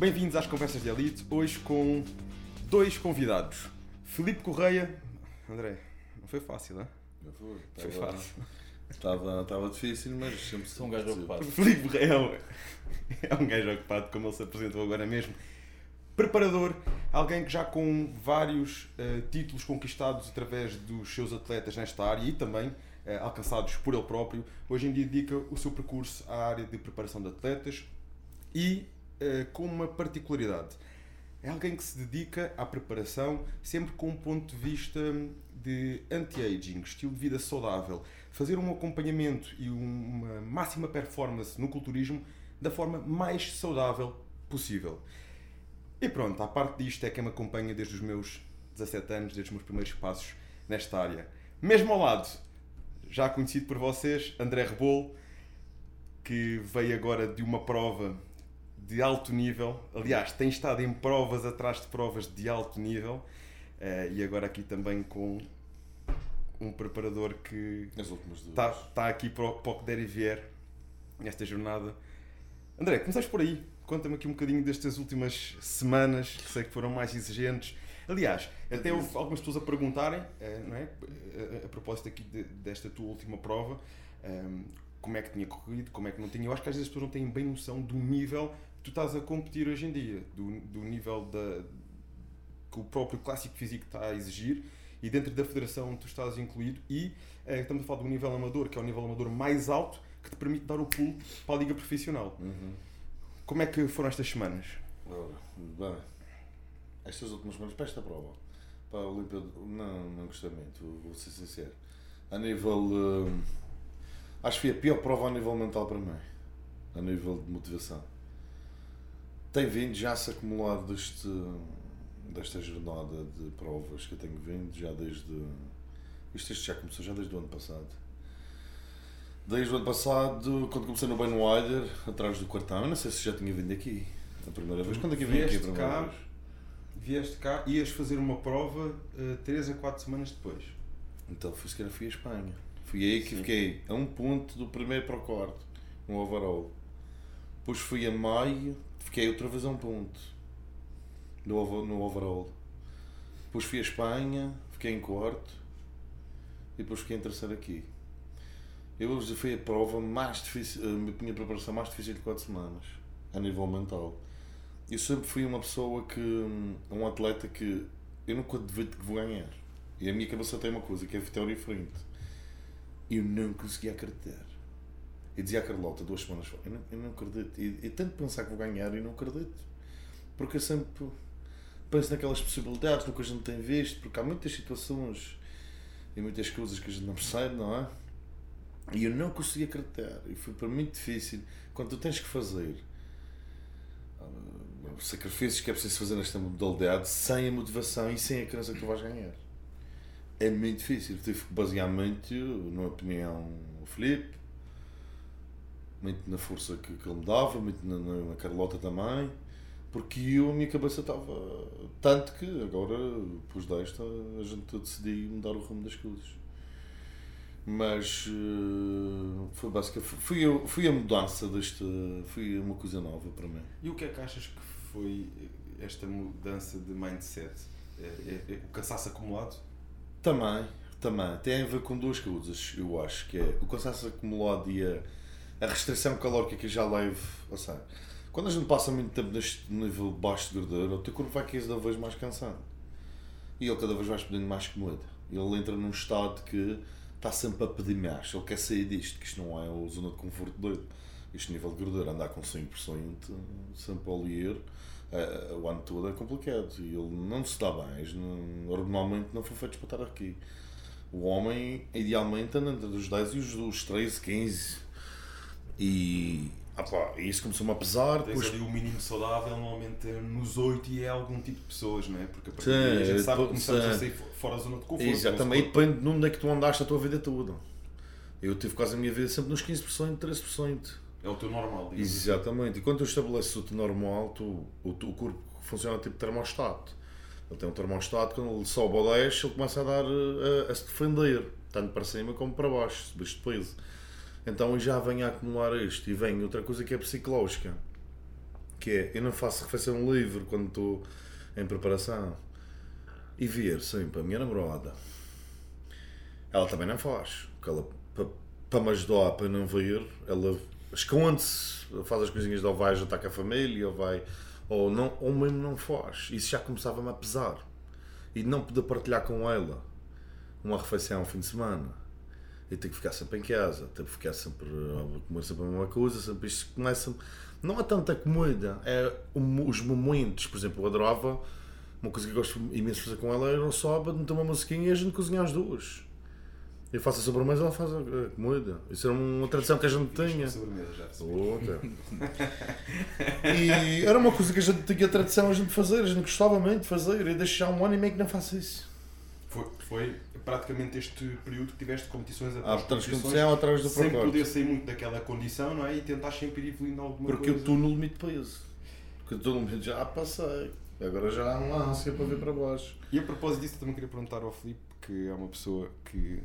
Bem-vindos às Conversas de Elite, hoje com dois convidados. Filipe Correia. André, não foi fácil, não é? Não foi, Foi estava- fácil. Estava, estava difícil, mas sempre Sou um gajo ocupado. Filipe Correia é um- é um gajo ocupado, como ele se apresentou agora mesmo. Preparador, alguém que já com vários eh, títulos conquistados através dos seus atletas nesta área e também eh, alcançados por ele próprio, hoje em dia dedica o seu percurso à área de preparação de atletas e eh, com uma particularidade. É alguém que se dedica à preparação sempre com um ponto de vista de anti-aging, estilo de vida saudável, fazer um acompanhamento e um- uma máxima performance no culturismo da forma mais saudável possível. E pronto, à parte disto é quem me acompanha desde os meus 17 anos, desde os meus primeiros passos nesta área. Mesmo ao lado, já conhecido por vocês, André Rebolo, que veio agora de uma prova de alto nível. Aliás, tem estado em provas atrás de provas de alto nível. eh, e agora aqui também com um preparador que está tá aqui para o, para o que der e vier nesta jornada. André, começamos por aí. Conta-me aqui um bocadinho destas últimas semanas, que sei que foram mais exigentes. Aliás, até houve algumas pessoas a perguntarem, eh, não é? A, propósito aqui de- desta tua última prova, ehm, como é que tinha corrido, como é que não tinha. Eu acho que às vezes as pessoas não têm bem noção do nível tu estás a competir hoje em dia, do, do nível da, que o próprio clássico físico está a exigir e dentro da federação tu estás incluído e eh, estamos a falar do nível amador, que é o nível amador mais alto que te permite dar o pulo para a liga profissional. Uhum. Como é que foram estas semanas? Ora, bem, estas últimas semanas, para esta prova, para a Olimpíada, não, não gostei muito, vou- vou ser sincero. A nível. hum, acho que foi a pior prova a nível mental para mim, a nível de motivação. Tem vindo já se acumular deste, desta jornada de provas que eu tenho vindo, já desde. Isto este já começou já desde o ano passado. Desde o ano passado, quando comecei no Ben Wider, atrás do quartão, eu não sei se já tinha vindo aqui a primeira vez. Quando é que vim aqui a primeira cá? vez? Vieste cá, ias fazer uma prova 3 a 4 semanas depois. Então fui sequer fui a Espanha. Fui aí que Sim. fiquei a um ponto do primeiro para o quarto, no overall. Depois fui a maio, fiquei outra vez a um ponto no, no overall. Depois fui a Espanha, fiquei em quarto e depois fiquei em terceiro aqui. Eu hoje foi a prova mais difícil, a minha preparação mais difícil de 4 semanas, a nível mental. Eu sempre fui uma pessoa que, um atleta que eu nunca devido que vou ganhar. E a minha cabeça tem uma coisa, que é vitória e frente. Eu não conseguia acreditar. Eu dizia à Carlota duas semanas fora, eu não, eu não acredito. Eu, eu tento pensar que vou ganhar e não acredito. Porque eu sempre penso naquelas possibilidades, no que a gente tem visto, porque há muitas situações e muitas coisas que a gente não percebe, não é? E eu não conseguia acreditar. E foi para mim muito difícil. Quando tu tens que fazer ah, sacrifícios que é preciso fazer nesta modalidade sem a motivação e sem a crença que tu vais ganhar. É muito difícil. Tive que basear muito na opinião do Filipe, muito na força que, que ele me dava, muito na, na, Carlota também, porque eu, a minha cabeça estava. Tanto que agora, depois desta, a gente decidiu mudar o rumo das coisas. Mas eh, foi basicamente. Foi, a- foi a mudança deste. Foi uma coisa nova para mim. E o que é que achas que foi esta mudança de mindset? É, é- é o cansaço acumulado? Também, também. Tem a ver com duas coisas, eu acho, que é o cansaço acumulado e a, a restrição calórica que eu já levo. Ou seja, quando a gente passa muito tempo neste nível baixo de gordura, o teu corpo vai cada vez mais cansado. E ele cada vez vai pedindo mais comida. Ele entra num estado que está sempre a pedir mais. Ele quer sair disto, que isto não é a zona de conforto dele. Este nível de gordura, andar com 5% sempre a ler, eh, o ano todo é complicado. E ele não se dá bem. Normalmente não foi feito para estar aqui. O homem, idealmente, anda entre os 10 e os 13, 15. E ah pá, isso começou-me a pesar. Tens Depois, ali o mínimo saudável, normalmente é nos 8 e é algum tipo de pessoas, não é? Porque a partir Sim, daí a gente sabe que começamos a sim. sair fo- fora da zona de conforto. Exatamente, corpo- depende de onde é que tu andaste a tua vida toda. Eu tive quase a minha vida sempre nos 15%, 13%. É o teu normal. Exatamente. E quando tu estabeleces o teu normal, tu, o, teu corpo funciona tipo termostato. Ele tem um termostato, quando ele sobe ao 10, ele começa a dar eh, a, a se defender, tanto para cima como para baixo, subiste de peso. Então já venho a acumular isto. E vem outra coisa que é psicológica, que é, eu não faço refeição livre quando estou em preparação. E ver sempre a minha namorada, ela também não faz. Porque ela, para, para me ajudar, para não ver, ela esconde-se, faz as coisinhas ou vai jantar com a família, ou vai, ou, não, ou mesmo não faz. Isso já começava-me a pesar. E não poder partilhar com ela uma refeição ao fim de semana. E ter que ficar sempre em casa, ter que ficar sempre a comer sempre a mesma coisa, sempre isto começa. Não é tanta comida, é os momentos. Por exemplo, eu adorava, uma coisa que eu gosto imenso de fazer com ela era o sábado, meter uma musiquinha e a gente cozinhar as duas. Eu faço a sobremesa, ela faz a comida. Isso era uma tradição que a gente tinha. Sobremesa já. Outra. e era uma coisa que a gente tinha a tradição a gente fazer, a gente gostava muito de fazer. E deixo já um ano e meio que não faço isso. Foi, foi praticamente este período que tiveste competições atrás de competições, através do sem poder sair muito daquela condição, não é? E tentar sempre ir evoluindo alguma Porque eu coisa. estou no limite de peso. Porque eu estou no limite, já passei. Agora já há uma ânsia para ver para baixo. E a propósito disso, também queria perguntar ao Filipe, que é uma pessoa que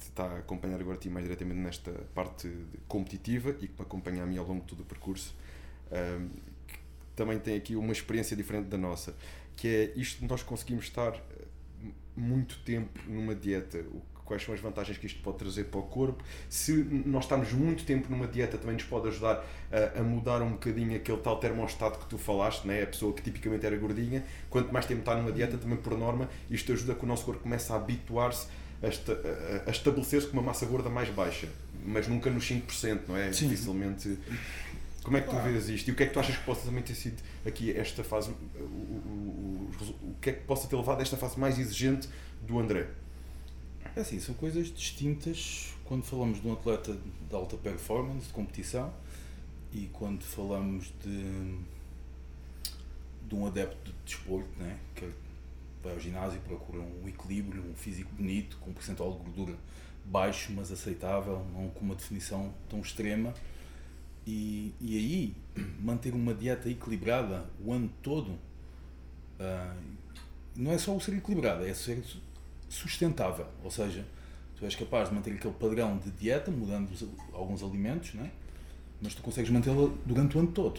está a acompanhar agora a ti mais diretamente nesta parte competitiva e que me acompanha a mim ao longo de todo o percurso, que também tem aqui uma experiência diferente da nossa, que é isto de nós conseguimos estar muito tempo numa dieta. O- Quais são as vantagens que isto pode trazer para o corpo? Se nós estarmos muito tempo numa dieta, também nos pode ajudar a, a mudar um bocadinho aquele tal termostato que tu falaste, né? a pessoa que tipicamente era gordinha. Quanto mais tempo está numa dieta, também por norma, isto ajuda que o nosso corpo comece a habituar-se a, esta- a- a estabelecer-se com uma massa gorda mais baixa, mas nunca nos 5%, não é? Sim. Dificilmente. Como é que tu vês isto? E o que é que tu achas que possa também ter sido aqui esta fase, o, o, o, o que é que possa ter levado a esta fase mais exigente do André? É assim, são coisas distintas quando falamos de um atleta de alta performance, de competição, e quando falamos de, de um adepto de desporto, né? que vai ao ginásio e procura um equilíbrio, um físico bonito, com um percentual de gordura baixo, mas aceitável, não com uma definição tão extrema. E, e aí, manter uma dieta equilibrada o ano todo, ah, não é só o ser equilibrado, é ser sustentável. Ou seja, tu és capaz de manter aquele padrão de dieta, mudando alguns alimentos, não é? mas tu consegues mantê-la durante o ano todo,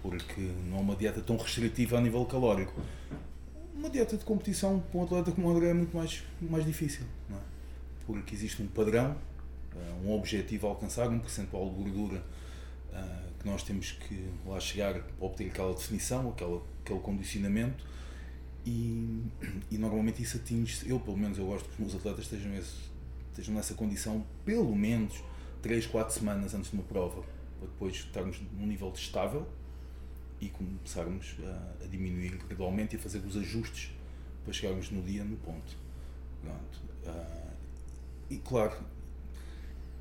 porque não é uma dieta tão restritiva a nível calórico. Uma dieta de competição para um atleta como o André é muito mais, mais difícil, é? porque existe um padrão, eh, um objetivo a alcançar, um percentual de gordura eh, que nós temos que lá chegar para obter aquela definição, aquela, aquele condicionamento e, e normalmente isso atinge eu pelo menos eu gosto que os meus atletas estejam, esse, estejam nessa condição pelo menos 3, 4 semanas antes de uma prova para depois estarmos num nível estável e começarmos a, a diminuir gradualmente e a fazer os ajustes para chegarmos no dia no ponto. Ah, e claro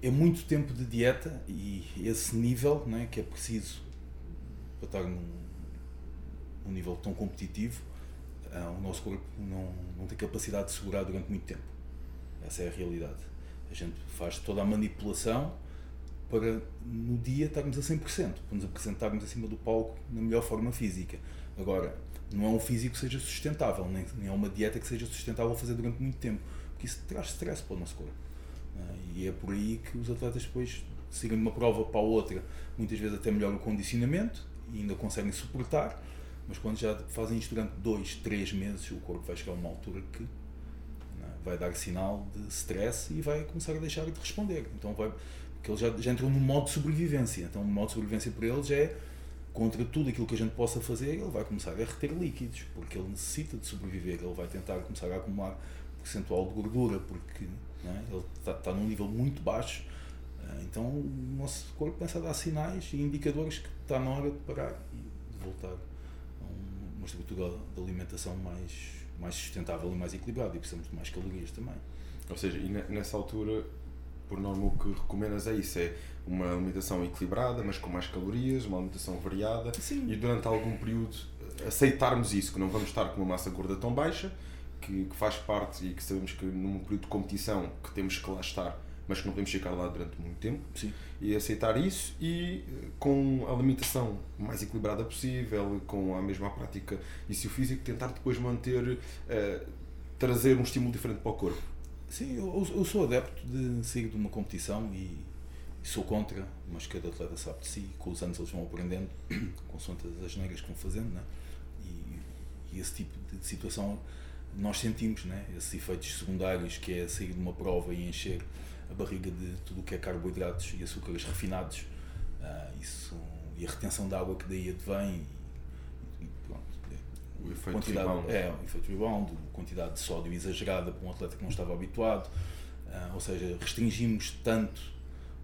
é muito tempo de dieta e esse nível não é, que é preciso para estar num, num nível tão competitivo ah, o nosso corpo não, não tem capacidade de segurar durante muito tempo. Essa é a realidade. A gente faz toda a manipulação para no dia estarmos a 100%, para nos apresentarmos acima do palco na melhor forma física. Agora, não é um físico que seja sustentável, nem, nem é uma dieta que seja sustentável fazer durante muito tempo, porque isso traz stress para o nosso corpo. Ah, E é por aí que os atletas depois seguem de uma prova para a outra, muitas vezes até melhoram o condicionamento e ainda conseguem suportar, mas quando já fazem isto durante dois, três meses, o corpo vai chegar a uma altura que é, vai dar sinal de stress e vai começar a deixar de responder. Então vai, porque eles já, já entram no modo de sobrevivência. Então o modo de sobrevivência para eles é contra tudo aquilo que a gente possa fazer, ele vai começar a reter líquidos, porque ele necessita de sobreviver, ele vai tentar começar a acumular percentual de gordura, porque não é, ele está, está num nível muito baixo. Ah, Então o nosso corpo começa a dar sinais e indicadores que está na hora de parar e de voltar a um- uma estrutura de alimentação mais, mais sustentável e mais equilibrada e precisamos de mais calorias também. Ou seja, e ne- nessa altura, por norma, o que recomendas é isso: é uma alimentação equilibrada, mas com mais calorias, uma alimentação variada Sim. e durante algum período eh, aceitarmos isso, que não vamos estar com uma massa gorda tão baixa, que, que faz parte e que sabemos que num período de competição que temos que lá estar, mas que não podemos ficar lá durante muito tempo, Sim. e aceitar isso e eh, com a alimentação mais equilibrada possível, com a mesma prática e se o físico tentar depois manter, eh, trazer um estímulo diferente para o corpo. Sim, eu, eu sou adepto de sair de uma competição e, sou contra, mas cada atleta sabe de si, com os anos eles vão aprendendo, com as negras que vão fazendo, né? e, e esse tipo de situação nós sentimos, né? esses efeitos secundários, que é sair de uma prova e encher a barriga de tudo o que é carboidratos e açúcares refinados, uh, isso, e a retenção de água que daí advém, e, e pronto, o efeito quantidade, rebound. É, o efeito rebound, quantidade de sódio exagerada para um atleta que não estava habituado, uh, ou seja, restringimos tanto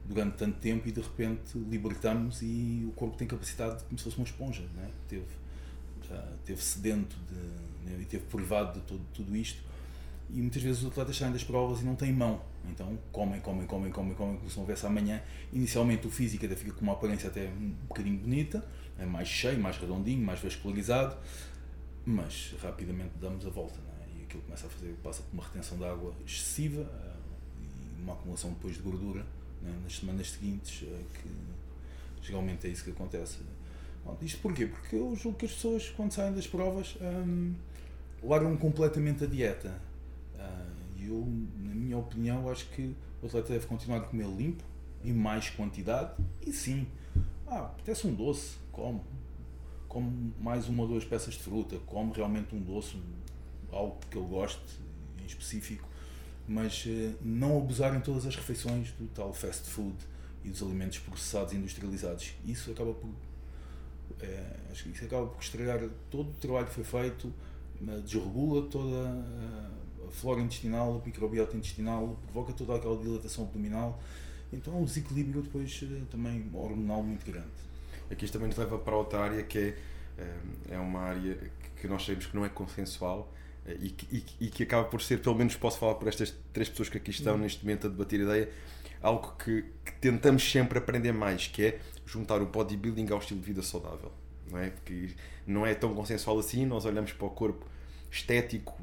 durante tanto tempo e de repente libertamos e o corpo tem capacidade como se fosse uma esponja, né? teve, uh, teve sedento de? E teve privado de todo, tudo isto e muitas vezes os atletas saem das provas e não têm mão, então comem, comem, comem, comem, comem, como se não houvesse amanhã. Inicialmente o físico até fica com uma aparência até um bocadinho bonita, é mais cheio, mais redondinho, mais vascularizado, mas rapidamente damos a volta né? e aquilo começa a fazer, passa por uma retenção de água excessiva uh, e uma acumulação depois de gordura né, nas semanas seguintes, uh, que geralmente é isso que acontece. Bom, isto porquê? Porque eu julgo que as pessoas, quando saem das provas, um, largam completamente a dieta. E uh, eu, na minha opinião, acho que o atleta deve continuar a comer limpo, em mais quantidade, e sim, ah, apetece um doce, come. Come mais uma ou duas peças de fruta, come realmente um doce, algo que ele goste em específico, mas uh, não abusar em todas as refeições do tal fast food e dos alimentos processados e industrializados. Isso acaba por é, acho que isso acaba por estragar todo o trabalho que foi feito, desregula toda a flora intestinal, a microbiota intestinal, provoca toda aquela dilatação abdominal. Então é um desequilíbrio depois também hormonal muito grande. Aqui isto também nos leva para outra área que é, é uma área que nós sabemos que não é consensual e que, e, e que acaba por ser, pelo menos posso falar por estas três pessoas que aqui estão uhum. neste momento a debater a ideia, algo que, que, tentamos sempre aprender mais, que é juntar o bodybuilding ao estilo de vida saudável. Não é? Porque não é tão consensual assim, nós olhamos para o corpo estético,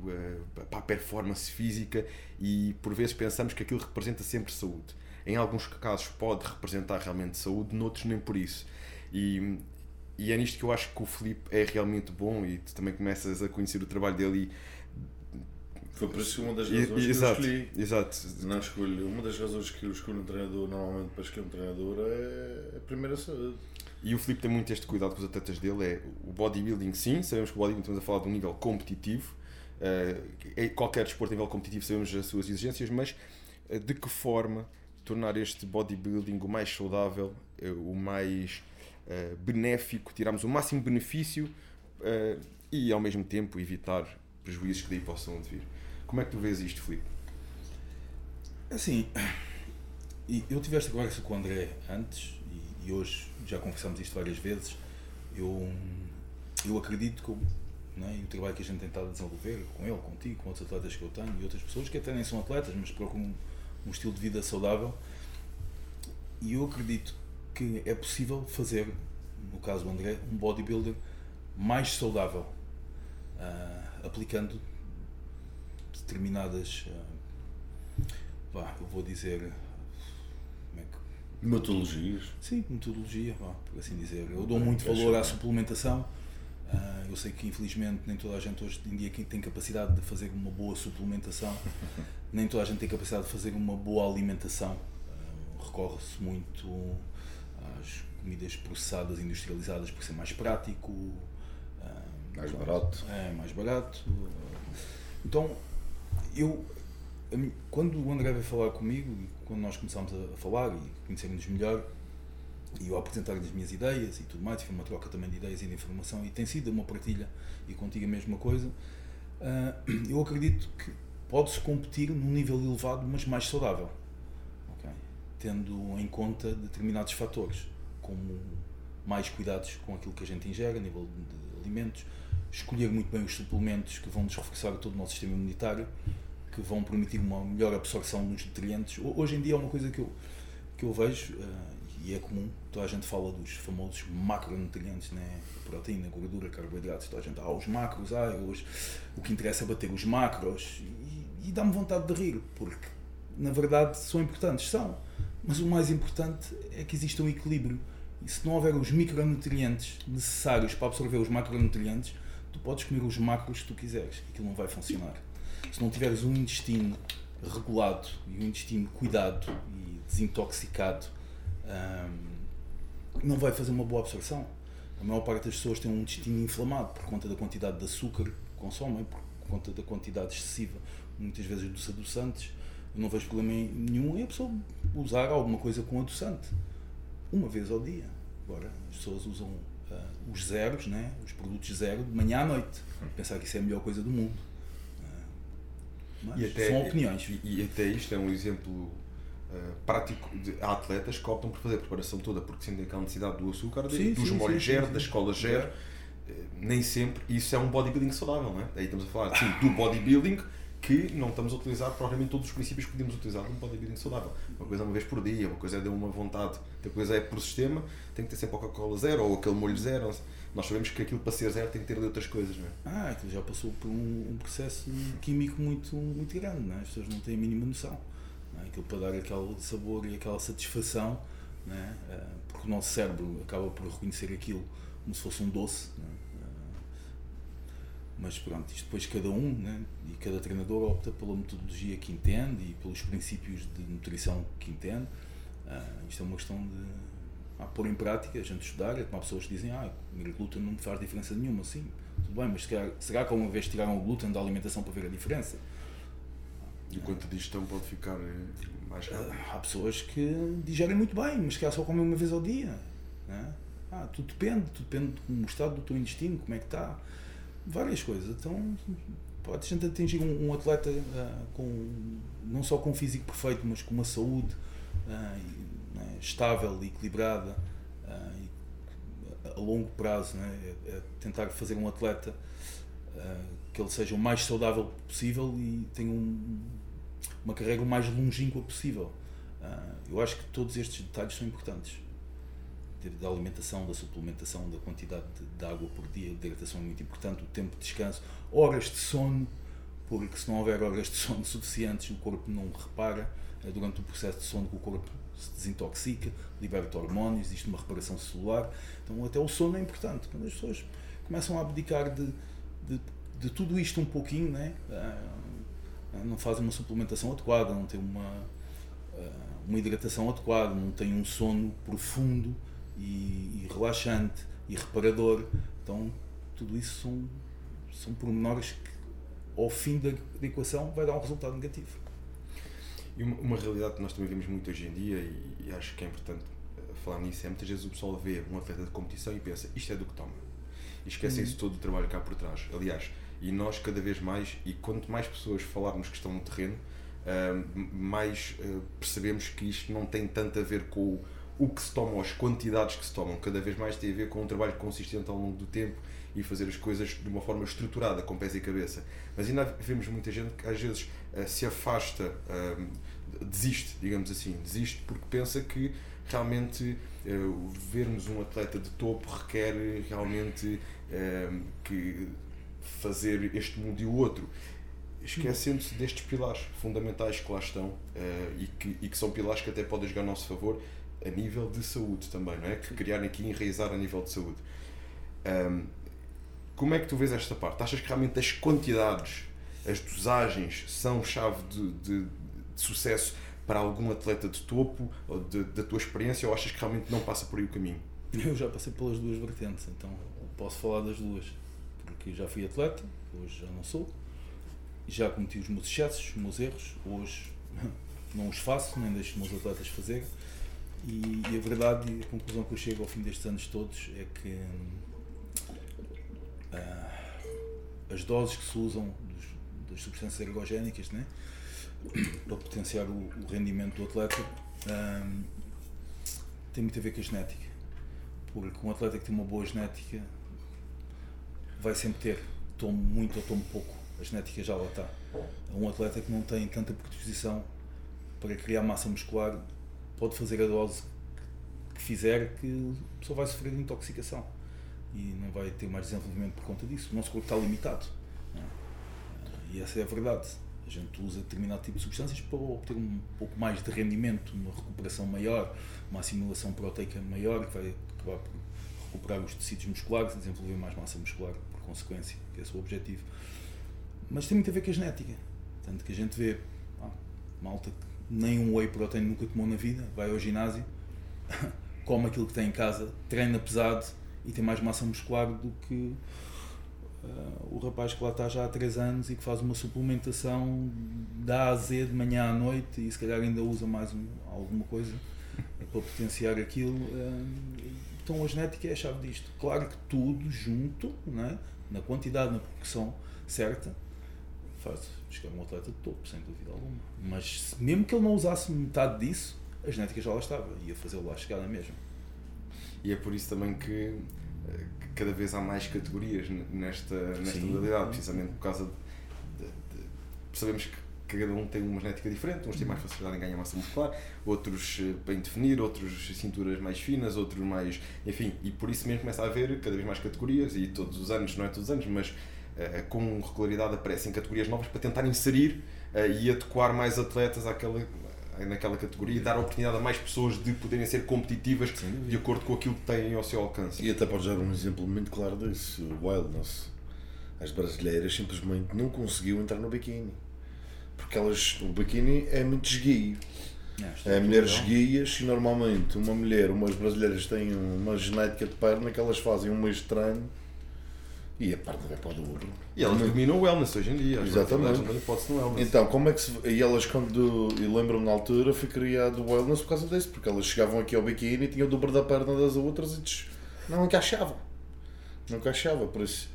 para a performance física e por vezes pensamos que aquilo representa sempre saúde. Em alguns casos pode representar realmente saúde, noutros nem por isso. E, e é nisto que eu acho que o Felipe é realmente bom e tu também começas a conhecer o trabalho dele foi por isso uma das razões e, exato, que eu escolhi. Exato. Não escolho. Uma das razões que eu escolho um treinador, normalmente para escolher um treinador, é a primeira saúde. E o Filipe tem muito este cuidado com os atletas dele, é o bodybuilding sim, sabemos que o bodybuilding estamos a falar de um nível competitivo, uh, qualquer desporto a nível competitivo sabemos as suas exigências, mas uh, de que forma tornar este bodybuilding o mais saudável, uh, o mais benéfico, tirarmos o máximo benefício e ao mesmo tempo evitar prejuízos que daí possam vir. Como é que tu vês isto, Filipe? Assim, eu tive esta conversa com o André antes e, hoje já conversamos isto várias vezes. Eu, eu acredito que né, e o trabalho que a gente tem tentado desenvolver com ele, contigo, com outros atletas que eu tenho e outras pessoas que até nem são atletas, mas procuram um, um estilo de vida saudável. E eu acredito que é possível fazer, no caso do André, um bodybuilder mais saudável, uh, aplicando determinadas. Uh, vá, eu vou dizer. É. Metodologias? Sim, metodologia, vá, por assim dizer. Eu dou muito valor à suplementação. Uh, eu sei que infelizmente nem toda a gente hoje em dia tem capacidade de fazer uma boa suplementação, nem toda a gente tem capacidade de fazer uma boa alimentação. Uh, Recorre-se muito às comidas processadas, industrializadas, por ser mais prático, uh, mais barato. É, mais barato. Então, eu, quando o André veio falar comigo, e quando nós começámos a falar e conhecermos melhor, e eu apresentar-lhe as minhas ideias e tudo mais, foi uma troca também de ideias e de informação, e tem sido uma partilha, e contigo a mesma coisa, uh, eu acredito que pode-se competir num nível elevado, mas mais saudável, okay? tendo em conta determinados fatores, como mais cuidados com aquilo que a gente ingere a nível de alimentos, escolher muito bem os suplementos que vão nos reforçar todo o nosso sistema imunitário, que vão permitir uma melhor absorção dos nutrientes. Hoje em dia é uma coisa que eu, que eu vejo, uh, e é comum, toda a gente fala dos famosos macronutrientes, né? proteína, gordura, carboidratos, toda a gente, ah, os macros, ah, hoje, o que interessa é bater os macros, e, e dá-me vontade de rir, porque na verdade são importantes, são, mas o mais importante é que exista um equilíbrio. E se não houver os micronutrientes necessários para absorver os macronutrientes, tu podes comer os macros que tu quiseres, aquilo não vai funcionar. Se não tiveres um intestino regulado e um intestino cuidado e desintoxicado um, não vai fazer uma boa absorção. A maior parte das pessoas tem um intestino inflamado por conta da quantidade de açúcar que consomem, por conta da quantidade excessiva, muitas vezes, dos adoçantes. Eu não vejo problema nenhum em a pessoa usar alguma coisa com adoçante, uma vez ao dia. Agora, as pessoas usam uh, os zeros, né? os produtos zero, de manhã à noite. Pensar que isso é a melhor coisa do mundo. Uh, mas até, são opiniões. E, e, até isto é um exemplo uh, prático de há atletas que optam por fazer a preparação toda porque sentem aquela necessidade do açúcar, sim, dos molhos zero, da escola zero. Nem sempre isso é um bodybuilding saudável, não é? Aí estamos a falar sim, do bodybuilding que não estamos a utilizar provavelmente todos os princípios que podemos utilizar num bodybuilding saudável. Uma coisa é uma vez por dia, uma coisa é de uma vontade, outra coisa é por sistema, tem que ter sempre Coca-Cola zero ou aquele molho zero. Nós sabemos que aquilo para ser zero tem que ter de outras coisas, não é? Ah, aquilo já passou por um, um processo químico muito, muito grande, não é? As pessoas não têm a mínima noção. Não é? Aquilo para dar aquele sabor e aquela satisfação, é? Ah, porque o nosso cérebro acaba por reconhecer aquilo como se fosse um doce, não é? Mas pronto, isto depois cada um né, e cada treinador opta pela metodologia que entende e pelos princípios de nutrição que entende. Uh, isto é uma questão de ah, pôr em prática, a gente estudar. É como há pessoas que dizem ah, comer glúten não me faz diferença nenhuma. Sim, tudo bem, mas será, será que alguma vez tiraram o glúten da alimentação para ver a diferença? E quanto digestão pode ficar eh, mais rápido? Uh, há pessoas que digerem muito bem, mas que só comem uma vez ao dia. Né? Ah, tudo depende, tudo depende do estado do teu intestino, como é que está várias coisas. Então, pode a gente atingir um, um atleta uh, com, não só com um físico perfeito, mas com uma saúde uh, né, estável e equilibrada uh, e a longo prazo. Né, é, é tentar fazer um atleta que ele seja o mais saudável possível e tenha um, uma carreira o mais longínqua possível. eu acho que todos estes detalhes são importantes da alimentação, da suplementação, da quantidade de, de água por dia, de hidratação é muito importante, o tempo de descanso, horas de sono, porque se não houver horas de sono suficientes, o corpo não repara. É durante o processo de sono que o corpo se desintoxica, liberta hormônios, existe uma reparação celular. Então, até o sono é importante. Quando as pessoas começam a abdicar de, de, de tudo isto um pouquinho, né? Ah, não fazem uma suplementação adequada, não têm uma, ah, uma hidratação adequada, não têm um sono profundo e, e relaxante e reparador. Então, tudo isso são, são pormenores que, ao fim da, da equação, vai dar um resultado negativo. E uma, uma, realidade que nós também vemos muito hoje em dia, e, e acho que é importante eh, falar nisso, é muitas vezes o pessoal vê um atleta de competição e pensa isto é do que toma. E esquecem-se uhum. todo o trabalho cá por trás. Aliás, e nós cada vez mais, e quanto mais pessoas falarmos que estão no terreno, uh, mais uh, percebemos que isto não tem tanto a ver com o o que se toma, as quantidades que se tomam, cada vez mais tem a ver com um trabalho consistente ao longo do tempo e fazer as coisas de uma forma estruturada, com pés e cabeça. Mas ainda vemos muita gente que às vezes uh, se afasta, uh, desiste, digamos assim, desiste porque pensa que realmente uh, vermos um atleta de topo requer realmente que fazer este mundo e o outro esquecendo-se destes pilares fundamentais que lá estão e, que, e que são pilares que até podem jogar a nosso favor a nível de saúde também, não é? Que criar aqui e enraizar a nível de saúde. Um, como é que tu vês esta parte? Achas que realmente as quantidades, as dosagens são chave de, de, de sucesso para algum atleta de topo, ou de, da tua experiência, ou achas que realmente não passa por aí o caminho? Eu já passei pelas duas vertentes, então posso falar das duas. Porque já fui atleta, hoje já não sou. Já cometi os meus excessos, os meus erros, hoje não os faço, nem deixo os meus atletas fazerem e, e, a verdade e a conclusão que eu chego ao fim destes anos todos é que uh, as doses que se usam dos, das substâncias ergogénicas né, para potenciar o, o rendimento do atleta um, tem muito a ver com a genética. Porque um atleta que tem uma boa genética vai sempre ter, tome muito ou tome pouco, a genética já lá está. Um atleta que não tem tanta predisposição para criar massa muscular pode fazer a dose que fizer que pessoa vai sofrer de intoxicação e não vai ter mais desenvolvimento por conta disso. O nosso corpo está limitado. É? E essa é a verdade. A gente usa determinado tipo de substâncias para obter um pouco mais de rendimento, uma recuperação maior, uma assimilação proteica maior, que vai acabar por recuperar os tecidos musculares e desenvolver mais massa muscular, por consequência, que é o seu objetivo. Mas tem muito a ver com a genética. Tanto que a gente vê ah, malta que nem um whey protein nunca tomou na vida, vai ao ginásio come aquilo que tem em casa, treina pesado e tem mais massa muscular do que uh, o rapaz que lá está já há 3 anos e que faz uma suplementação da A a Z de manhã à noite e se calhar ainda usa mais um, alguma coisa para potenciar aquilo. Uh, então a genética é a chave disto. Claro que tudo junto, né, na quantidade, na proporção certa, faz chegar um atleta de topo, sem dúvida alguma. Mas mesmo que ele não usasse metade disso, a genética já lá estava, ia fazê-lo lá chegar na mesma. E é por isso também que, eh, cada vez há mais categorias nesta, nesta modalidade, precisamente por causa de, de, de, Sabemos que cada um tem uma genética diferente, uns têm mais facilidade em ganhar massa muscular, outros eh, em definir, outros cinturas mais finas, outros mais. Enfim, e por isso mesmo começa a haver cada vez mais categorias, e todos os anos, não é todos os anos, mas uh, com regularidade aparecem categorias novas para tentar inserir uh, e adequar mais atletas àquela, naquela categoria e dar a oportunidade a mais pessoas de poderem ser competitivas de acordo com aquilo que têm ao seu alcance. E até pode dar um exemplo muito claro disso: o Wildness. As brasileiras simplesmente não conseguiam entrar no biquíni. Porque elas, o biquíni é muito esguio. É, é mulheres esguias e normalmente uma mulher, umas brasileiras têm uma genética de perna que elas fazem um mês de treino e a perna vai para o dobro. E elas dominam o wellness hoje em dia. Exatamente. Então, como é que se. E elas, quando. E lembro-me na altura, fui criado o wellness por causa disso, porque elas chegavam aqui ao biquíni e tinham o dobro da perna das outras e diz, não encaixava. Não encaixava. Por isso,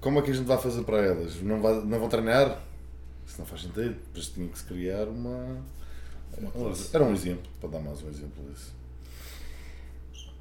como é que a gente vai fazer para elas? Não, vai, não vão treinar? Isso não faz sentido. Por isso tinha que se criar uma. uma era um exemplo, para dar mais um exemplo disso.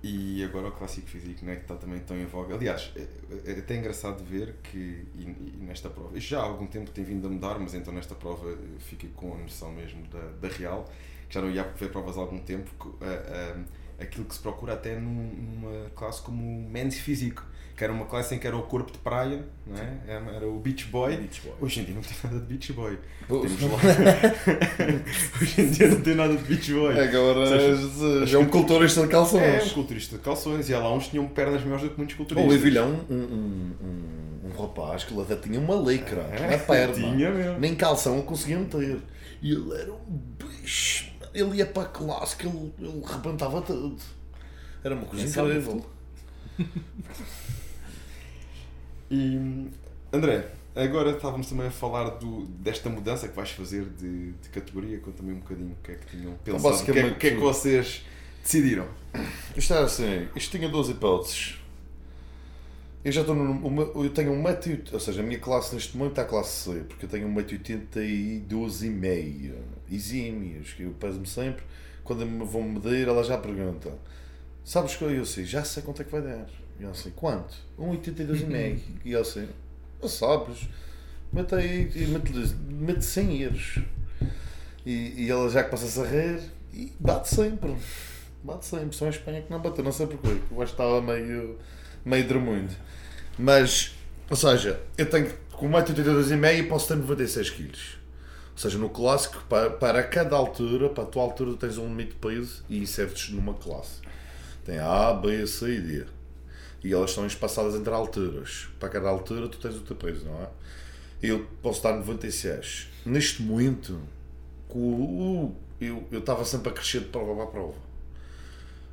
E agora o clássico físico, né, que está também tão em voga. Aliás, é, é até engraçado ver que, e, e nesta prova, já há algum tempo tem vindo a mudar, mas então nesta prova fiquei com a noção mesmo da, da real, que já não ia ver provas há algum tempo, que, uh, uh, aquilo que se procura até num, numa classe como men's físico que era uma classe em que era o corpo de praia, não é? era o Beach Boy. Beach Boy. Hoje em dia não tem nada de Beach Boy. Temos lá... Hoje em dia não tem nada de Beach Boy. Agora seja, é um culturista de calções. É, um culturista de calções. E há lá uns tinham pernas maiores do que muitos culturistas. O Evilhão, um, um, um, um, rapaz que até tinha uma licra é, na perna. Tinha mesmo. Nem calção conseguia meter. E ele era um bicho. Ele ia para a classe que ele, ele rebentava tudo. Era uma coisa incrível. E André, agora estávamos também a falar do, desta mudança que vais fazer de, de categoria. Conta-me um bocadinho o que é que tinham então, pensado, o que, é, que é que vocês decidiram. Isto era assim, isto tinha duas hipóteses. Eu já estou no. Eu tenho 1,80m, ou seja, a minha classe neste momento está a classe C, porque eu tenho 1,82m e meio. Exímios, que eu peso-me sempre. Quando me vão medir, ela já pergunta: Sabes que eu sei? Já sei quanto é que vai dar. E eu assim, quanto? 1,82,5. e eu assim, não sabes, mete aí, mete, mete 100 euros. E, e ela já que passa-se a rir, e bate sempre. Bate sempre. Só em Espanha que não bateu, não sei porquê. Eu acho que estava meio, meio dremundo. Mas, ou seja, eu tenho com 1,82,5 posso ter 96 kg. Ou seja, no clássico, para, para cada altura, para a tua altura, tens um limite de peso e insertes numa classe. Tem A, B, C e D e elas estão espaçadas entre alturas. Para cada altura tu tens o teu peso, não é? Eu posso dar 96. Neste momento, eu estava sempre a crescer de prova para prova.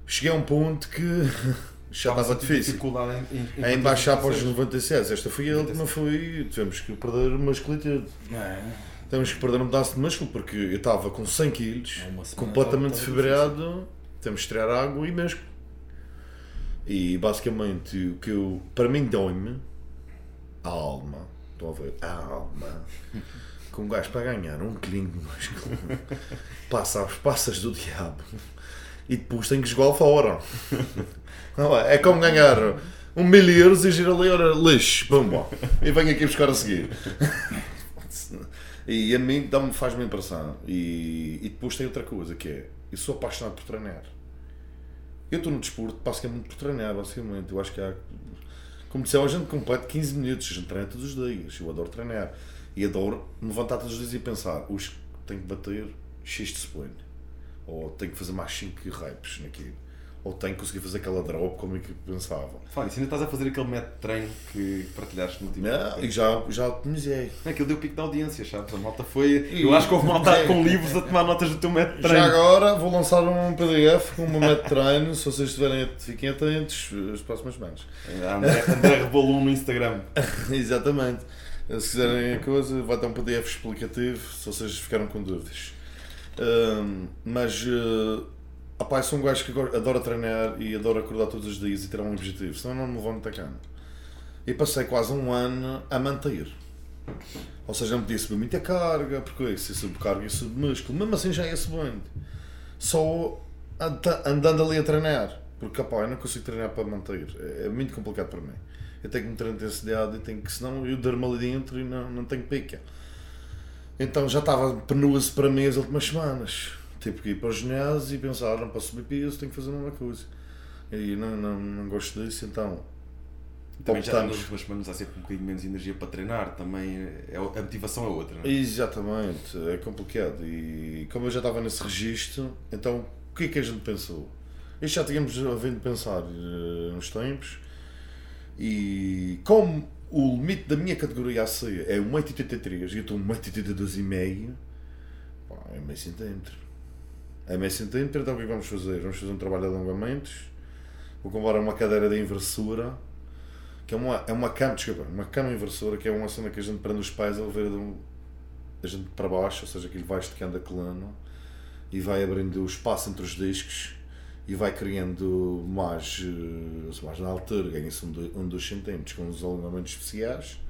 Cheguei a um ponto que já estava difícil. Dificuldade em, em, em baixar para os 96. Esta foi a última, foi. Tivemos que perder musculatura. É. Temos que perder um pedaço de músculo porque eu estava com 100 kg, é completamente fibrado. Temos que tirar água e mesmo e basicamente o que eu. Para mim dói-me a alma. Estão a ver? A alma. Com um gajo para ganhar um quilinho de músculo. Passa as passas do diabo. E depois tem que jogar fora. Não é? é como ganhar um mil euros e gira ali, ora, lixo, bumba. E venho aqui buscar a seguir. E a mim faz-me impressão. E, e depois tem outra coisa que é, eu sou apaixonado por treinar. Eu estou no desporto basicamente por treinar, basicamente. Eu acho que há. Como disseram, a gente completa 15 minutos, a gente treina todos os dias. Eu adoro treinar. E adoro me levantar todos os dias e pensar, hoje tenho que bater X de spline. Ou tenho que fazer mais 5 reps naquilo. Ou tenho que conseguir fazer aquela drop como é que pensava. Fala, isso ainda estás a fazer aquele método de treino que partilhaste no último. Não, e já, já otimizei. É, Aquilo deu pico de audiência, sabes? A malta foi. E- Eu acho que houve malta É. com livros a tomar notas do teu método de Já treino. agora vou lançar um PDF com uma método de treino, se vocês estiverem, fiquem atentos as próximas semanas. André, André Rebolum no Instagram. Exatamente. Se quiserem a coisa, vai ter um PDF explicativo se vocês ficaram com dúvidas. Ahm, mas, uh, opá, eu sou um gajo que adora treinar e adora acordar todos os dias e ter um objetivo, senão não me vou muita cama. E passei quase um ano a manter. Ou seja, não podia subir muita carga, porque se subir carga e subir músculo, mesmo assim já ia subindo. Só anda- andando ali a treinar, porque opá, eu não consigo treinar para manter, é é muito complicado para mim. Eu tenho que meter intensidade e tenho que, senão eu durmo ali dentro e não, não tenho pica. Então já estava penoso para mim as últimas semanas. Tive que ir para o ginásio e pensar, "Ah, não posso subir peso, tenho que fazer a mesma coisa. E não, não, não gosto disso, então Também já nas últimas semanas há sempre um bocadinho menos energia para treinar, também é, a motivação é outra. Não é? Exatamente, é complicado. E como eu já estava nesse registro, então o que é que a gente pensou? Isto já tínhamos vindo pensar eh, uns tempos, e como o limite da minha categoria AC é 1,83m e eu estou 1,82m, pá, é meio centímetro. É meio centímetro, então o que é que vamos fazer? Vamos fazer um trabalho de alongamentos, vou comprar uma cadeira de inversora, que é uma, é uma cama, desculpa, uma cama inversora, que é uma cena que a gente prende os pés a de um, a gente para baixo, ou seja, ele vai esticando a coluna e vai abrindo o espaço entre os discos e vai criando mais, eh, mais na altura, ganha-se um, um dos centímetros com os alongamentos especiais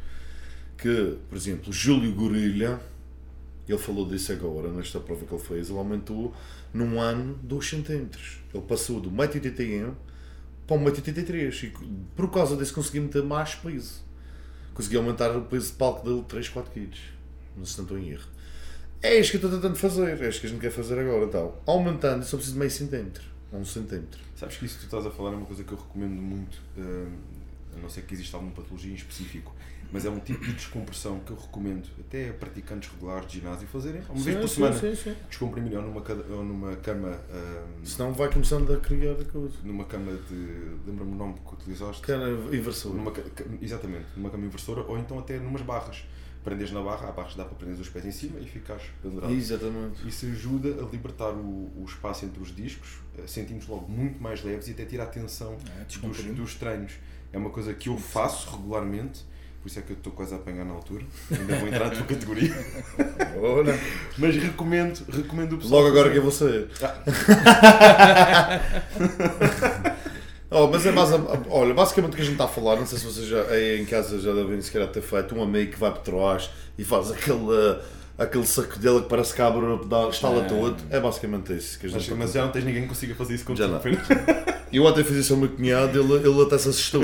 que, por exemplo, Júlio Gorilha ele falou disso agora, nesta prova que ele fez, ele aumentou num ano 2 centímetros. Ele passou do 1,81m para 1,83m e por causa disso consegui meter mais peso. Consegui aumentar o peso de palco dele 3, 4 kg. Não se estou em erro. É isto que eu estou tentando fazer, é isto que a gente quer fazer agora. Então, aumentando, só preciso de meio centímetro, ou um centímetro. Sabes que isso que tu estás a falar é uma coisa que eu recomendo muito, eh, a não ser que exista alguma patologia em específico, mas é um tipo de descompressão que eu recomendo até a praticantes regulares de ginásio fazerem uma vez por semana. sim, sim. Descomprimir ou numa, ou numa cama. eh, Senão vai começando a criar a coisa. numa cama de. Lembra-me o nome que utilizaste? Cara, inversor. Numa, exatamente, numa cama inversora ou então até numas barras. Prendes na barra, barras que dá para prender os pés em cima e ficares pendurado. Exatamente. Isso ajuda a libertar o, o espaço entre os discos, eh, sentimos logo muito mais leves e até tira a tensão É, dos, dos treinos. É uma coisa que eu faço regularmente, por isso é que eu estou quase a apanhar na altura. Ainda vou entrar na tua categoria. Olha, Mas recomendo, recomendo o pessoal. logo agora que eu vou sair. Oh, mas é mais. a- Olha, basicamente o que a gente está a falar, não sei se vocês já aí em casa já devem sequer ter feito, um amigo que vai por trás e faz aquele, aquele saco dele que parece que abre, dá, estala É. todo. É basicamente isso que Mas, mas já não tens ninguém que consiga fazer isso Já contigo. não. Eu ontem fiz isso ao meu cunhado, ele, ele até se assustou.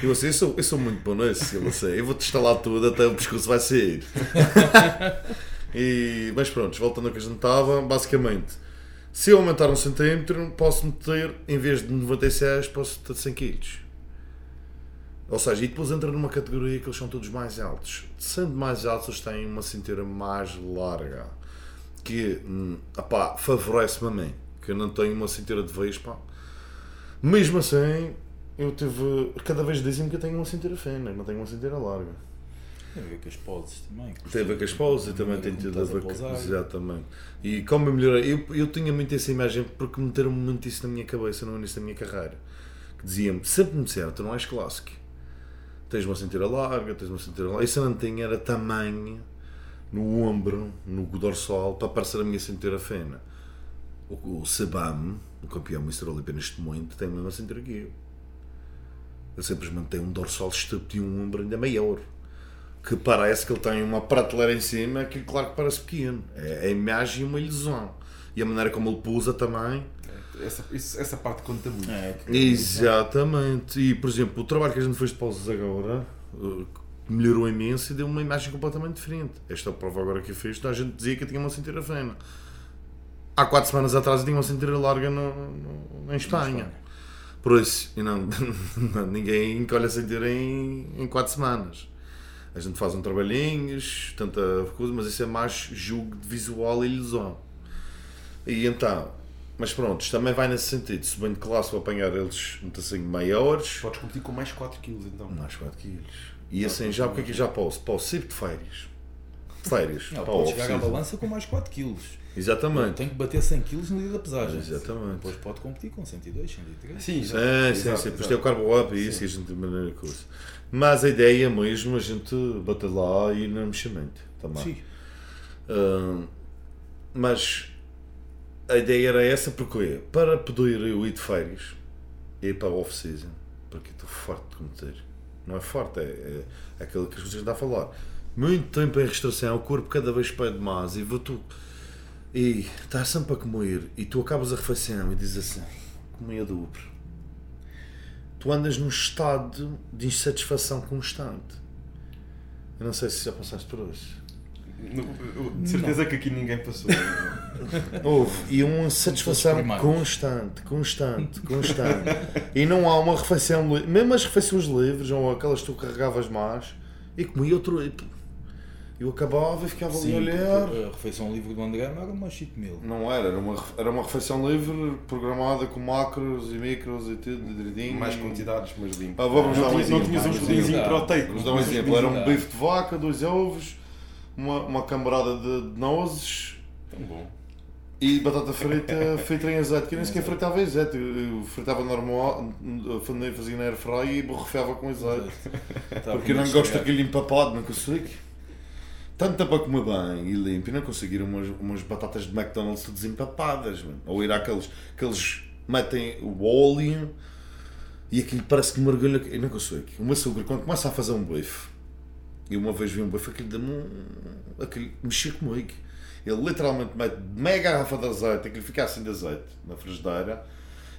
Eu assim, eu sou, eu sou muito bom nisso, ele assim, eu vou-te instalar tudo até o pescoço vai sair. E, mas pronto, voltando ao que a gente estava, basicamente, se eu aumentar um centímetro, posso meter, em vez de 96, posso ter 100 kg. Ou seja, e depois entra numa categoria que eles são todos mais altos. Sendo mais altos, eles têm uma cintura mais larga. Que, hum, opá, favorece-me a mim. Que eu não tenho uma cintura de vespa. Mesmo assim, eu tive. Cada vez dizem-me que eu tenho uma cintura fina, não tenho uma cintura larga. Tem a ver com as poses também. Tem a ver com as pausas e também tem tido a ver com. Exatamente. E como eu melhorei, eu, eu tinha muito essa imagem porque meteram muito isso na minha cabeça no início da minha carreira. Que diziam-me, sempre me disseram, tu não és clássico. Tens uma cintura larga, tens uma cintura larga. Isso eu não tinha, era tamanho no ombro, no dorsal, para parecer a minha cintura fina. O, o Sebam, o campeão Mr. Olympia neste momento, tem a mesma cintura que eu. Ele simplesmente tem um dorsal estúpido e um ombro ainda maior que parece que ele tem uma prateleira em cima que claro que parece pequeno. É a imagem e uma ilusão. E a maneira como ele pousa também. Essa, isso- essa parte conta muito. É, que- Exatamente. E por exemplo, o trabalho que a gente fez de pausas agora eh, melhorou imenso e deu uma imagem completamente diferente. Esta prova agora que eu fiz, a gente dizia que eu tinha uma cintura fina. Há quatro semanas atrás eu tinha uma cintura larga no, no- em Espanha. Por isso, e não, ninguém encolhe a cintura em, em quatro semanas. A gente faz um trabalhinhos, tanta coisa, mas isso é mais julgo de visual e ilusão. E então, Mas pronto, isto também vai nesse sentido. Subindo de classe, vou apanhar eles muito assim maiores. Podes competir com mais 4 kg então. Mais 4 quilos. E assim, já o que é que já posso? Posso ir de férias. De férias. Não, para pode a chegar à balança com mais 4 kg. Exatamente. Tem que bater 100 kg no dia da pesagem. Exatamente. Depois pode competir com 102, 103. Sim, Sim, exato. sim, Exato, sim. Depois tem o carbo up e isso e a gente maneira coisa. Mas a ideia é mesmo a gente bater lá e ir no meximento também. Sim. Ah, mas a ideia era essa porque para poder eu ir de férias e ir para a off-season, porque estou forte de cometer. Não é forte, é, é, é aquilo que a gente está a falar. Muito tempo em restrição, o corpo cada vez pede mais e vou tu. E estás sempre a comer e tu acabas a refeição e dizes assim: comi a dobro. Tu andas num estado de insatisfação constante. Eu não sei se já passaste por isso. No- De certeza que aqui ninguém passou. Houve. E uma satisfação constante, constante, constante. e não há uma refeição, mesmo as refeições livres, ou aquelas que tu carregavas mais, e comia outro. e Eu acabava e ficava ali a Sim, olhar. a refeição livre do André não era umas 5 mil. Não era, era uma, era uma refeição livre, programada com macros e micros e tudo, direitinho. mais quantidades, mas limpo. Ah, vamos não, dar um tinha- não exemplo, tinhas um exemplo. proteico. Vamos dar um exemplo, era um bife de vaca, dois ovos, uma, uma cambarada de nozes, Tão bom. E batata frita feita em azeite, que eu nem sequer fritava em azeite, eu fritava normal, fazia na air fry e borrifava com azeite. Tá Porque eu não gosto daquele empapado, não consigo. Tanto tempo a comer bem e limpo, e não conseguir umas, umas batatas de McDonald's todas empapadas, mano. ou ir àqueles que eles metem o óleo e aquilo parece que mergulha. Eu não consigo. O meu açúcar, quando começa a fazer um bife, e uma vez vi um bife, aquilo dá-me um. aquilo mexia comigo. Ele literalmente mete meia garrafa de azeite, aquilo fica assim de azeite na frigideira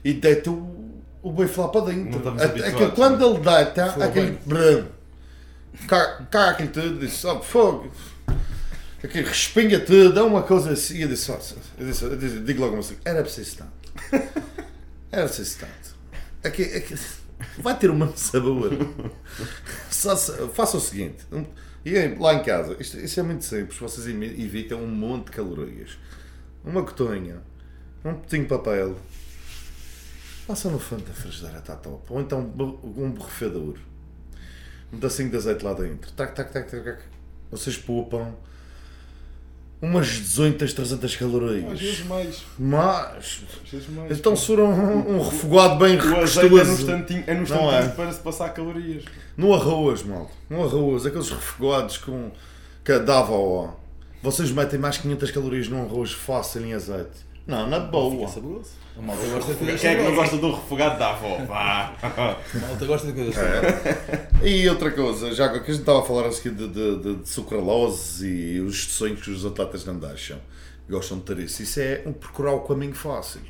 e deita o, o bife lá para dentro. A- aquilo, quando ele deita, aquele. Brum, cá, aquilo tudo, disse, sabe, fogo. Aquilo respinga tudo, é uma coisa assim. E eu disse, "Nossa", eu disse, eu disse, digo logo assim, era preciso tanto. Era preciso tanto. Aqui, aqui, vai ter. Só se- faça o seguinte. E aí, lá em casa, isto, isto é muito simples, vocês evitam um monte de calorias. Uma cotonha, um petinho de papel, passa no fundo da frigideira, está top. Ou então um borrifador, um pedacinho de azeite lá dentro. Tac, tac, tac, tac, tac. Vocês poupam umas 18, 300 calorias. Às vezes mais. Mas, vezes mais. então se for um, um refogado bem o azeite é no instantinho, é no instantinho é? para se passar calorias. No arroz, mal. No arroz, aqueles refogados com. que dava ó. Vocês metem mais 500 calorias num arroz fácil em azeite. Não, na boa. Fica saboroso. A malta gosta de coisas Quem é que não gosta do refogado da avó? Vá! A malta gosta de coisas É. E outra coisa, já que a gente estava a falar assim de, de, de, de sucralose e os sonhos que os atletas não deixam, gostam de ter isso, isso é um procurar o caminho fácil.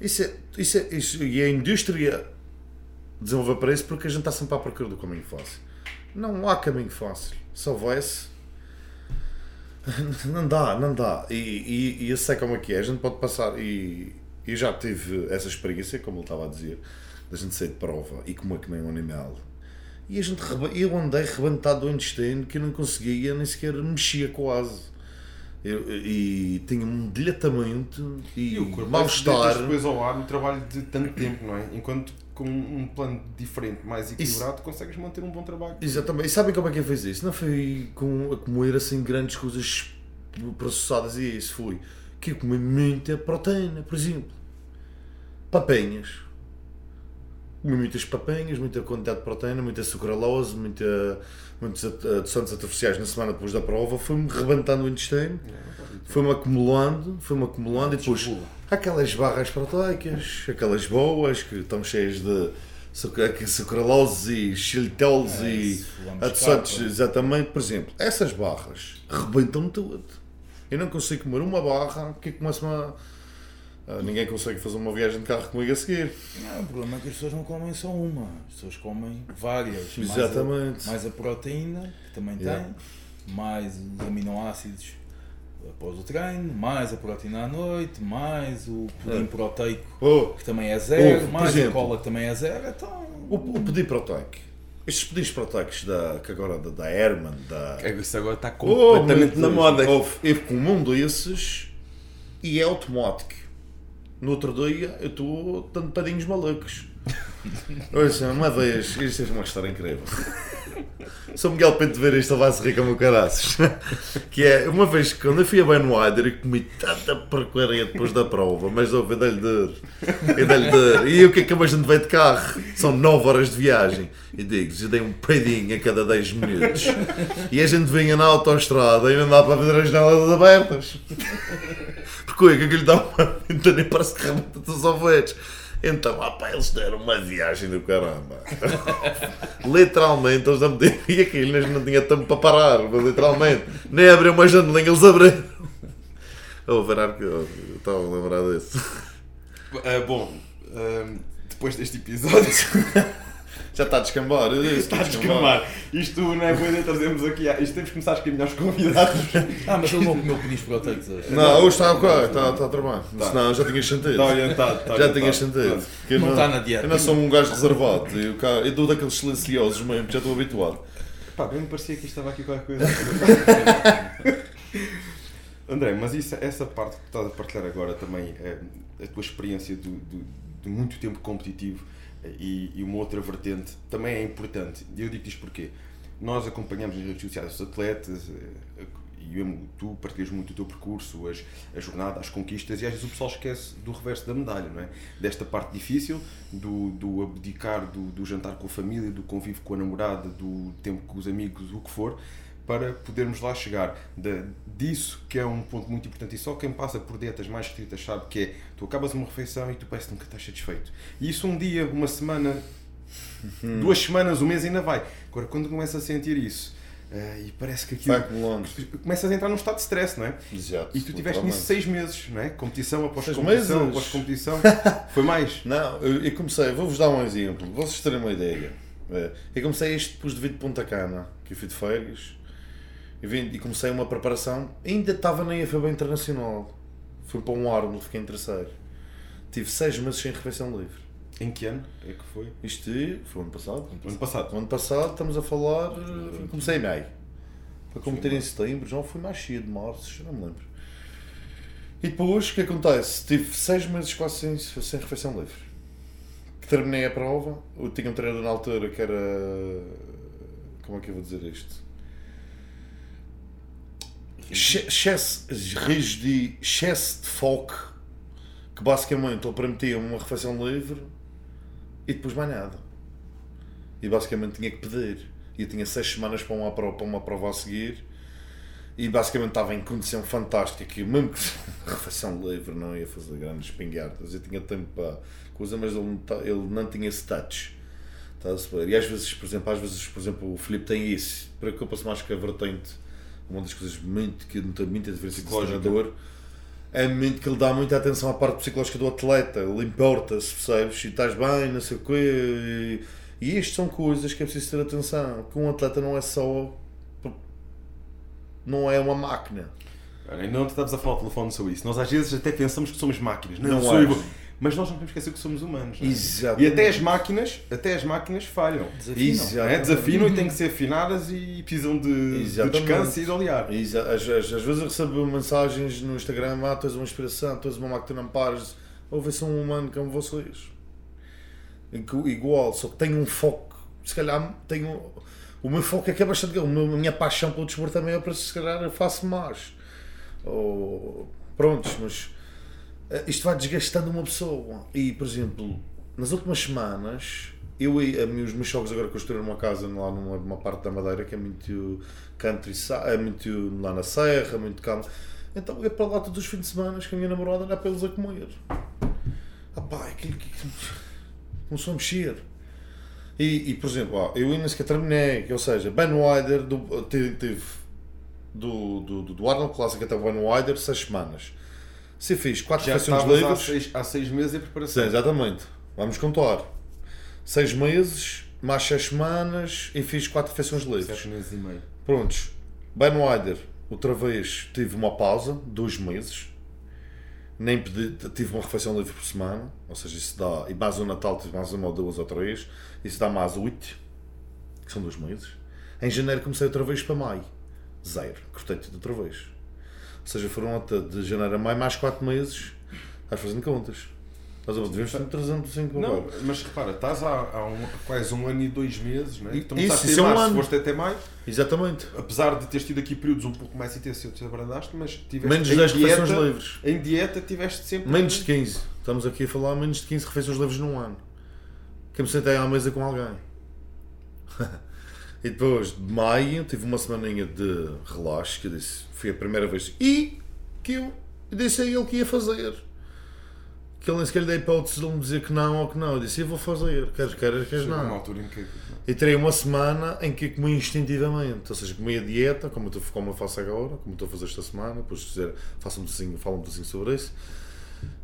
Isso é, isso é, isso, e a indústria desenvolver para isso porque a gente está sempre à procura do caminho fácil. Não há caminho fácil. Se houvesse. Não dá, não dá. E, e, e eu sei como é que é. A gente pode passar. E, e já tive essa experiência, como ele estava a dizer, da gente sair de prova e comer que nem um animal. E a gente, eu andei rebentado do intestino que eu não conseguia nem sequer mexia quase. Eu- e tinha um dilatamento e, E o corpo mal-estar. depois ao ar no trabalho de tanto tempo, não é? Enquanto com um plano diferente, mais equilibrado, consegues manter um bom trabalho. Exatamente. E sabem como é que eu fiz isso? Não foi com, a comer assim grandes coisas processadas e isso foi. Que eu comi muita proteína, por exemplo. Papenhas. Comi muitas papenhas, muita quantidade de proteína, muita sucralose, muita, muitos adoçantes artificiais na semana depois da prova. Foi-me rebentando o intestino, foi-me acumulando, foi-me acumulando e depois Desbula. Aquelas barras proteicas, aquelas boas que estão cheias de sucra- sucralose e xilitose É, e adoçantes, exatamente. Por exemplo, essas barras rebentam-me tudo. Eu não consigo comer uma barra que começa a. Ah, Ninguém consegue fazer uma viagem de carro comigo a seguir. Não, o problema é que as pessoas não comem só uma, as pessoas comem várias. Mais a- Exatamente. Mais a, proteína, que também Yeah. tem, mais os aminoácidos após o treino, mais a proteína à noite, mais o pudim É. proteico, Oh, que também é zero, por mais exemplo. a cola, que também é zero. Então, o, o pedido proteico. Estes pedidos proteicos da, que agora da, da Herman, da. Isso agora está Oh, completamente meu na moda. Houve- Eu com um desses e é automático. no outro dia eu estou dando padinhos malucos. Ouça, uma vez, isto é uma história incrível. Sou Miguel Pinto isto, ele vai se rir como caraças. Que é, uma vez quando eu fui a Ben Wider e comi tanta porcaria depois da prova, mas ouve, dei-lhe dor. Eu dei-lhe dor. E o que é que a gente veio de carro? São 9 horas de viagem. E digo eu dei um pedinho a cada 10 minutos. E a gente vinha na autoestrada e não dá para ver as janelas abertas. Porque o que é que lhe dá uma ventana nem parece que rebenta dos ovelhos. Então, ah pá, eles deram uma viagem do caramba. literalmente, eles não podiam. E aquilo não tinha tempo para parar, mas literalmente. Nem abriu uma janelinha, eles abriram. Oh, verá que eu estava a lembrar disso. Ah, bom, ah, depois deste episódio. Já está a descambar. Está a descambar. Isto não é boa ideia trazermos aqui. Isto temos que começar a escolher os convidados. Ah, mas ele não comeu penis proteics hoje. Não, hoje está ok, está, está a trabalhar. Tá. Senão já tinhas sentido. Está orientado. Está Já orientado. tinhas sentido. Que eu Não está na dieta. Eu não sou um gajo reservado. Eu, cá- eu dou daqueles silenciosos mesmo, já estou habituado. Pá, bem me parecia que isto estava aqui qualquer coisa. André, mas isso, essa parte que tu estás a partilhar agora também, é a tua experiência do, do- de muito tempo competitivo e, e uma outra vertente, também é importante. E eu digo isto porque nós acompanhamos nas redes sociais os atletas eh, e tu partilhas muito o teu percurso, as, a jornada, as conquistas e às vezes o pessoal esquece do reverso da medalha, não é? Desta parte difícil, do, do abdicar do, do jantar com a família, do convívio com a namorada, do tempo com os amigos, o que for, para podermos lá chegar. Da- disso que é um ponto muito importante e só quem passa por dietas mais estritas sabe que é tu acabas uma refeição e tu parece que nunca estás satisfeito. E isso um dia, uma semana, duas semanas, um mês ainda vai. Agora quando começa a sentir isso eh, e parece que aquilo começas a entrar num estado de stress, não é? Exato. E tu tiveste nisso seis meses, não é? Competição após Seis competição meses? após competição. Foi mais. Não, eu, eu comecei, vou-vos dar um exemplo, vocês terem uma ideia. É, Eu comecei isto depois de vir de Ponta Cana, que eu fui de férias, e, comecei uma preparação, ainda estava na IFB Internacional. Fui para um Arnold, fiquei em terceiro. Tive seis meses sem refeição livre. Em que ano é que foi? Isto foi ano passado. Ano passado. Ano passado estamos a falar. Comecei em maio. Para competir em setembro, já fui mais cedo, março, já não me lembro. E depois, o que acontece? Tive seis meses quase sem, sem refeição livre. Terminei a prova, eu tinha um treinador na altura que era. Como é que eu vou dizer isto? Excesso, rigidi- excesso de foco, que basicamente ele permitia uma refeição livre e depois mais nada. E basicamente tinha que pedir. E eu tinha seis semanas para uma prova, para uma prova a seguir. E basicamente estava em condição fantástica. Que mesmo que refeição livre não ia fazer grandes pingardas. Eu tinha tempo para coisa, mas ele não, ele não tinha esse touch. A? E às vezes, por exemplo, às vezes, por exemplo, o Filipe tem isso. Preocupa-se mais com a vertente. Uma das coisas muito, que tem muita diferença com o treinador é muito que ele dá muita atenção à parte psicológica do atleta, ele importa-se, percebes? E estás bem, não sei o quê. E, isto são coisas que é preciso ter atenção. Que um atleta não é só. não é uma máquina. Não estamos a falar ao telefone sobre isso. Nós às vezes até pensamos que somos máquinas. Não, Não igual. Mas nós não podemos esquecer que somos humanos. é? Exato. E até as máquinas, até as máquinas falham. Desafinam. É? Desafinam e têm que ser afinadas e precisam de, de descanso e de aliar. Exa- Às, às, às vezes eu recebo mensagens no Instagram: Ah, tu és uma inspiração, tu és uma máquina, não pares. Ou ver um humano como vocês. Igu- Igual, só que tenho um foco. Se calhar tenho. O meu foco é que é bastante. A minha paixão pelo desporto também é para se calhar eu faço mais. Ou, prontos, mas isto vai desgastando uma pessoa. E, por exemplo, nas últimas semanas, eu e os meus jogos agora construíram uma casa lá numa, numa parte da Madeira que é muito country, é muito lá na serra, muito calmo. Então ia para lá todos os fins de semana com a minha namorada olhar para eles a comer. Pá, aquilo que começou a mexer. E, e, por exemplo, ó, eu ainda sequer terminei, ou seja, Ben Wider teve do, do, do, do Arnold Classic até o Ben Wider 6 semanas. Se fiz 4 Já refeições estavas há livres. seis, há seis meses em Sim, preparação. exatamente. Vamos contar. 6 meses, mais 6 semanas e fiz 4 refeições livres. Sete meses e meio. Prontos. Ben Wider, outra vez tive uma pausa, dois meses. Nem pedi, tive uma refeição livre por semana, ou seja, isso dá. E mais o Natal tive mais uma ou duas ou três, isso dá mais oito, que são dois meses. Em janeiro comecei outra vez para maio, zero, cortei tudo outra vez. Seja, foram até de janeiro a maio mais quatro meses, Vais fazendo contas. Estás a ver? Devemos ter 305 Não, agora. mas repara, estás há, há um- quase um ano e dois meses, né? E- Tu isso, começaste isso em é um março, ano. foste até maio, Exatamente. apesar de teres tido aqui períodos um pouco mais intensos e outros abrandaste, mas tiveste Menos de em 10 dieta, refeições livres. Em dieta tiveste sempre. Menos de 15. Estamos aqui a falar menos de 15 refeições livres num ano. Que eu me sentei à mesa com alguém. e depois de maio tive uma semaninha de relaxo que eu disse, foi a primeira vez. E que eu disse a ele que ia fazer. Que ele nem sequer lhe dei hipótese de ele me dizer que não ou que não. Eu disse, eu vou fazer. Queres, queres, queres não. altura em que. E terei uma semana em que comi instintivamente, ou seja, comi a dieta, como eu, como eu faço agora, como estou a fazer esta semana, depois quiser façam um assim, falam um assim sobre isso.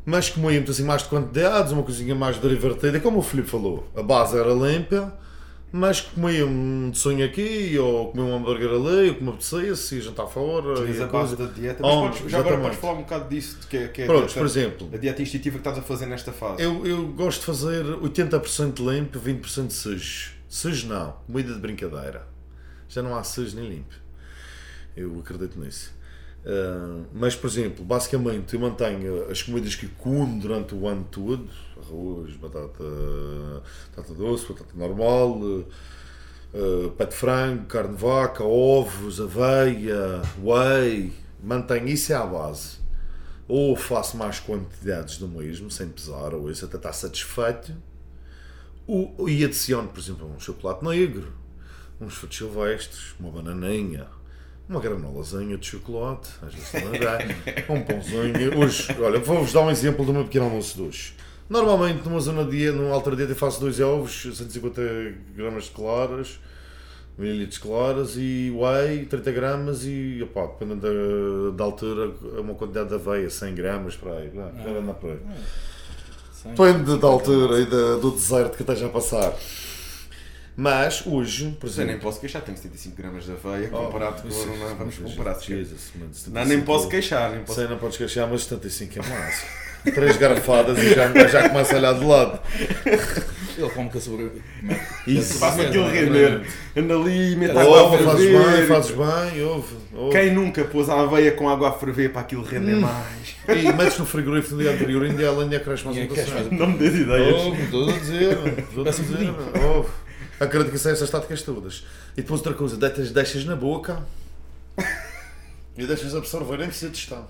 Mas comi um assim mais de quantidades, uma coisinha mais divertida, como o Filipe falou, a base era limpa, mas comia um sonho aqui, ou comia um hambúrguer ali, ou como apetecesse, ia jantar fora, Tens e a base da dieta. Mas podes, já agora podes falar um bocado disso, de que, é- que é a Pronto, dieta- por exemplo, a dieta instintiva que estás a fazer nesta fase. eu, eu gosto de fazer 80% limpo, 20% sujo. Sujo não, comida de brincadeira. Já não há sujo nem limpo. Eu acredito nisso. Ah, mas, por exemplo, basicamente eu mantenho as comidas que como durante o ano todo: arroz, batata, batata doce, batata normal, ah, pé de frango, carne de vaca, ovos, aveia, whey. Mantenho isso é a base. Ou faço mais quantidades do mesmo, sem pesar, ou isso até está satisfeito, e adiciono, por exemplo, um chocolate negro, uns frutos silvestres, uma bananinha, uma granolazinha de chocolate, às vezes também dá, um pãozinho. Hoje, olha, vou-vos dar um exemplo do meu pequeno almoço de hoje. Normalmente, numa zona de dia, numa alta dieta, eu faço dois ovos, 150 gramas de claras, mililitros de claras e whey, 30 gramas e, opá, dependendo da, da altura, uma quantidade de aveia, 100 gramas para aí. Por aí. Sim. Depende da altura e da- do deserto que esteja a passar. Mas hoje, por Eu exemplo. nem posso queixar, tenho 75 gramas de aveia Oh, comparado com. isso- Não, vamos isso- comparar. Jesus, mano, 75 Não, nem posso queixar, nem posso. Sei, não podes queixar, mas 75 é máximo. Três garrafadas e já, já começa a olhar de lado. Ele come com a sobre... Isso. Faço Sim, aquilo render. Anda ali e mete água a Ouve, fazes ferver. bem, fazes bem, ouve. ouve. Quem nunca pôs a aveia com água a ferver para aquilo render Hum. mais? E metes no frigorífico no dia anterior, ainda ela ainda cresce mais um Não me dês ideias. Estou a dizer, estou a dizer. Ouve. Acredito que são essas táticas todas. E depois outra coisa, deixas, deixas na boca e deixas absorver em que estão.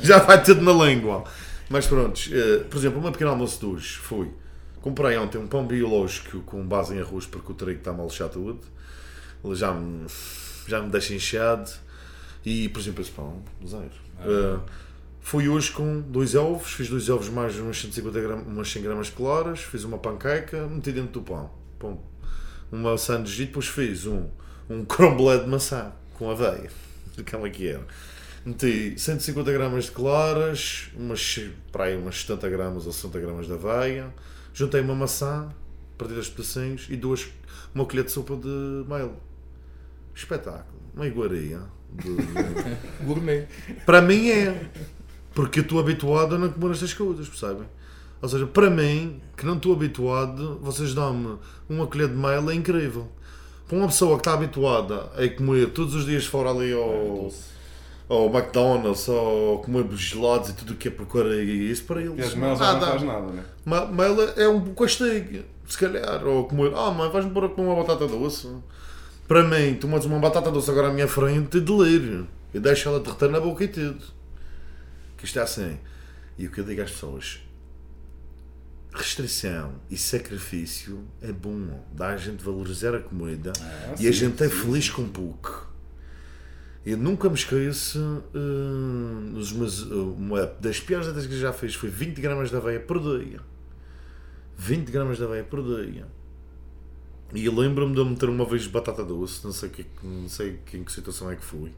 Já vai tudo na língua. Mas pronto, eh, por exemplo, uma pequena almoço de hoje foi. Comprei ontem um pão biológico com base em arroz porque o trigo está mal lixado tudo. Ele já me, já me deixa inchado. E, por exemplo, esse pão, zero. Eh, fui hoje com dois ovos, fiz dois ovos mais uns 150 gramas, umas 100 gramas claras, fiz uma panqueca, meti dentro do pão. Pum. Uma sanduíche e depois fiz um, um crumble de maçã com aveia. Aquela que era. Meti 150 gramas de claras, umas, para aí umas 70 gramas ou 60 gramas de aveia, juntei uma maçã, parti dois pedacinhos e duas, uma colher de sopa de mel. Espetáculo. Uma iguaria. de- Gourmet. para mim é. Porque eu estou habituado a não comer estas coisas, percebem? Ou seja, para mim, que não estou habituado, vocês dão-me uma colher de mel, é incrível. Para uma pessoa que está habituada a comer todos os dias fora ali ao, ao McDonald's, ou comer gelados e tudo o que é porcaria e isso, para E eles. as mãos já não nada. faz nada, né? Ma- Mel é um castigo, se calhar. Ou comer, ah, mãe, vais-me pôr a comer uma batata doce. Para mim, tu metes uma batata doce agora à minha frente e delírio. Eu deixo ela derreter na boca e tudo. Que isto é assim. E o que eu digo às pessoas: restrição e sacrifício é bom. Dá a gente valorizar a comida Ah, e a sim, gente é sim, feliz com pouco. Eu nunca me esqueço eh, os meus- uma das piores dietas que já fiz foi 20 gramas de aveia por dia. 20 gramas de aveia por dia. E eu lembro-me de eu meter uma vez batata doce, não sei, que, não sei que- em que situação é que fui.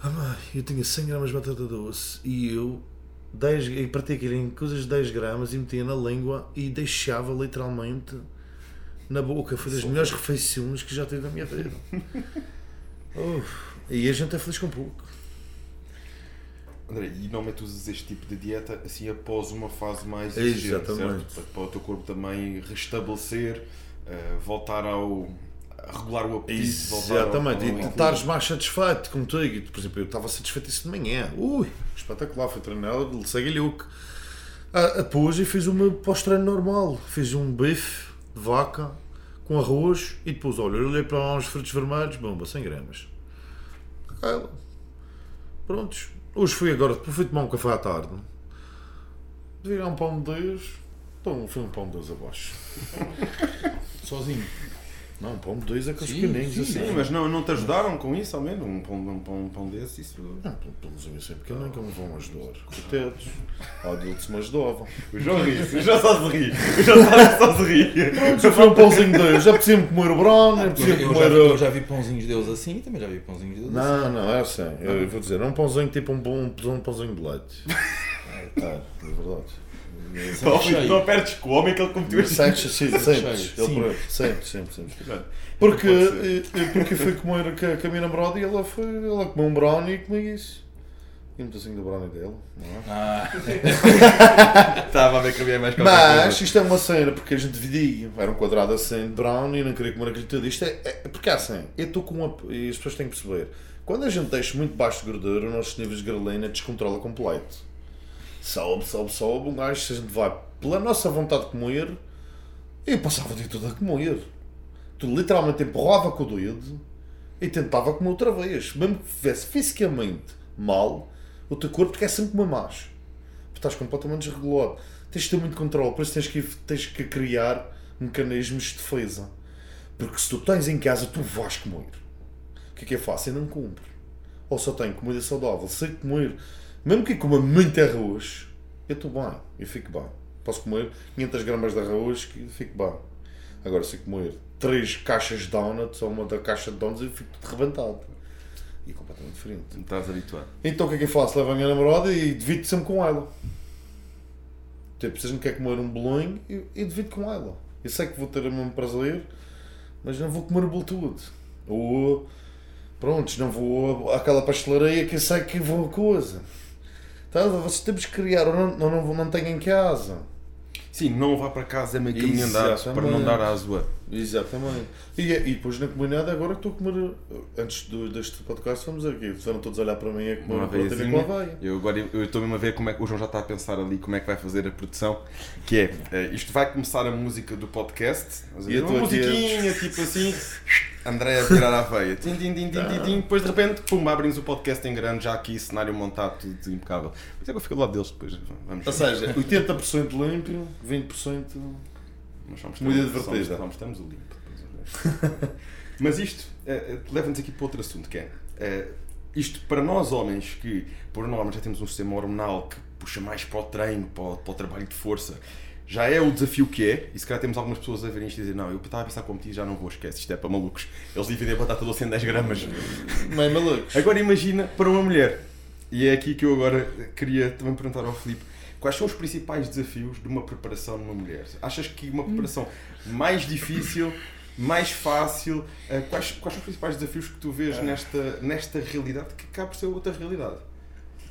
Ah, mãe, eu tinha 100 gramas de batata doce e eu 10, e partia aquilo em coisas de 10 gramas e metia na língua e deixava literalmente na boca. Foi das melhores refeições que já tive na minha vida. Uf, e a gente é feliz com pouco. André, e normalmente usas este tipo de dieta assim após uma fase mais exigente, Exatamente. certo? Para, para o teu corpo também restabelecer, eh, voltar ao, regular o apetite. ao- Exatamente, ao- e ao- tu estares mais satisfeito contigo. E, Por exemplo, eu estava satisfeito isso de manhã. Ui, espetacular, fui treinar, segue Luke. Ah, Depois eu fiz o meu pós-treino normal. Fiz um bife de vaca com arroz e depois, olha, eu olhei para uns frutos vermelhos, bomba, 100 gramas. Aquela. Prontos. Hoje fui agora, depois fui tomar um café à tarde. De virar um pão de Deus. Então, foi um pão de Deus abaixo. Sozinho. Não, um pão de Deus é aqueles Sim, pequeninos sim, assim. Sim, mas não, não te ajudaram com isso, ao menos? Um pão, um pão, um pão desse, isso. Não, pelos amigos sempre que eu nunca me vão ajudar. Coitados. Adultos me ajudavam. O João ri, o João só se ri. O João só- se ri. Já foi um pãozinho de Deus. Já apetecia-me comer o Eu, apetecia-me eu comer já, vi- eu o... já vi pãozinhos de Deus assim e também já vi pãozinhos de Deus assim. Não, não, é assim. Eu vou dizer, é um pãozinho tipo um, bom, um pãozinho de leite. É, tá, é verdade. Não, cheio. não apertes com o homem que ele cometeu este Sentes, sim, sentes, sempre, sempre. Pronto. Porque, ser. eh, porque eu fui comer com a, com a minha namorada e ela, foi, ela comeu um brownie e comi isso. E um pedacinho do brownie dela, não é? Ah, Estava a ver que havia mais qualquer Mas coisa. isto é uma cena, porque a gente dividia. Era um quadrado assim de brownie e não queria comer aquilo tudo. Isto é, é porque é assim, eu estou com uma. E as pessoas têm que perceber. Quando a gente deixa muito baixo de gordura, os nossos níveis de grelina descontrola completo. Sobe, sobe, sobe. Um gajo, se a gente vai pela nossa vontade de comer, eu passava o dia todo a comer. Tu literalmente empurrava com o dedo e tentava comer outra vez. Mesmo que estivesse fisicamente mal, o teu corpo quer sempre comer mais. Porque estás completamente desregulado. Tens de ter muito controle, por isso tens que, tens que criar mecanismos de defesa. Porque se tu tens em casa, tu vais comer. O que é que é fácil? Eu não compro. Ou só tenho comida saudável, sei comer. Mesmo que eu coma muito arroz, eu estou bem, eu fico bem. Posso comer 500 gramas de arroz que eu fico bem. Agora, se comer 3 caixas de donuts ou uma da caixa de donuts, eu fico rebentado. E é completamente diferente. Não estás habituado. Então o que é que eu faço? Levo a minha namorada e divido sempre com ela. Tipo, se gente quer comer um bolinho, eu, eu divido com ela. Eu sei que vou ter o mesmo prazer, mas não vou comer o bolo todo. Ou, prontos, não vou àquela pastelaria que eu sei que vou a coisa. Tá? Vocês temos que criar, ou não, não, não, não tenho em casa. Sim, não vá para casa, é meio caminho andado para não dar zoa. Exatamente. E, e depois na comunidade, agora estou a comer. Antes do, deste podcast, vamos aqui. Estavam todos a olhar para mim a comer Uma um proteína com aveia. Eu agora eu estou mesmo a ver como é que o João já está a pensar ali como é que vai fazer a produção. Que é, eh, isto vai começar a música do podcast. E uma aqui a- musiquinha, tipo assim, André a virar a veia. Tim, tim, tim, tim, tim, tim. Depois de repente, pum, abrimos o podcast em grande, já aqui, cenário montado, tudo impecável. Mas é que eu fico do lado deles depois. Vamos Ou seja, 80% limpo, 20%. Nós somos Muito divertida. somos- o limpo. Mas isto eh, leva-nos aqui para outro assunto, que é eh, isto para nós homens que, por norma, já temos um sistema hormonal que puxa mais para o treino, para o, para o trabalho de força, já é o desafio que é, e se calhar temos algumas pessoas a verem isto e dizer, não, eu estava a pensar competir já não vou, esquece, isto é para malucos. Eles dividem a batata doce em 10 gramas. Meio malucos. Agora imagina para uma mulher. E é aqui que eu agora queria também perguntar ao Filipe. Quais são os principais desafios de uma preparação numa mulher? Achas que uma preparação mais difícil, mais fácil? eh, Quais, quais são os principais desafios que tu vês nesta, nesta realidade que acaba por ser outra realidade?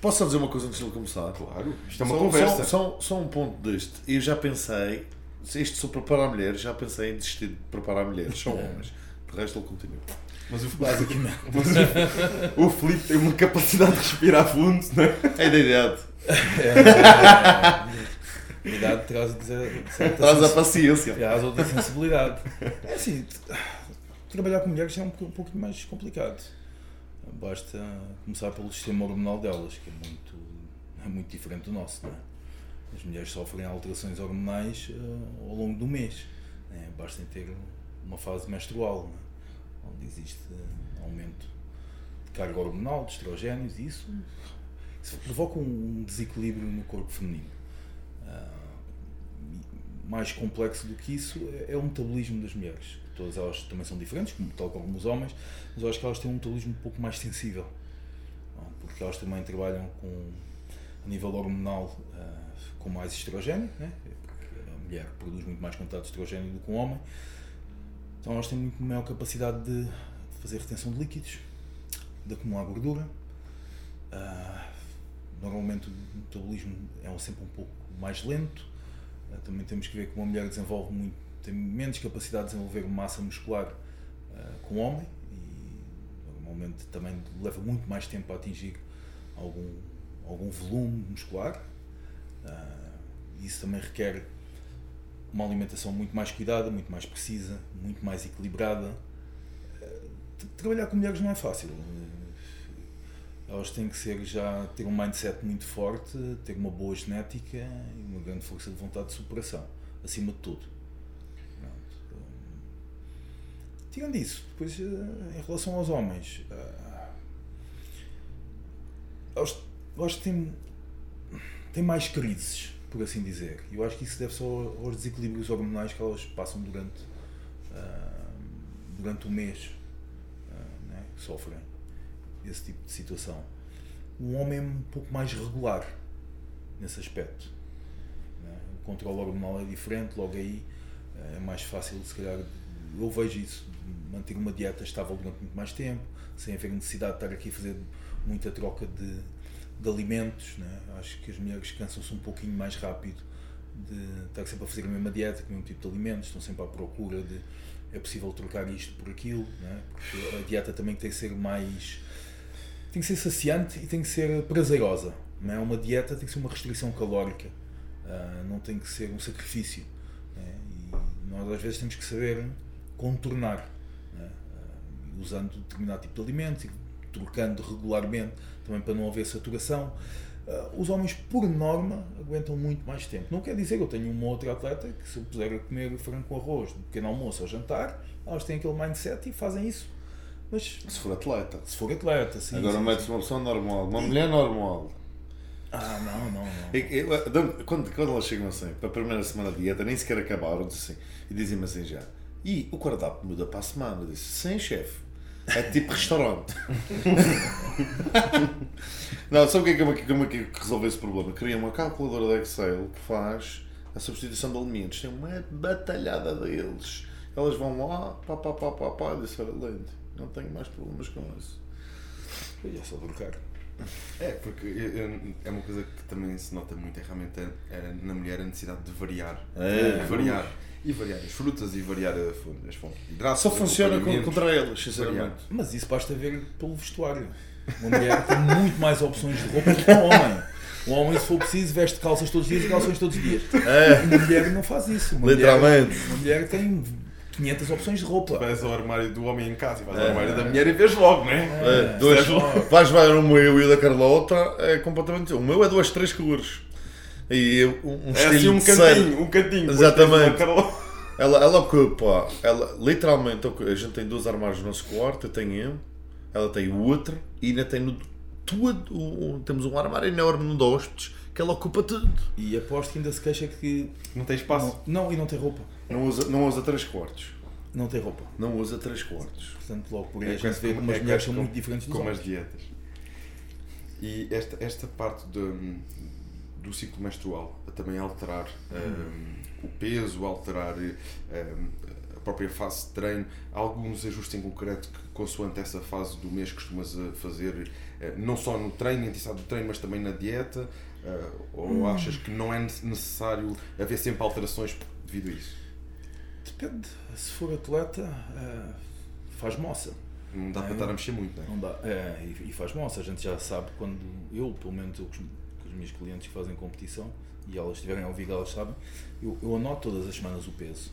Posso só dizer uma coisa antes de ele começar? Claro, isto é uma Só- conversa. Só, só, só um ponto deste. Eu já pensei, se isto sou preparar mulheres, já pensei em desistir de preparar mulheres, só homens. De resto ele continua. Mas o, Basicamente. mas o, o Filipe tem uma capacidade de respirar fundo, não é? É da idade. a idade traz, Traz a paciência. traz outra sensibilidade. É assim, trabalhar com mulheres é um, pouco- um pouquinho mais complicado. Basta começar pelo sistema hormonal delas, que é muito, é muito diferente do nosso. Não é? As mulheres sofrem alterações hormonais eh, ao longo do mês. né? Basta ter uma fase menstrual, não é? Onde existe aumento de carga hormonal, de estrogénios, e isso, isso provoca um desequilíbrio no corpo feminino. Ah, mais complexo do que isso é- é o metabolismo das mulheres. Todas elas também são diferentes, como, tal como os homens, mas eu acho que elas têm um metabolismo um pouco mais sensível, não? porque elas também trabalham com, a nível hormonal ah, com mais estrogênio, né? a mulher produz muito mais quantidade de estrogênio do que o homem, então elas têm muito maior capacidade de fazer retenção de líquidos, de acumular gordura. Ah, normalmente o metabolismo é sempre um pouco mais lento. Ah, também temos que ver que uma mulher desenvolve muito, tem menos capacidade de desenvolver massa muscular uh, com o homem e normalmente também leva muito mais tempo a atingir algum, algum volume muscular. Uh, isso também requer uma alimentação muito mais cuidada, muito mais precisa, muito mais equilibrada. Uh, trabalhar com mulheres não é fácil. Elas têm que ser já ter um mindset muito forte, ter uma boa genética e uma grande força de vontade de superação, acima de tudo. Tirando isso, depois eh, em relação aos homens, eles têm, têm mais crises, por assim dizer. Eu acho que isso deve só aos desequilíbrios hormonais que elas passam durante, uh, durante o mês, uh, né? sofrem esse tipo de situação. Um homem é um pouco mais regular nesse aspecto. Né? O controle hormonal é diferente, logo aí é mais fácil, se calhar, eu vejo isso, manter uma dieta estável durante muito mais tempo, sem haver necessidade de estar aqui a fazer muita troca de, de alimentos. Né? Acho que as mulheres cansam-se um pouquinho mais rápido de estar sempre a fazer a mesma dieta, com o mesmo tipo de alimentos, estão sempre à procura de é possível trocar isto por aquilo, né? porque a dieta também tem que ser mais. tem que ser saciante e tem que ser prazerosa. Não é? Uma dieta tem que ser uma restrição calórica, uh, não tem que ser um sacrifício. Né? E nós às vezes temos que saber contornar, né? uh, usando determinado tipo de alimentos e trocando regularmente, também para não haver saturação. Uh, os homens, por norma, aguentam muito mais tempo. Não quer dizer que eu tenho uma outra atleta que, se eu puser a comer frango com arroz de pequeno almoço ou jantar, elas têm aquele mindset e fazem isso. Mas, se for atleta. Se for atleta, sim. Agora metes uma pessoa normal, uma e... mulher normal. Ah, não, não, não. Eu, eu, quando, quando elas chegam assim, para a primeira semana de dieta, nem sequer acabaram, assim, e dizem-me assim já e o cardápio muda para a semana. Eu disse, sem chefe. É tipo restaurante. não, sabe o que é que, como, como é que resolve esse problema? Cria uma calculadora de Excel que faz a substituição de alimentos. Tem uma batalhada deles. Elas vão lá, pá, pá, pá, pá, pá. Eu disse, olha, lente, não tenho mais problemas com isso. E é só trocar. É, porque é uma coisa que também se nota muito, é realmente é, na mulher a necessidade de variar. É, de variar. E variar as frutas e variar as fontes de hidratos. Só funciona contra eles, sinceramente. Mas isso basta ver pelo vestuário. Uma mulher tem muito mais opções de roupa do que um homem. Um homem, se for preciso, veste calças todos os dias e calções todos os dias. É. Uma mulher não faz isso. Uma Literalmente. Mulher, uma mulher tem 500 opções de roupa. Vais ao armário do homem em casa e vais ao armário da mulher e vês logo, não é? é, dois, vais ver o meu e o da Carlota, é completamente. O meu é duas, três cores. E um, um é assim um cantinho, um cantinho. Exatamente. Ela, ela ocupa, ela, literalmente, a gente tem dois armários no nosso quarto, eu tenho eu, ela tem o outro e ainda tem no, tudo, temos um armário enorme no de hóspedes que ela ocupa tudo. E aposto que ainda se queixa que. Não tem espaço? Não, não e não tem roupa. Não usa, não usa três quartos. Não tem roupa. Não usa três quartos. Portanto, logo por aí é a gente vê como as mulheres são muito diferentes dos Como as dietas. E esta, esta parte do, do ciclo menstrual a também alterar um, o peso, alterar um, a própria fase de treino, alguns ajustes em concreto que, consoante essa fase do mês, costumas eh, fazer, eh, não só no treino, intensidade do treino, mas também na dieta? Eh, ou hum. achas que não é necessário haver sempre alterações devido a isso? Depende. Se for atleta, faz moça. Não dá é, para estar a mexer muito, não é? Não dá. É, e, faz moça. A gente já sabe quando eu, pelo menos eu as minhas clientes que fazem competição e elas estiverem a ouvir, elas sabem, eu, eu anoto todas as semanas o peso.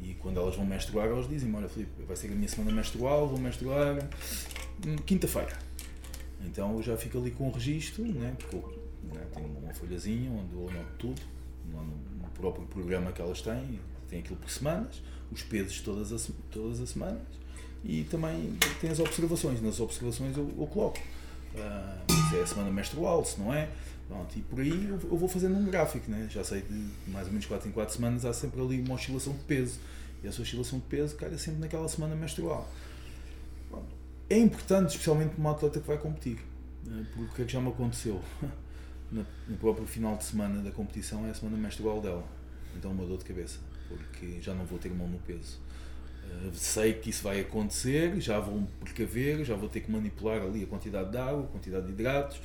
E quando elas vão menstruar, elas dizem: Olha, Filipe, vai ser a minha semana menstrual, vou menstruar hum, quinta-feira. Então eu já fico ali com o registro, né? porque né, tenho uma folhazinha onde eu anoto tudo, no, próprio programa que elas têm, tem aquilo por semanas, os pesos todas as, todas as semanas e também tem as observações. Nas observações eu, eu coloco uh, se é a semana menstrual, se não é. Pronto, e por aí eu, vou fazendo um gráfico, né? já sei de mais ou menos 4 em 4 semanas há sempre ali uma oscilação de peso. E essa oscilação de peso cai sempre naquela semana menstrual. Pronto. É importante, especialmente para uma atleta que vai competir, né? porque o que é que já me aconteceu? No próprio final de semana da competição é a semana menstrual dela. Então uma dor de cabeça, porque já não vou ter mão no peso. Uh, sei que isso vai acontecer, já vou precaver, já vou ter que manipular ali a quantidade de água, a quantidade de hidratos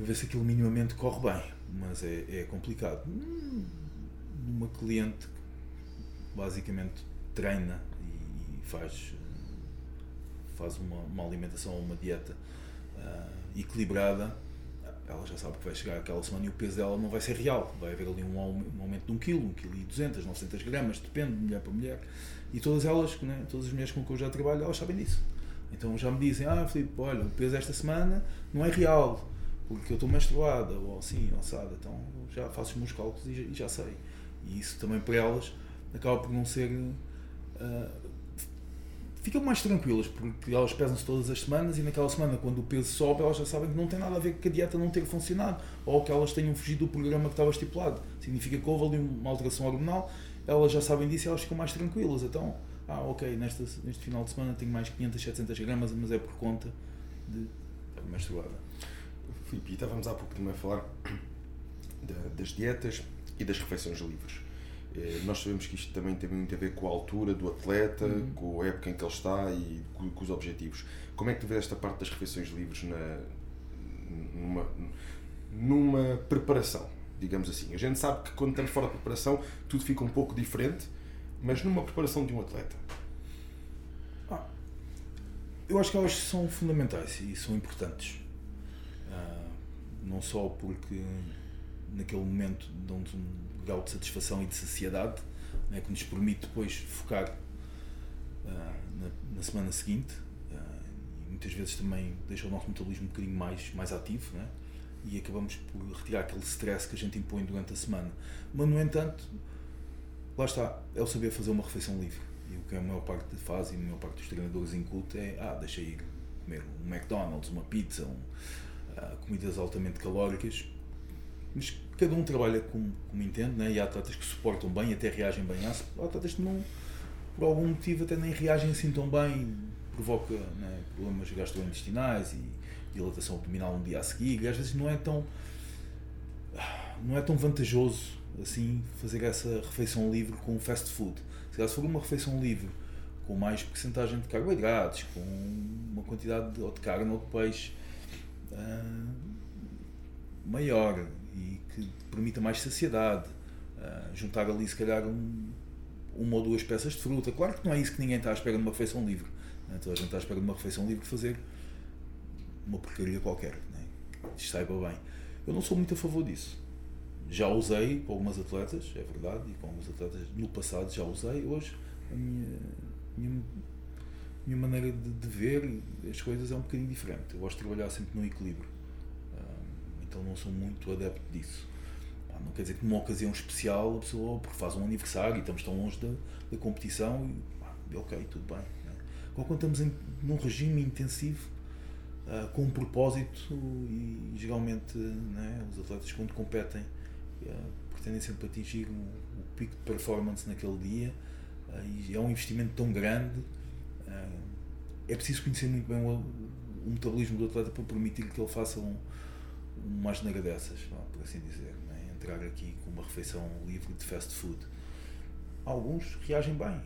para ver se aquilo minimamente corre bem, mas é, é complicado. Hum, uma cliente que basicamente treina e faz, faz uma, uma alimentação, uma dieta uh, equilibrada, ela já sabe que vai chegar aquela semana e o peso dela não vai ser real. Vai haver ali um, um aumento de 1 kg, 1 kg e 200, 900 gramas, depende de mulher para mulher. E todas elas, né, todas as mulheres com que eu já trabalho, elas sabem disso. Então já me dizem, ah Filipe, olha, o peso esta semana não é real, porque eu estou menstruada, ou assim, ou assada. Então já faço os meus cálculos e já, e já sei. E isso também para elas acaba por não ser. Uh, ficam mais tranquilas, porque elas pesam-se todas as semanas e naquela semana, quando o peso sobe, elas já sabem que não tem nada a ver com a dieta não ter funcionado ou que elas tenham fugido do programa que estava estipulado. Significa que houve ali uma alteração hormonal, elas já sabem disso e elas ficam mais tranquilas. Então, ah, ok, neste, final de semana tenho mais 500, 700 gramas, mas é por conta de estar menstruada. Filipe, estávamos há pouco também a falar das dietas e das refeições livres. Eh, nós sabemos que isto também tem muito a ver com a altura do atleta, uhum. com a época em que ele está e com, com, os objetivos. Como é que tu vês esta parte das refeições livres na, numa, numa preparação, digamos assim? A gente sabe que quando estamos fora de preparação tudo fica um pouco diferente, mas numa preparação de um atleta? Ah, eu acho que elas são fundamentais e são importantes. Não só porque naquele momento dão-nos um grau de satisfação e de saciedade né, que nos permite depois focar uh, na, na, semana seguinte uh, e muitas vezes também deixa o nosso metabolismo um bocadinho mais, mais ativo né, e acabamos por retirar aquele stress que a gente impõe durante a semana. Mas, no entanto, lá está, é o saber fazer uma refeição livre. E o que a maior parte faz e a maior parte dos treinadores inculta é ah, deixa ir comer um McDonald's, uma pizza, um, uh, comidas altamente calóricas, mas cada um trabalha como, como entende, né? e há atletas que suportam bem, até reagem bem. Há atletas que não, por algum motivo, até nem reagem assim tão bem, provoca né, problemas gastrointestinais e dilatação abdominal no dia a seguir, e às vezes não é tão não é tão vantajoso assim fazer essa refeição livre com fast food. Se for uma refeição livre com mais porcentagem de carboidratos, com uma quantidade de, ou de carne ou de peixe uh, maior, e que permita mais saciedade. Uh, juntar ali, se calhar, um, uma ou duas peças de fruta. Claro que não é isso que ninguém está à espera de uma refeição livre. Né? Toda a gente está à espera de uma refeição livre fazer uma porcaria qualquer. Né? Isto saiba bem. Eu não sou muito a favor disso. Já usei com algumas atletas, é verdade, e com alguns atletas no passado já usei. Hoje, a minha, minha, minha maneira de, de ver as coisas é um bocadinho diferente. Eu gosto de trabalhar sempre no equilíbrio então não sou muito adepto disso. Não quer dizer que numa ocasião especial a pessoa, porque faz um aniversário e estamos tão longe da, da competição, e ok, tudo bem. Né? Quando estamos em, num regime intensivo, uh, com um propósito, e geralmente né, os atletas, quando competem, uh, pretendem sempre atingir um, o pico de performance naquele dia, e é um investimento tão grande. É preciso conhecer muito bem o, o metabolismo do atleta para permitir que ele faça um, uma asneira dessas, por assim dizer, né? entrar aqui com uma refeição livre de fast food. Alguns reagem bem,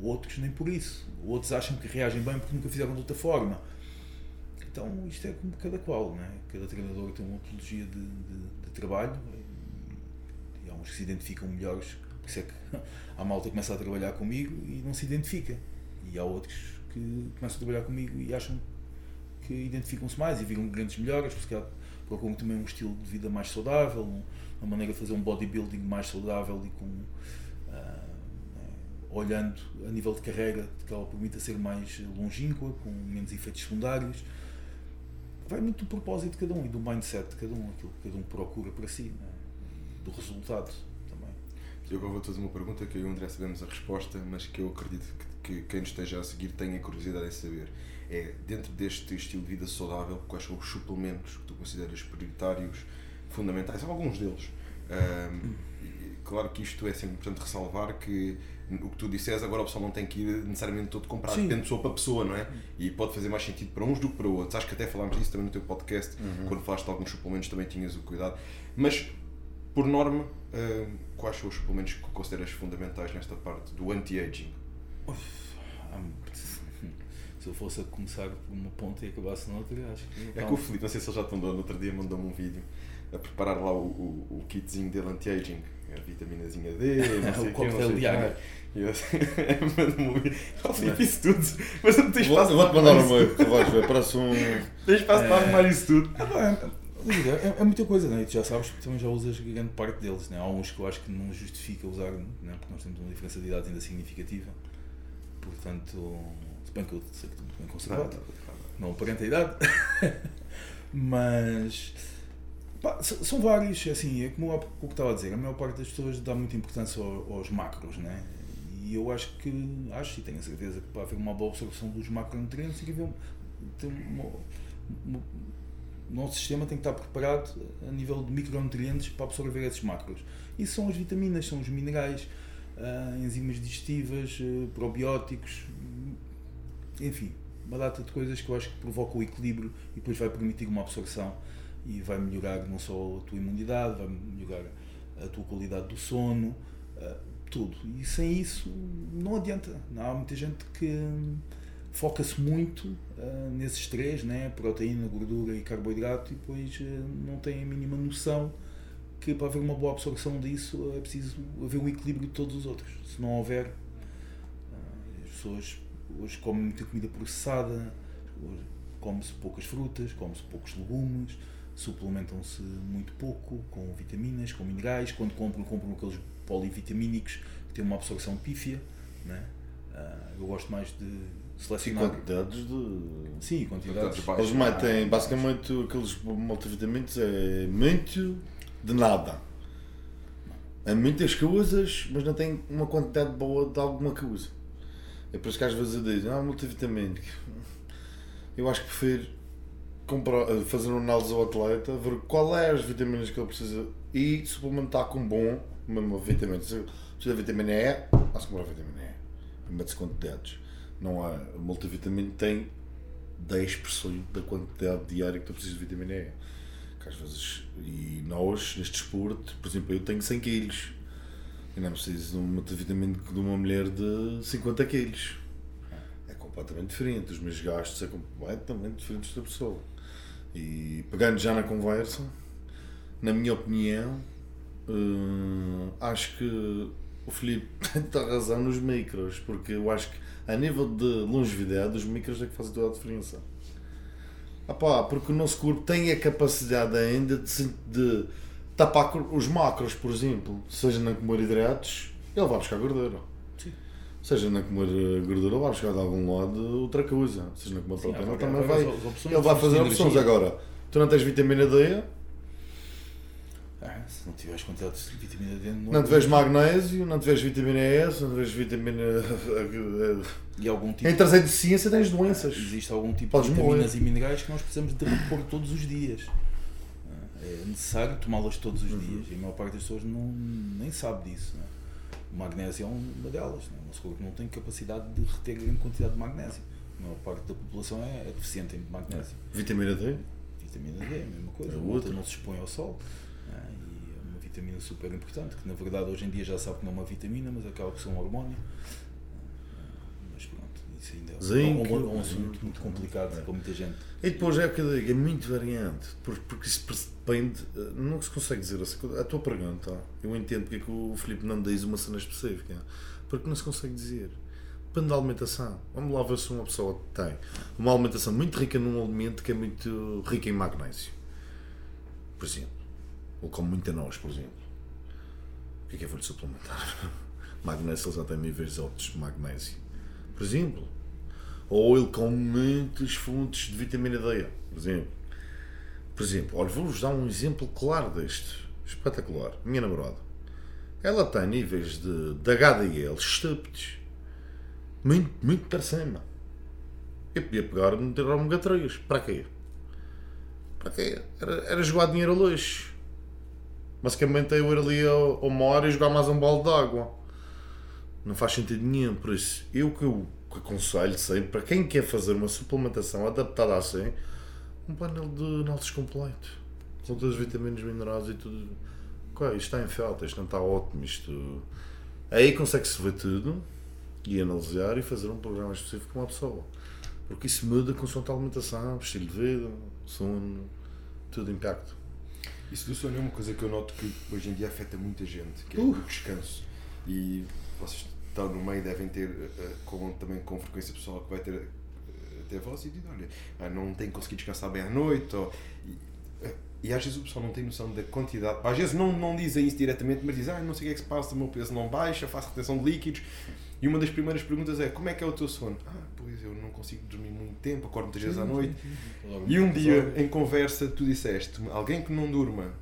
outros nem por isso. Outros acham que reagem bem porque nunca fizeram de outra forma. Então isto é como cada qual, né? cada treinador tem uma metodologia de, de, de trabalho e há uns que se identificam melhores, por isso é que a malta começa a trabalhar comigo e não se identifica. E há outros que começam a trabalhar comigo e acham que identificam-se mais e viram grandes melhoras, porque procuram também um estilo de vida mais saudável, uma maneira de fazer um bodybuilding mais saudável e com uh, olhando a nível de carreira que ela permita ser mais longínqua, com menos efeitos secundários. Vai muito do propósito de cada um e do mindset de cada um, aquilo que cada um procura para si, né? do resultado também. Eu agora vou-te fazer uma pergunta que eu e o André sabemos a resposta, mas que eu acredito que, que quem nos esteja a seguir tenha curiosidade em saber é, dentro deste estilo de vida saudável, quais são os suplementos que tu consideras prioritários, fundamentais? Alguns deles. Um, claro que isto é sempre importante ressalvar que o que tu disseres, agora o pessoal não tem que ir necessariamente todo comprar, Sim. depende de pessoa para pessoa, não é? E pode fazer mais sentido para uns do que para outros. Acho que até falámos disso também no teu podcast, uhum. quando falaste de alguns suplementos também tinhas o cuidado. Mas, por norma, uh, quais são os suplementos que consideras fundamentais nesta parte do anti-aging? se eu fosse a começar por uma ponta e acabasse noutra, acho que. É que o Felipe, não sei se ele já te mandou, no outro dia mandou-me um vídeo a preparar lá o, o, o kitzinho dele anti-aging, a vitaminazinha D, não sei O coquetel não sei o diário. quê. E eu assim, Filipe, isso tudo, mas não tens Vou- espaço Vou-te para mandar arrumar um isso meio, que vais ver, parece um. Tens espaço para arrumar isso tudo. Ah, é, é, é muita coisa, né? E tu já sabes que também já usas grande parte deles. Né? Há uns que eu acho que não justifica usar, né? porque nós temos uma diferença de idade ainda significativa. Portanto, se bem que eu sei que estou muito bem conservado, não aparenta a idade. Mas pá, são vários, assim, é como há pouco estava a dizer, a maior parte das pessoas dá muita importância ao- aos macros, né? E eu acho que, acho e tenho a certeza que para haver uma boa absorção dos macronutrientes tem que haver o nosso sistema tem que estar preparado a nível de micronutrientes para absorver esses macros. E são as vitaminas, são os minerais, enzimas digestivas, eh, probióticos, enfim, uma data de coisas que eu acho que provocam o equilíbrio e depois vai permitir uma absorção e vai melhorar não só a tua imunidade, vai melhorar a tua qualidade do sono, ah, tudo. E sem isso não adianta. Há muita gente que foca-se muito ah, nesses três, né? proteína, gordura e carboidrato, e depois ah, não tem a mínima noção que para haver uma boa absorção disso é preciso haver um equilíbrio de todos os outros. Se não houver, ah, as pessoas hoje comem muita comida processada, hoje come-se poucas frutas, come-se poucos legumes, suplementam-se muito pouco com vitaminas, com minerais, quando compram, compram aqueles polivitamínicos que têm uma absorção pífia. Né? Ah, eu gosto mais de E selecionar. quantidades de. Sim, quantidades. Quantidades baixas. Eles metem basicamente aqueles multivitaminos é muito de nada. É muitas coisas, mas não tem uma quantidade boa de alguma coisa. É por isso que às vezes eu digo, ah, multivitamínico. Eu acho que prefiro comprar, eh, fazer uma análise ao atleta, ver qual é as vitaminas que ele precisa e suplementar com bom mesmo vitamina. Se precisa de vitamina E, há-se comprar vitamina E. Mete-se quantidades. Não há. O multivitamínico tem 10% da quantidade diária que tu precisas de vitamina E. Às vezes. E nós, neste desporto, por exemplo, eu tenho 100 quilos. E não preciso de um multivitamínico de uma mulher de 50 quilos. É completamente diferente. Os meus gastos são completamente diferentes da pessoa. E pegando já na conversa, na minha opinião, hum, acho que o Filipe a razão nos micros, porque eu acho que a nível de longevidade, os micros é que fazem toda a diferença. Ah pá, porque o nosso corpo tem a capacidade ainda de, de tapar os macros, por exemplo, seja na comer hidratos, ele vai buscar gordura. Sim. Seja na comer eh, gordura, ele vai buscar de algum lado outra coisa. Seja na comer proteína, também vai. opções, Ele vai fazer opções. Agora, tu não tens vitamina D, Ah, se não tiveres quantidades de vitamina D, não, não tiveres magnésio, não tiveres vitamina S, não tiveres vitamina. E algum tipo em deficiência, tens doenças. Existe algum tipo Podes de vitaminas morrer. e minerais que nós precisamos de repor todos os dias. Ah, É necessário tomá-las todos os Uhum. dias e a maior parte das pessoas não, nem sabe disso. né? O magnésio é uma delas. né? O nosso corpo não tem capacidade de reter grande quantidade de magnésio. A maior parte da população é, é deficiente em magnésio. Vitamina D? Vitamina D é a mesma coisa. É A outra não se expõe ao sol. Né? E é uma vitamina super importante, que na verdade hoje em dia já sabe que não é uma vitamina, mas acaba por ser um hormônio. Ah, Mas pronto, isso ainda é um, Zinco. um- um assunto muito complicado para muita gente. E depois é o que eu digo, é muito variante, por- porque isso depende, eh, não se consegue dizer assim. A tua pergunta, eu entendo porque é que o Filipe não diz uma cena específica, porque não se consegue dizer. Depende da alimentação. Vamos lá ver se uma pessoa tem uma alimentação muito rica num alimento que é muito rica em magnésio, por exemplo, ou como muita nós, por exemplo. O que é que eu vou-lhe suplementar? Magnésio, ele já tem níveis altos de magnésio, por exemplo ou ele come muitas fontes de vitamina D, por exemplo. Por exemplo, olha, vou-vos dar um exemplo claro deste, espetacular. Minha namorada, ela tem níveis de, de HDL estúpidos, muito, muito para cima. Eu podia pegar e meter ômega 3, para quê? Para quê? Era, era jogar dinheiro a lixo. Basicamente é eu ir ali ao, ao mar e jogar mais um balde de água. Não faz sentido nenhum, por isso eu que eu que aconselho sempre para quem quer fazer uma suplementação adaptada assim, um painel de análises completo, com todas as vitaminas, minerais e tudo. Isto está em falta, isto não está ótimo, isto. Aí consegue-se ver tudo e analisar e fazer um programa específico com uma pessoa. Porque isso muda com a alimentação, estilo de vida, sono, tudo impacto. Isso do sono é uma coisa que eu noto que hoje em dia afeta muita gente, que é Uh. o descanso. E vocês estão no meio, devem ter eh, com, também com frequência pessoal que vai ter eh, até voz e diz, olha, ah, não tenho conseguido descansar bem à noite. Ou, e, e às vezes o pessoal não tem noção da quantidade. Às vezes não, não dizem isso diretamente, mas dizem, ah, não sei o que é que se passa, o meu peso não baixa, faço retenção de líquidos. E uma das primeiras perguntas é, como é que é o teu sono? Ah, pois eu não consigo dormir muito tempo, acordo muitas vezes à noite. E um dia, em conversa, tu disseste alguém que não durma,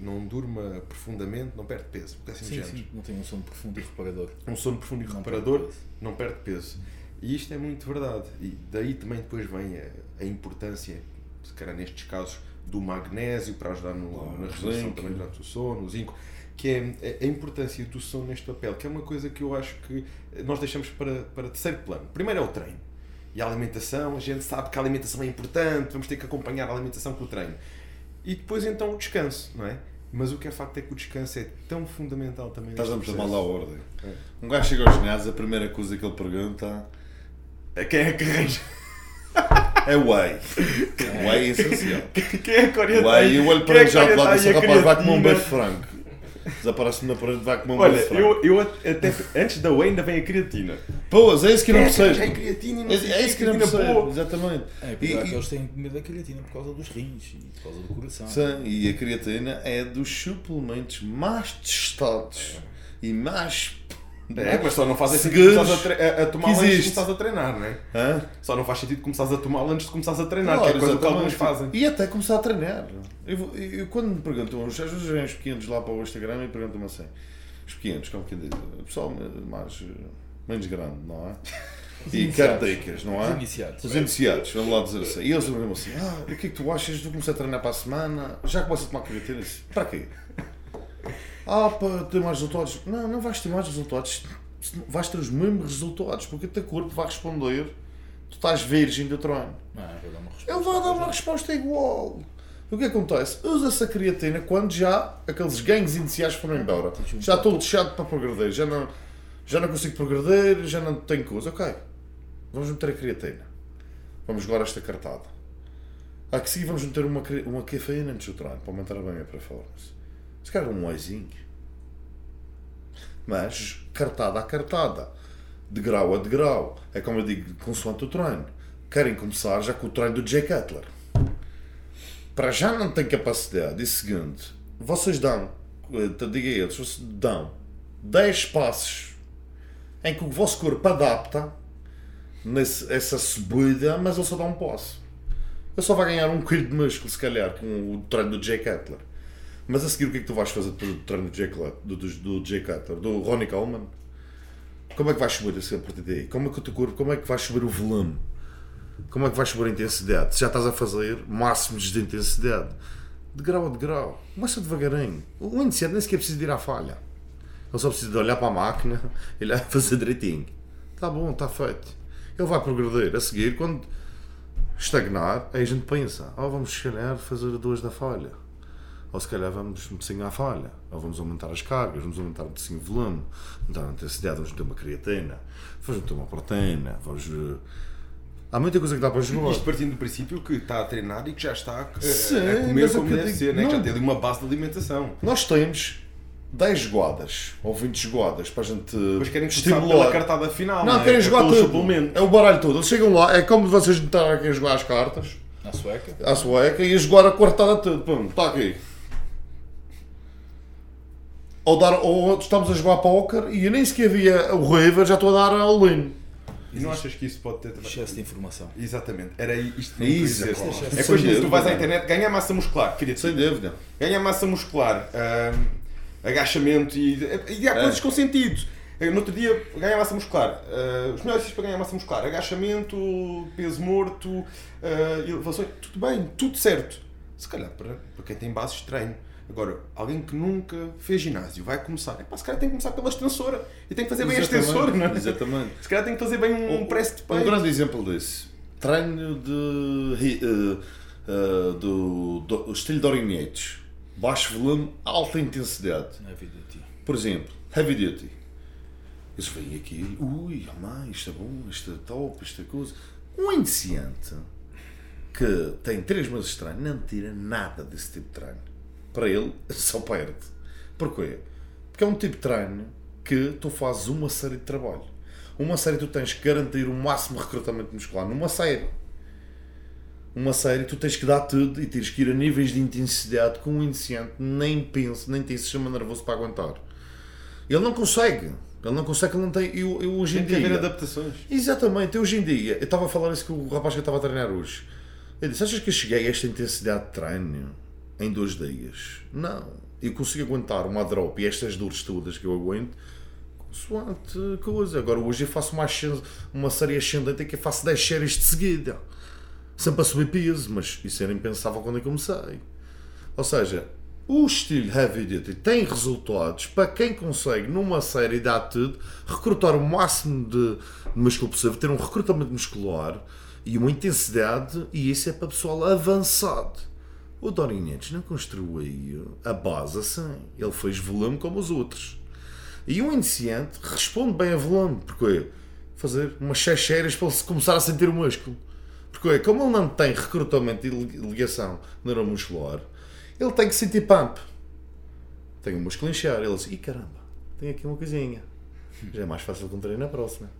não durma profundamente, não perde peso. Porque assim Sim, sim, não tem um sono profundo e reparador. Um sono profundo e Não reparador perde peso. não perde peso. E isto é muito verdade. E daí também depois vem a, a importância, se calhar nestes casos, do magnésio para ajudar no- Claro, na resolução também durante o sono, o zinco, que é a- importância do sono neste papel, que é uma coisa que eu acho que nós deixamos para, para terceiro plano. Primeiro é o treino. E a alimentação, a gente sabe que a alimentação é importante, vamos ter que acompanhar a alimentação com o treino. E depois então o descanso, não é? Mas o que é facto é que o descanso é tão fundamental também. Estás a meter mal à ordem. É. Um gajo chega ao ginásio, a primeira coisa que ele pergunta Quem é que arranja? é whey. Whey é essencial. Quem é que orienta? Whey, eu olho para é ele já de lado e rapaz, vai comer um beijo franco. Desaparece-me na parede, vai comer um Olha, eu, eu até antes da whey ainda vem a creatina. Pois, é isso que eu não é percebo. creatina e não É, sei é quê, isso que eu não creatina percebo, exatamente. É, E- apesar e- que eles têm medo da creatina por causa dos rins e por causa do coração. Sim, e a creatina é dos suplementos mais testados e mais. É, mas só não faz sentido começares a, a, que antes de começares a treinar, não é? Hã? Só não faz sentido começares a tomá-la antes de começares a treinar, Claro, que é coisa que alguns fazem. E até começar a treinar. Eu, vou- eu- quando me perguntam, às vezes vêm os pequenos lá para o Instagram e perguntam-me assim: os pequenos, como quem diz, o pessoal mais, menos grande, não é? E iniciados. caretakers, não Os é? iniciados. Os iniciados, vamos lá dizer assim. E eles dizem assim: ah, o que é que tu achas de começar a treinar para a semana? Já começo a tomar creatina? Eu disse, Para quê? Ah, para ter mais resultados. Não, não vais ter mais resultados. Vais ter os mesmos resultados, porque o teu corpo vai responder. Tu estás virgem do. Não, resposta. Ele vai dar uma resposta igual. O que acontece? Usa-se a creatina quando já aqueles gangues iniciais foram embora. Já estou lixado para progredir, já não, já não consigo progredir, já não tenho coisa. Ok, vamos meter a creatina. Vamos jogar esta cartada. A que seguir vamos meter uma, uma cafeína antes do treino para aumentar bem a performance. Se calhar um wheyzinho. Mas cartada a cartada. De grau a de grau. É como eu digo, consoante o treino. Querem começar já com o treino do Jay Cutler. Para já não tem capacidade. E segundo, vocês dão, eh, diga eles, vocês dão 10 passos em que o vosso corpo adapta nesse, essa subida, mas ele só dá um passo. Ele só vai ganhar um quilo de músculo, se calhar, com o treino do Jay Cutler. Mas a seguir, o que é que tu vais fazer do treino do Jay, do, do, do Jay do Ronnie Coleman? Como é que vais subir a partir daí? Como é que o teu corpo, como é que vais subir o volume? Como é que vais subir a intensidade? Se já estás a fazer máximos de intensidade, de grau a de grau, começa devagarinho. O iniciante nem sequer precisa de ir à falha. Ele só precisa de olhar para a máquina e lá fazer direitinho. Está bom, está feito. Ele vai progredir. A seguir, quando estagnar, aí a gente pensa: oh, vamos se calhar fazer duas da falha. Ou se calhar vamos metecinho à falha. Ou vamos aumentar as cargas, vamos aumentar metecinho o volume, aumentar a intensidade, vamos meter uma creatina, vamos meter uma proteína, vamos. eh, Há muita coisa que dá para jogar. Isto partindo do princípio que está a treinar e que já está a, Sim, a comer é como deve digo, ser, né? que já não. tem ali uma base de alimentação. Nós temos 10 jogadas ou 20 jogadas para a gente Mas querem estimular. cartada final. Não, é? querem É jogar pelo tudo. É o baralho todo. Eles chegam lá, é como vocês estarem aqui a jogar as cartas, Na sueca. à sueca, e a jogar a quartada tudo. Pum, está aqui. Ou, dar, ou estamos a jogar póquer e eu nem sequer via o River, já estou a dar ao Lino. E não achas que isso pode ter também? Excesso de informação. Exatamente, era isto que Isso, claro. É que em dia tu vais à internet, ganha massa muscular, queria Sem dúvida. ganha massa muscular, hum, agachamento e, e há É. coisas com sentido. Eh, No outro dia, ganha massa muscular. eh, os melhores exercícios para ganhar massa muscular: agachamento, peso morto, eh, elevações, tudo bem, tudo certo. Se calhar para, para quem tem bases de treino. Agora, alguém que nunca fez ginásio vai começar. Epá, se calhar tem que começar pela extensora e tem que fazer bem a extensora, não é? Exatamente. Se calhar tem que fazer bem um, press de Um peito. grande exemplo disso. Treino de eh, eh, do, do estilo de Orinetes. Baixo volume, alta intensidade. De ti. Por exemplo, heavy duty. Eles vêm aqui, ui, mãe, isto é bom, isto é top, isto é coisa. Um iniciante que tem 3 meses de treino não tira nada desse tipo de treino. Para ele, só perde. Porquê? Porque é um tipo de treino que tu fazes uma série de trabalho. Uma série tu tens que garantir o máximo recrutamento muscular. Numa série. Uma série tu tens que dar tudo e tens que ir a níveis de intensidade que um iniciante nem pensa, nem tem sistema nervoso para aguentar. Ele não consegue. Ele não consegue, ele não tem. Eu, eu hoje Tem em que haver dia. adaptações. Exatamente, hoje em dia, eu estava a falar isso com o rapaz que eu estava a treinar hoje. Eu disse: Achas que eu cheguei a esta intensidade de treino em dois dias? Não. Eu consigo aguentar uma drop e estas dores todas que eu aguento, consoante coisa. Agora, hoje eu faço uma, uma série ascendente em que eu faço 10 séries de seguida, sempre a subir peso, mas isso era impensável quando eu comecei. Ou seja, o estilo heavy duty tem resultados para quem consegue, numa série de atitude, recrutar o máximo de músculo possível, ter um recrutamento muscular e uma intensidade, e isso é para pessoal avançado. O Dorinetes não construiu a base assim. Ele fez volume como os outros. E um iniciante responde bem a volume, porque fazer umas 6 séries para ele começar a sentir o músculo. Porque como ele não tem recrutamento e ligação neuromuscular, ele tem que sentir pump. Tem o músculo inchar. Ele diz, ih caramba, tem aqui uma coisinha. Já é mais fácil um treino na próxima.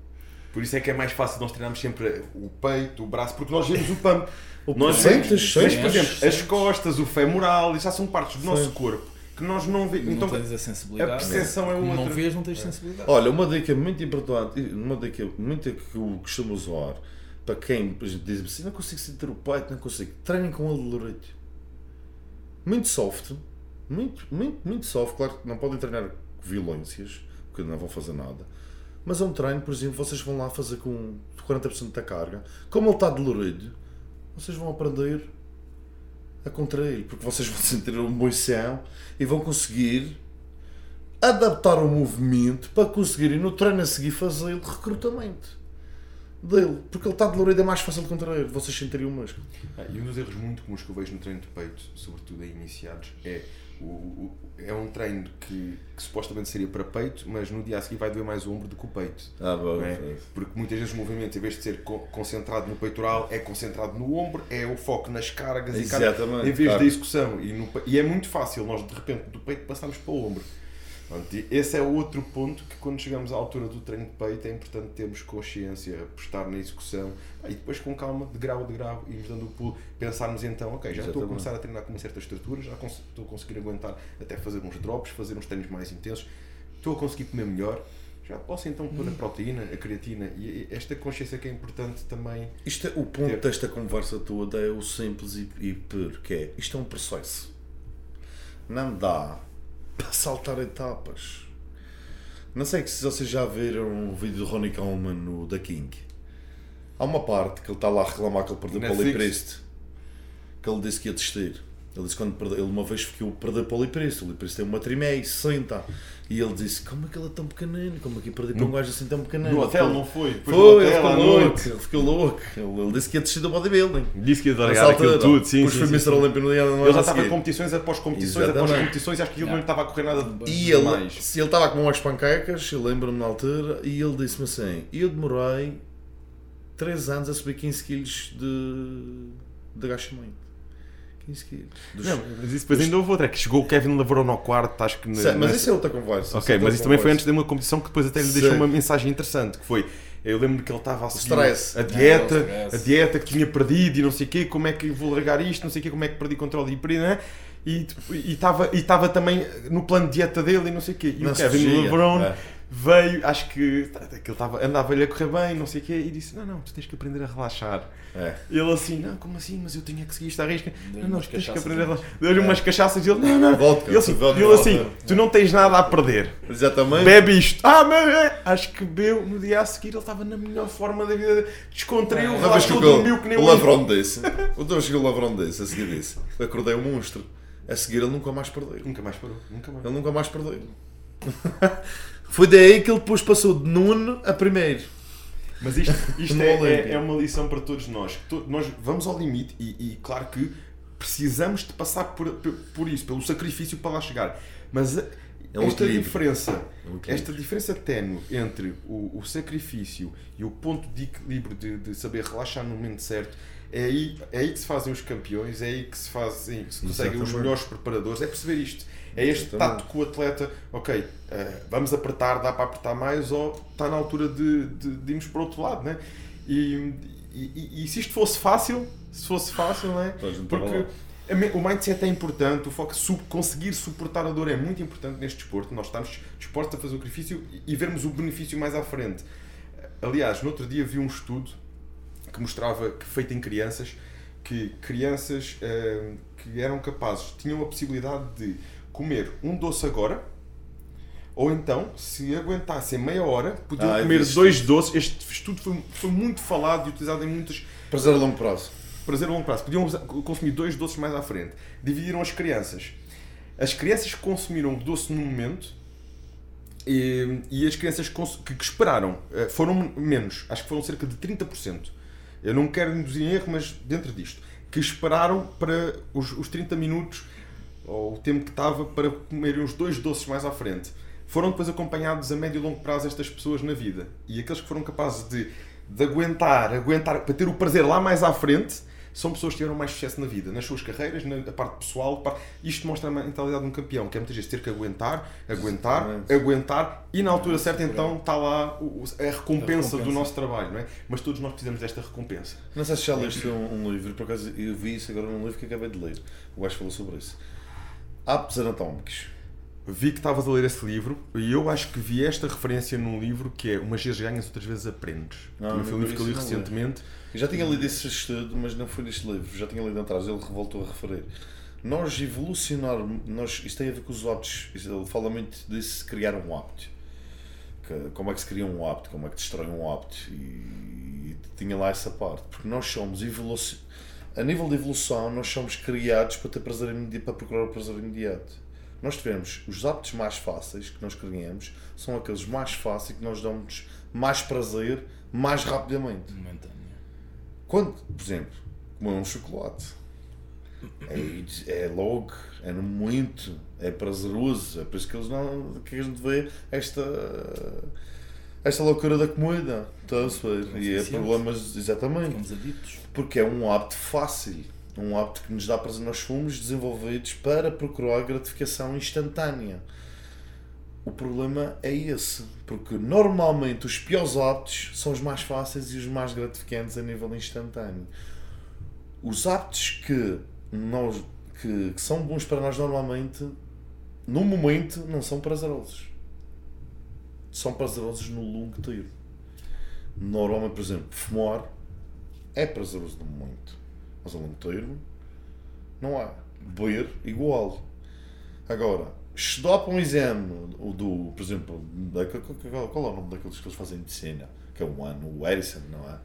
Por isso é que é mais fácil nós treinarmos sempre o peito, o braço, porque nós vemos o pump. O nós sentes, vemos, sentes, mas, por exemplo, as sentes. costas, o femoral, isso já são partes do nosso Sim. corpo que nós não vemos. Não Então, tens a sensibilidade. a percepção é não outra. vês, não tens sensibilidade. Olha, uma dica muito importante, uma dica muito que eu costumo usar para quem por exemplo, diz assim, não consigo sentir o peito, não consigo. Treinem com ele direito. Muito soft, muito, muito, muito soft. Claro que não podem treinar violências, porque não vão fazer nada. Mas é um treino, por exemplo, vocês vão lá fazer com 40% da carga. Como ele está dolorido, vocês vão aprender a contrair, porque vocês vão sentir uma emoção e vão conseguir adaptar o movimento para conseguirem no treino a seguir fazer recrutamento dele. Porque ele está dolorido, é mais fácil de contrair. Vocês sentirem o músculo. Ah, E um dos erros muito comuns que eu vejo no treino de peito, sobretudo em iniciados, é o, o- é um treino que, que supostamente seria para peito, mas no dia a seguir vai doer mais o ombro do que o peito. Ah, bom. é? Porque muitas vezes o movimento, em vez de ser co- concentrado no peitoral, é concentrado no ombro, é o foco nas cargas e cargas, Exatamente, em vez claro. da execução. E, no e é muito fácil nós, de repente, do peito passarmos para o ombro. Pronto, esse é outro ponto que, quando chegamos à altura do treino de peito, é importante termos consciência, apostar na execução e depois, com calma, de grau a de grau, irmos dando o pulo, pensarmos então, ok, já estou a Exatamente. começar a treinar com uma certa estrutura, já estou a conseguir aguentar até fazer uns drops, fazer uns treinos mais intensos, estou a conseguir comer melhor, já posso então pôr a proteína, a creatina e esta consciência que é importante também. Isto é, o ponto Ter. desta conversa toda é o simples e, e que é, isto é um processo. Não dá para saltar etapas. Não sei se vocês já viram o vídeo do Ronnie Coleman no The King. Há uma parte que ele está lá a reclamar que ele perdeu para o Lee. Priest. Que ele disse que ia desistir. Ele disse que quando perdeu, ele uma vez ficou perder para o Priest. O Priest tem uma trimé e 60. E ele disse, como é que ele é tão pequenino? Como é que eu perdi para um gajo assim tão pequenino? No hotel, Ele não foi? Depois foi, ele ficou louco, noite. ele ficou louco. Ele, ele disse que ia desistir do bodybuilding. Disse que ia largar aquilo tudo, sim, Depois foi Mr. sim. Olympia no dia Ele já estava seguir. competições após competições após competições, acho que aquilo não estava a correr nada de E ele, mais. se ele estava com umas panquecas, eu lembro-me na altura, e ele disse-me assim: Eu demorei 3 anos a subir 15 kg de, de agachamento. 15 kg. Dos- Não, mas isso depois ainda houve outra, é que chegou o Kevin Levrone ao quarto, acho que... na- mas nessa- isso é outra conversa. Ok, é outra mas isso também foi antes de uma competição que depois até lhe Sim. deixou uma mensagem interessante, que foi, eu lembro que ele estava a seguir stress. a dieta, Não, o stress. a dieta que tinha perdido e não sei o quê, como é que eu vou largar isto, não sei o quê, como é que perdi controle e perdi, né? E estava e estava também no plano de dieta dele e não sei o quê. E Não o Kevin fugia. LeBron É. veio, acho que aquilo estava, andava-lhe a correr bem, não sei o quê, e disse, não, não, tu tens que aprender a relaxar. É. Ele assim, não, como assim? Mas eu tinha que seguir esta risca. Deu-lhe Não, não, tu tens que aprender a relaxar. Deu-lhe umas cachaças e ele, não, não. Vodka, ele assim, vodka, ele assim, vodka. tu não tens nada a perder. Exatamente. Bebe isto. Ah, mas é. acho que bebeu no dia a seguir. Ele estava na melhor forma da vida. Descontraiu, que relaxou, o, dormiu que nem o um Lavron disse, outra vez que o Lavron disse, a seguir disse, acordei um monstro. A seguir ele nunca mais perdeu. Nunca mais parou. Nunca mais. Ele nunca mais perdeu. Foi daí que ele depois passou de nono a primeiro. Mas isto, isto é, é, é uma lição para todos nós. To- Nós vamos ao limite e, e claro que precisamos de passar por, por, por isso, pelo sacrifício para lá chegar. Mas, É um esta equilíbrio. diferença, É um esta diferença ténue entre o, o sacrifício e o ponto de equilíbrio de, de saber relaxar no momento certo, é aí, é aí que se fazem os campeões, é aí que se fazem, que se conseguem os melhores preparadores, é perceber isto. É este Exatamente. tato que o atleta, ok, eh, vamos apertar, dá para apertar mais, ou está na altura de, de, de irmos para o outro lado, né? E, e, e- se isto fosse fácil, se fosse fácil, é? Estava Porque o mindset é importante, o foco su- conseguir suportar a dor é muito importante neste desporto. Nós estamos dispostos a fazer o sacrifício e, vermos o benefício mais à frente. Aliás, no outro dia vi um estudo que mostrava que feito em crianças que crianças eh, que eram capazes, tinham a possibilidade de comer um doce agora ou então, se aguentassem meia hora, podiam Ah, comer dois doces. Este estudo foi, foi muito falado e utilizado em muitas Prazer a longo prazo. prazer a longo prazo. Podiam consumir dois doces mais à frente. Dividiram as crianças. As crianças que consumiram o doce no momento e, e as crianças que, que esperaram eh, foram menos. Acho que foram cerca de 30%. Eu não quero induzir em erro, mas dentro disto. Que esperaram para os, os 30 minutos ou o tempo que estava para comerem os dois doces mais à frente. Foram depois acompanhados a médio e longo prazo estas pessoas na vida. E aqueles que foram capazes de, de aguentar, aguentar, para ter o prazer lá mais à frente, são pessoas que tiveram mais sucesso na vida, nas suas carreiras, na parte pessoal. Isto mostra a mentalidade de um campeão, que é muitas vezes ter que aguentar, aguentar, Exatamente. aguentar e na altura certa então está lá o- o- a recompensa do recompensa. nosso trabalho, não é? Mas todos nós precisamos desta recompensa. Não sei se já leste um, um livro, por acaso eu vi isso agora num livro que acabei de ler. O gajo falou sobre isso. Hábitos anatómicos. Vi que estavas a ler esse livro e eu acho que vi esta referência num livro que é Umas vezes ganhas, outras vezes aprendes. Não, Também foi um não livro que eu li não recentemente. Eu já tinha lido esse estudo, mas não foi neste livro. Já tinha lido atrás, ele voltou a referir. Nós evolucionar, nós, isto tem a ver com os hábitos. Ele fala muito de se criar um hábito. Que- como é que se cria um hábito, como é que destrói um hábito. E, e tinha lá essa parte. Porque nós somos evoluci- A nível de evolução, nós somos criados para ter prazer imediato, para procurar o prazer imediato. Nós tivemos os hábitos mais fáceis que nós criamos, são aqueles mais fáceis que nós damos mais prazer mais rapidamente. Momentâneo. Quando, por exemplo, comer um chocolate, é, é logo, é no momento, é prazeroso, é por isso que, eles não, que a gente vê esta, esta loucura da comida, estás a ver? E é problemas, exatamente, Ficamos aditos. Porque é um hábito fácil, um hábito que nos dá prazer, nós fomos desenvolvidos para procurar gratificação instantânea. O problema é esse, porque normalmente os piores hábitos são os mais fáceis e os mais gratificantes a nível instantâneo. Os hábitos que, nós, que, que são bons para nós normalmente, no momento, não são prazerosos. São prazerosos no longo termo. Normalmente, por exemplo, fumar é prazeroso no momento, mas a longo termo não há. Beber, igual. Agora, estudar para um exame, o do, por exemplo, da, qual, qual- é o nome daqueles que eles fazem de cena? Que é um ano, o Harrison, não é?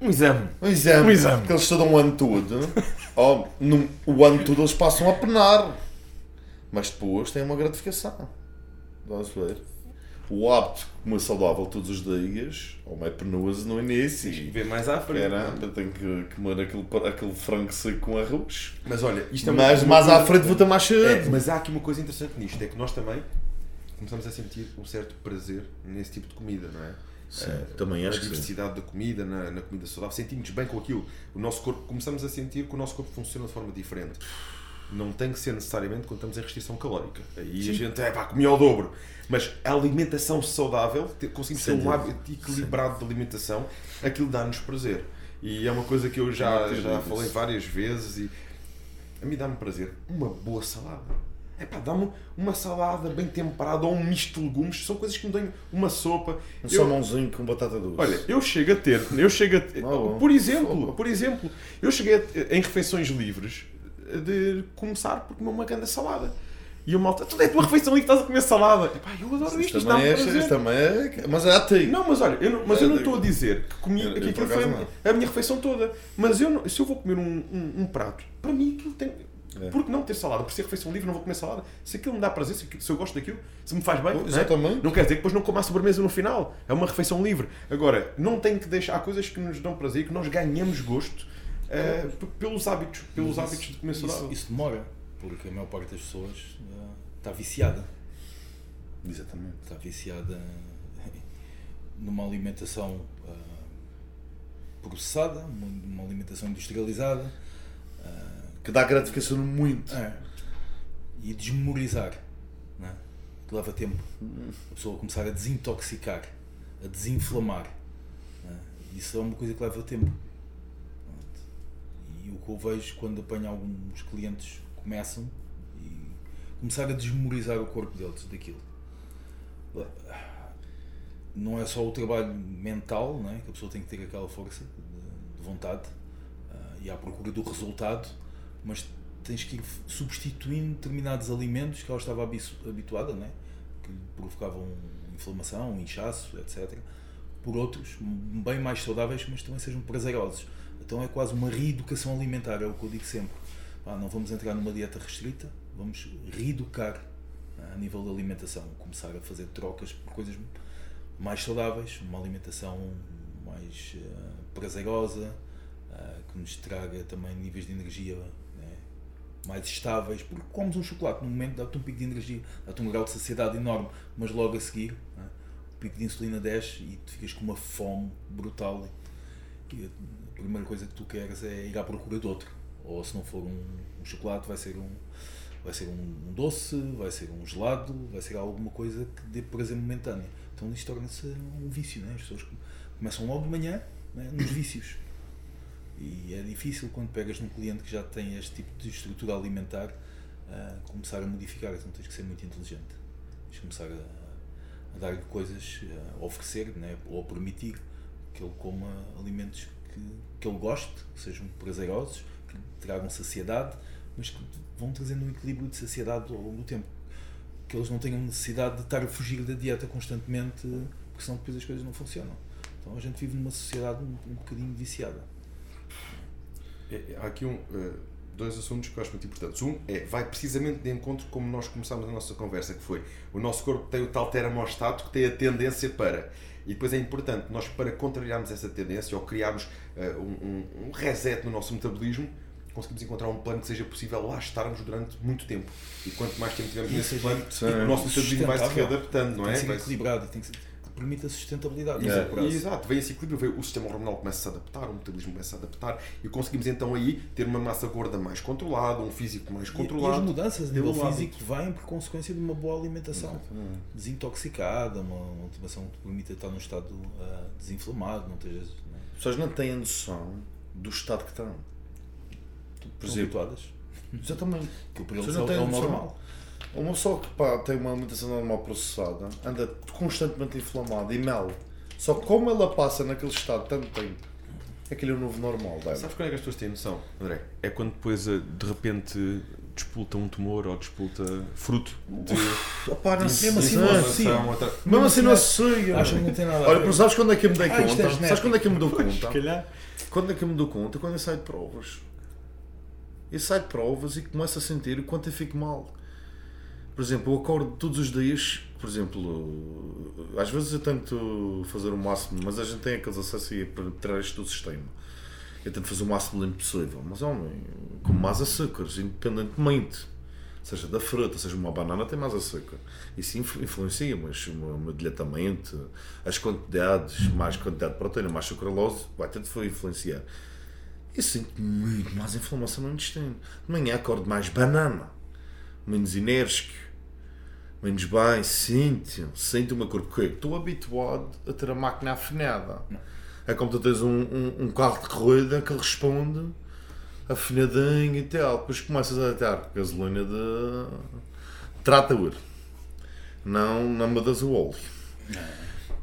Um exame. Um exame, Um exame. que eles estudam o ano todo. oh, num- o ano todo eles passam a penar. Mas depois têm uma gratificação. Vamos ver. O hábito de comer saudável todos os dias, ou é penoso no início. Tens que ver mais à frente. Caramba, tenho que comer aquele, aquele frango seco com arroz. Mas olha, isto é uma- Mas uma mais à frente vou ter mais É, cedo. mas há aqui uma coisa interessante nisto, é que nós também começamos a sentir um certo prazer nesse tipo de comida, não é? Sim, também na acho que sim. diversidade da comida, na, na comida saudável, sentimos bem com aquilo. O nosso corpo, começamos a sentir que o nosso corpo funciona de forma diferente. Não tem que ser necessariamente quando estamos em restrição calórica. Aí a gente, é pá, comi ao dobro. Mas a alimentação saudável, conseguimos ter um hábito equilibrado de alimentação, aquilo dá-nos prazer. E é uma coisa que eu já, já falei várias vezes e a mim dá-me prazer. Uma boa salada. É pá, dá-me uma salada bem temperada ou um misto de legumes, são coisas que me dão uma sopa. Um Eu- salmãozinho com batata doce. Olha, eu chego a ter, eu chego a ter, por exemplo, por exemplo, eu cheguei a ter- em refeições livres de começar por comer uma grande salada. E o malta, tudo é a tua refeição livre, estás a comer salada. Epá, eu adoro isto, Isto dá-me é, prazer. também é. Mas é ti. Não, mas olha, eu não, mas eu não estou a dizer que comi Eu- que aquilo foi a, a minha refeição toda. Mas eu não- se eu vou comer um, um, um prato, para mim aquilo tem. É. Por que não ter salada? Por ser refeição livre, não vou comer salada. Se aquilo me dá prazer, se, eu gosto daquilo, se me faz bem. Oh, não é? exatamente. Não quer dizer que depois não coma a sobremesa no final. É uma refeição livre. Agora, não tem que deixar. Há coisas que nos dão prazer, que nós ganhamos gosto eh, p- pelos hábitos. Pelos Mas hábitos de comer isso, saudável. isso demora, porque a maior parte das pessoas eh, está viciada. Exatamente. está viciada numa alimentação ah, processada, uma, uma alimentação industrializada ah, Que dá gratificação muito. é, e desmemorizar, é? que leva tempo. A pessoa começar a desintoxicar, a desinflamar. não é? Isso é uma coisa que leva tempo. E o que eu vejo quando apanho alguns clientes começam e começar a desmemorizar o corpo deles daquilo. Não é só o trabalho mental, não é? que a pessoa tem que ter aquela força de, de vontade ah, e à procura do resultado, mas tens que ir substituindo determinados alimentos que ela estava habitu- habituada, não é? que lhe provocavam inflamação, inchaço, etc., por outros bem mais saudáveis, mas também sejam prazerosos. Então é quase uma reeducação alimentar, é o que eu digo sempre. Não vamos entrar numa dieta restrita, vamos reeducar ah, a nível da alimentação, começar a fazer trocas por coisas mais saudáveis, uma alimentação mais ah, prazerosa, ah, que nos traga também níveis de energia né, mais estáveis, porque comes um chocolate, no momento dá-te um pico de energia, dá-te um grau de saciedade enorme, mas logo a seguir né, o pico de insulina desce e tu ficas com uma fome brutal. E a primeira coisa que tu queres é ir à procura de outro. Ou se não for um, um chocolate, vai ser um, vai ser um, um doce, vai ser um gelado, vai ser alguma coisa que dê prazer momentâneo. Então isto torna-se um vício, né? as pessoas começam logo de manhã né, nos vícios. E é difícil quando pegas num cliente que já tem este tipo de estrutura alimentar a começar a modificar, então tens que ser muito inteligente. Tens que começar a, a dar-lhe coisas, a oferecer né, ou a permitir que ele coma alimentos que, que ele goste, que sejam prazerosos, que tragam saciedade, mas que vão trazendo um equilíbrio de saciedade ao longo do tempo. Que eles não tenham necessidade de estar a fugir da dieta constantemente, porque senão depois as coisas não funcionam. Então a gente vive numa sociedade um, um bocadinho viciada. É, Há aqui um, eh, dois assuntos que eu acho muito importantes. Um é, vai precisamente de encontro como nós começámos a nossa conversa, que foi o nosso corpo tem o tal termostato que tem a tendência para. E depois é importante, nós para contrariarmos essa tendência ou criarmos um, um- um reset no nosso metabolismo, conseguimos encontrar um plano que seja possível lá estarmos durante muito tempo. E quanto mais tempo tivermos nesse plano, o nosso metabolismo vai se readaptando, não tem é? que ser equilibrado e tem que, ser, que permita a sustentabilidade. Yeah. Exato, vem esse equilíbrio, vem, o sistema hormonal começa a se adaptar, o metabolismo começa a se adaptar e conseguimos então aí ter uma massa gorda mais controlada, um físico mais E- E, controlado. as mudanças a nível físico vêm por consequência de uma boa alimentação desintoxicada, uma, uma alimentação que te permita estar num estado ah, desinflamado, não estejas As pessoas não têm a noção do estado que estão. Por exemplo, habituadas. Exatamente. Que para eles é, não o- é normal. Uma pessoa que pá, tem uma alimentação normal processada anda constantemente inflamada e mel. Só que como ela passa naquele estado tanto tempo, aquele é o novo normal dela. Sabes quando é que as pessoas têm noção, André? É quando depois eh, de repente despolta um tumor ou despolta fruto de Opá, não sei. Mesmo assim não Não, associa. Mesmo assim não assim, associa. Acham que não tem nada a Olha, mas sabes quando é que eu me dei Ah, é conta? genético. sabes quando é que eu me dou conta? calhar. Quando é que eu me dou conta? Quando eu saio de provas. Eu saio de provas e começo a sentir o quanto eu fico mal. Por exemplo, eu acordo todos os dias, por exemplo, às vezes eu tento fazer o máximo, mas a gente tem aqueles acessos aí para tirar isto do sistema. Eu tento fazer o máximo limpo possível, mas homem, com mais açúcares, independentemente. Seja da fruta, seja uma banana, tem mais açúcar. Isso influ- influencia, mas o meu- o meu diretamente, as quantidades, mais quantidade de proteína, mais sucralose, vai de influenciar. Eu sinto muito mais inflamação no intestino. De manhã acordo mais banana, menos enérgico, menos bem, sinto, sinto o meu corpo. Porque Estou habituado a ter a máquina afinada. É como tu tens um, um, um carro de corrida que responde afinadinho e tal. Depois começas a dar gasolina de trator. Não, não mudas o óleo.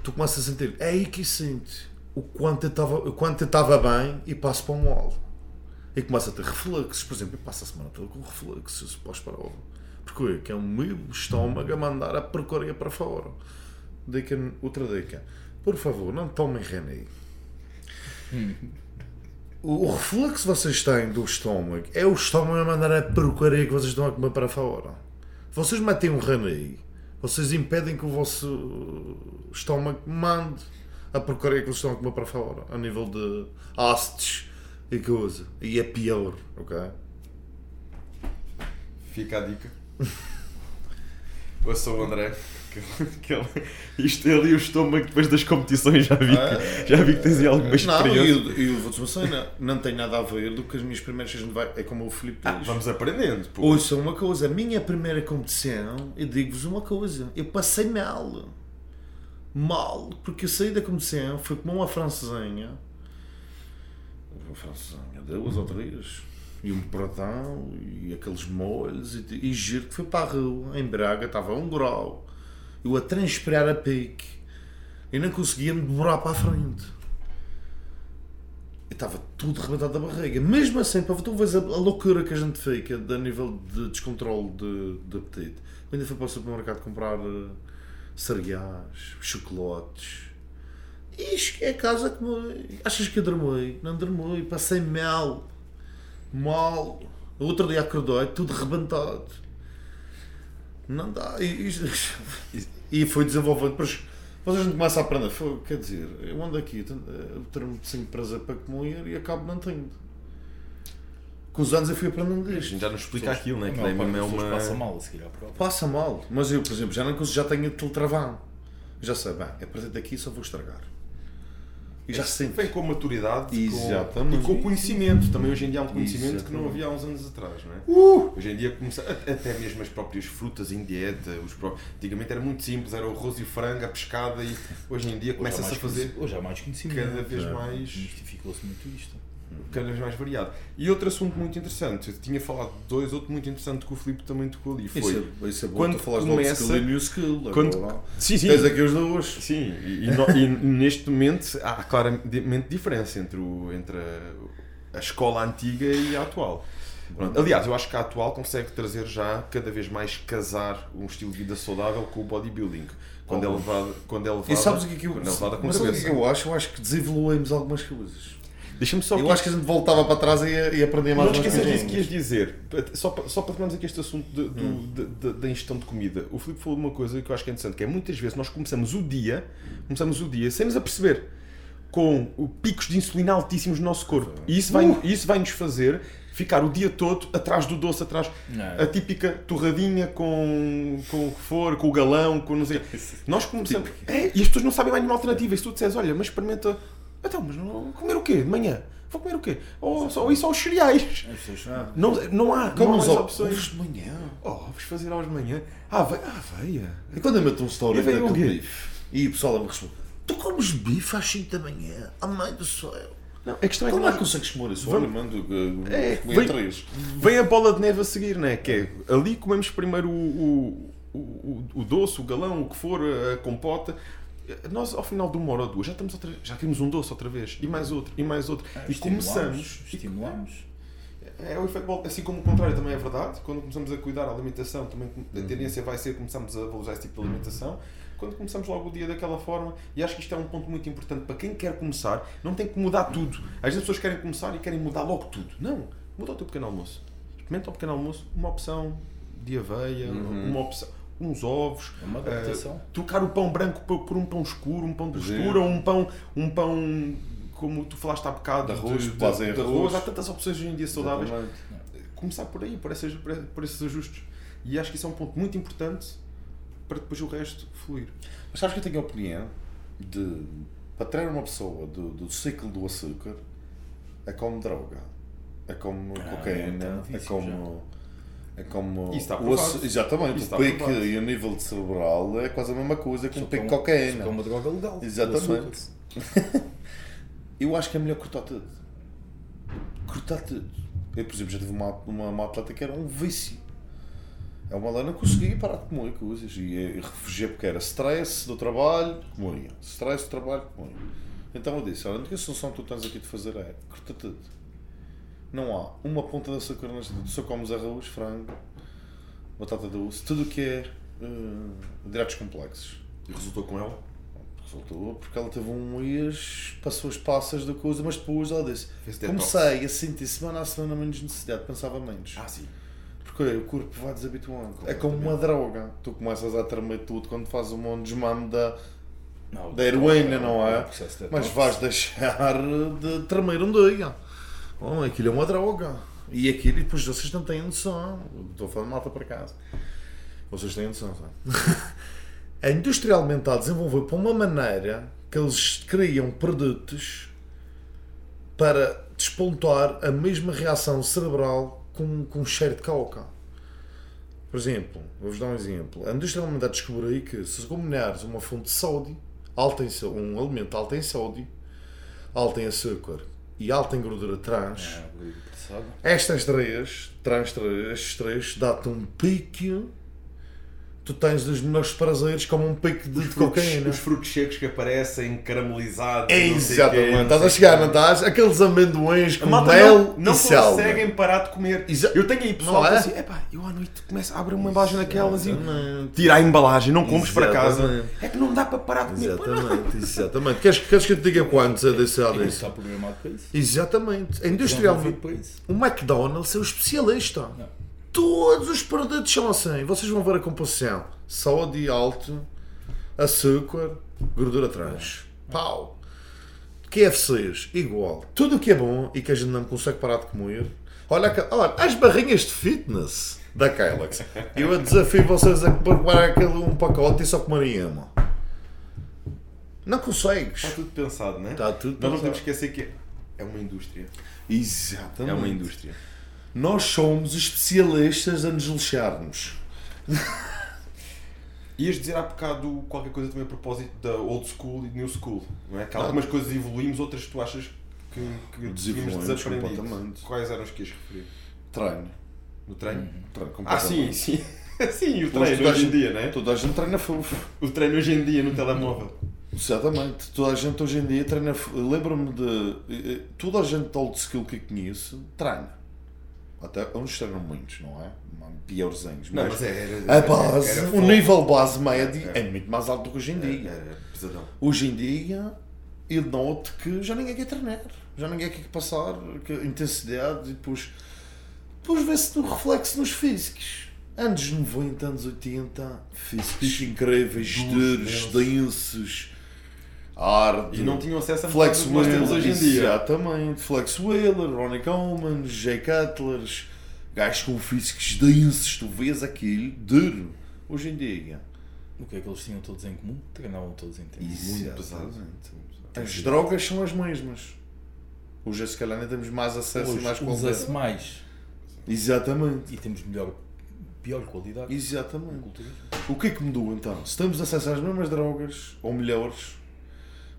Tu começas a sentir, é aí que sinto o quanto eu estava o quanto eu estava bem e passo para um óleo. E começa a ter reflexos, por exemplo, eu passo a semana toda com reflexos pós-prova. Porquê? Que é o meu estômago a mandar a porcaria para fora. Dica, outra dica. Por favor, não tomem René. O, refluxo que vocês têm do estômago é o estômago a mandar a porcaria que vocês estão a comer para fora. Vocês metem um René, vocês impedem que o vosso estômago mande a porcaria que vocês estão a comer para fora, a nível de ácidos e coisa. E é pior, ok? Fica a dica. Ouça o André. Que, que ele, isto ele e o estômago depois das competições já vi que, já vi que tens aí alguma Não, experiência. eu, eu vou-te uma cena, não tem nada a ver do que as minhas primeiras vai. É como o Filipe Ah, diz. vamos aprendendo. pô. Ouçam uma coisa, a minha primeira competição, eu digo-vos uma coisa, eu passei mal. Mal, porque eu saí da competição, fui comer uma francesinha. Uma francesinha, duas ou três. E um pratão, e aqueles molhos, e, e giro que fui para a rua, em Braga, estava a um grau. Eu a transpirar a pique. E não conseguia me demorar para a frente. Estava tudo rebentado da barriga. Mesmo assim, para tu vês a, a loucura que a gente fica a nível de descontrole de, de apetite. Eu ainda fui para o supermercado comprar eh, cereais, chocolates. Isto é a casa que me... Achas que eu dormi? Não dormi, passei mal. Mal. O outro dia acordei, tudo rebentado. Não dá. E, isto- e foi desenvolvendo. Depois vocês não começam a aprender. Foi, quer dizer, eu ando aqui, tenho- eu tenho muito prazer para comer e acabo não tendo. Com os anos eu fui aprendendo A disto. gente já nos explica Pessoas- aquilo, né? a Que mesmo é pessoas passa uma. mal a seguir à prova. Passa mal. Mas eu, por exemplo, já não consigo, já tenho teletravão. Já sei, bem, é para daqui só vou estragar. E já sinto. Vem com a maturidade e com, Exatamente. e com o conhecimento. Também hoje em dia há um conhecimento que não Exatamente. havia há uns anos atrás, não é? Uh! Hoje em dia começa, até mesmo as próprias frutas em dieta, os pró- antigamente era muito simples, era o arroz e o frango, a pescada e hoje em dia começa-se a fazer Hoje há mais conhecimento. cada vez Já. mais Desmistificou-se muito isto. Cada vez mais variado. E outro assunto muito interessante, eu tinha falado de dois, outro muito interessante que o Filipe também tocou ali, foi... Isso é, isso é bom. quando falaste começa- old skill e new skill. quando- Agora, Sim, sim. Tens aqui os dois. Sim, e, e no- e neste momento há claramente diferença entre, o, entre a, a escola antiga e a atual. Pronto, Aliás, eu acho que a atual consegue trazer já cada vez mais casar um estilo de vida saudável com o bodybuilding. Quando é Oh. levado, quando é levado, E sabes o que é que eu, é mas o que acho? Eu acho que desevoluímos algumas coisas. Deixa-me só Eu acho que a gente voltava para trás e, ia- e aprendia mais Não esqueças disso que ias dizer. Só para, só para terminarmos aqui este assunto de- do- Hum. de- de- da ingestão de comida. O Filipe falou de uma coisa que eu acho que é interessante, que é muitas vezes nós começamos o dia, começamos o dia sem nos aperceber, com o- picos de insulina altíssimos no nosso corpo. E isso vai, isso vai nos fazer ficar o dia todo atrás do doce, atrás Não. a típica torradinha com, com o que for, com o galão, com não sei. Nós começamos. É, e as pessoas não sabem mais nenhuma alternativa. E se tu disseres, olha, mas experimenta. Então, mas não, comer o quê? De manhã? Vou comer o quê? Ou, só, ou isso aos cereais. Ah. Não, não há, Como não há mais ovos opções. de manhã. Oh, vamos fazer aos de manhã. Ah, ve- ah, veia. E quando eu meto um story E daquele bife e o pessoal me responde: Tu comes bife às 5 da manhã? A mãe do céu. Não, a questão é que Como é que consegues comer isso? Olha, mando uh, É, vem- três. vem a bola de neve a seguir, né? Que é ali comemos primeiro o, o, o, o doce, o galão, o que for, a compota. Nós, ao final de uma hora ou duas, já, estamos outra, já temos um doce outra vez, e mais outro, e mais outro. Ah, e estimulamos, começamos. Estimulamos. É o efeito assim como o contrário também é verdade. Quando começamos a cuidar da alimentação, também a Uhum. tendência vai ser começamos a valorizar esse tipo de alimentação. Quando começamos logo o dia daquela forma, e acho que isto é um ponto muito importante para quem quer começar, não tem que mudar tudo. Às vezes as pessoas querem começar e querem mudar logo tudo. Não, muda o teu pequeno almoço. Experimenta o pequeno almoço, uma opção de aveia, Uhum. uma opção, uns ovos, É uma adaptação. trocar o pão branco por, um pão escuro, um pão de Por exemplo. textura, um pão, um pão como tu falaste há bocado, De arroz, de, base em de arroz. Há tantas opções hoje em dia saudáveis Exatamente. começar por aí, por esses, por esses ajustes. E acho que isso é um ponto muito importante para depois o resto fluir. Mas sabes que eu tenho a opinião de para tirar uma pessoa do, do ciclo do açúcar é como droga, é como Ah, cocaína, é é como. É como. Isso está o provado. Exatamente, Isso o pique provado. e o nível de cerebral é quase a mesma coisa que um pique de que cocaína. que É uma droga legal. Exatamente. Eu acho que é melhor cortar tudo. Cortar tudo. Eu, por exemplo, já tive uma, uma, uma atleta que era um vício. É uma lá não conseguia parar de comer coisas. E eu refugiei porque era stress do trabalho, comia. Stress do trabalho, comia. Então eu disse: olha, a única solução que tu tens aqui de fazer é cortar tudo. Não há uma ponta de açúcar vida. Tu só comes arroz, frango, batata doce, tudo o que é uh, hidratos complexos. E resultou com ela? Resultou porque ela teve um mês, passou as passas da coisa, mas depois ela disse. Comecei a sentir semana a semana menos necessidade, pensava menos. Ah, sim. Porque o corpo vai desabituando. É como uma droga. Tu começas a tremer tudo quando fazes um desmame da. Não, Da heroína, não é? de Mas vais deixar de tremer um dia. Oh, aquilo é uma droga. E aquilo, depois vocês não têm noção. Estou a falar de malta para casa. Vocês têm noção, sabe? a indústria alimentar desenvolveu para uma maneira que eles criam produtos para despontar a mesma reação cerebral com, com cheiro de coca. Por exemplo, vou-vos dar um exemplo. A indústria alimentar descobriu que se combinares uma fonte de sódio, alta em, um alimento alto em sódio, alto em açúcar e alto em gordura trans, É, estas três, trans três, estes três, dá-te um pique. Tu tens os melhores prazeres como um pique de, de cocaína. Os frutos secos que aparecem caramelizados. É não quê, exatamente. não Estás a chegar, não estás? Aqueles amendoins A com mel não, não e selva. conseguem parar de comer. Exa- Eu tenho aí pessoal Não que é? assim, epá, eu à noite começo a abrir uma embalagem daquelas e tira a embalagem, não comes para casa. É que não dá para parar de comer. Não. Exatamente, exatamente. Queres, queres que eu te diga quantos é desse lado está programado para isso. Exatamente. A Não industrial. foi para isso. O McDonald's é o especialista. Não. Todos os produtos são assim. Vocês vão ver a composição: sódio alto, açúcar, gordura trans. Pau. KFCs, igual. Tudo o que é bom e que a gente não consegue parar de comer. Olha, olha as barrinhas de fitness da Kellogg's. Eu desafio vocês a preparar aquele um pacote e só comerem uma. Não consegues. Está tudo pensado, não é? Está tudo Nós não pensado. temos que esquecer que é uma indústria. Exatamente. É uma indústria. Nós somos especialistas a nos lixarmos. Ias dizer há bocado qualquer coisa também a propósito da old school e new school, não é? Que algumas coisas evoluímos, outras tu achas que, que desaprendido. completamente. Quais eram os que ias referir? Treino. No treino? Treino Ah, sim, sim. sim, o Toda treino hoje em dia, não é? Toda a gente treina fofo. O treino hoje em dia no telemóvel. Exatamente. Toda a gente hoje em dia treina. Lembro-me de. eh, eh, Toda a gente de old skill que conheço treina. Até uns treinam muitos, não é? Piorzinhos. Não, mas mas é, era, a base, era o nível base médio É. muito mais alto do que hoje em dia. Era. Hoje em dia, eu noto que já ninguém quer treinar, já ninguém quer passar que intensidade e depois, depois vê-se no reflexo nos físicos. Anos 90, anos 80, físicos incríveis, duros, densos. Hard, E não tinham acesso a Flex do que nós temos Wheeler, hoje em dia. exatamente, Flex Wheeler, Ronnie Coleman, Jay Cutlers, gajos com físicos densos, tu vês aquilo duro. Hoje em dia, O que é que eles tinham todos em comum? Treinavam todos em tempo. Muito pesado. Exatamente. As drogas são as mesmas. Hoje, se calhar, nem temos mais acesso e mais Hoje usa-se qualidade. mais Exatamente. e temos melhor, pior qualidade. Exatamente. O que é que mudou então? Se temos acesso às mesmas drogas, ou melhores,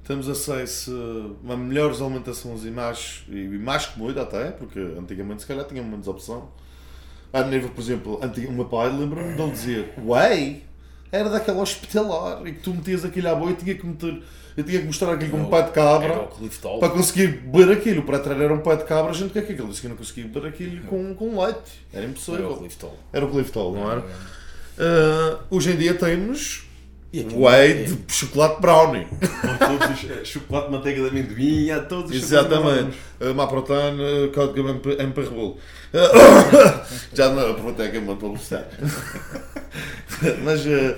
temos acesso a melhores alimentações e mais, e mais comida até, porque antigamente se calhar tinha menos opção. A nível, por exemplo, meu pai lembra-me de ele dizer Whey era daquela hospitalar e que tu metias aquilo à boia e tinha que meter, eu tinha que mostrar aquilo com um pé de Era cabra para conseguir beber aquilo. Para trás era um pé de cabra, a gente o que é que aquilo? Disse que não conseguia beber aquilo com, com leite. Era Era o impossível. Cliftol. Era o Cliftol, não era? Ah, hoje em dia temos whey é- de chocolate brownie. Com todos os eh, chocolate, manteiga de amendoim, há todos os Exatamente. Uh, Maprotan, uh, código MP MP Rebolo. Já não aproveitei aqui uma publicidade. Mas, uh,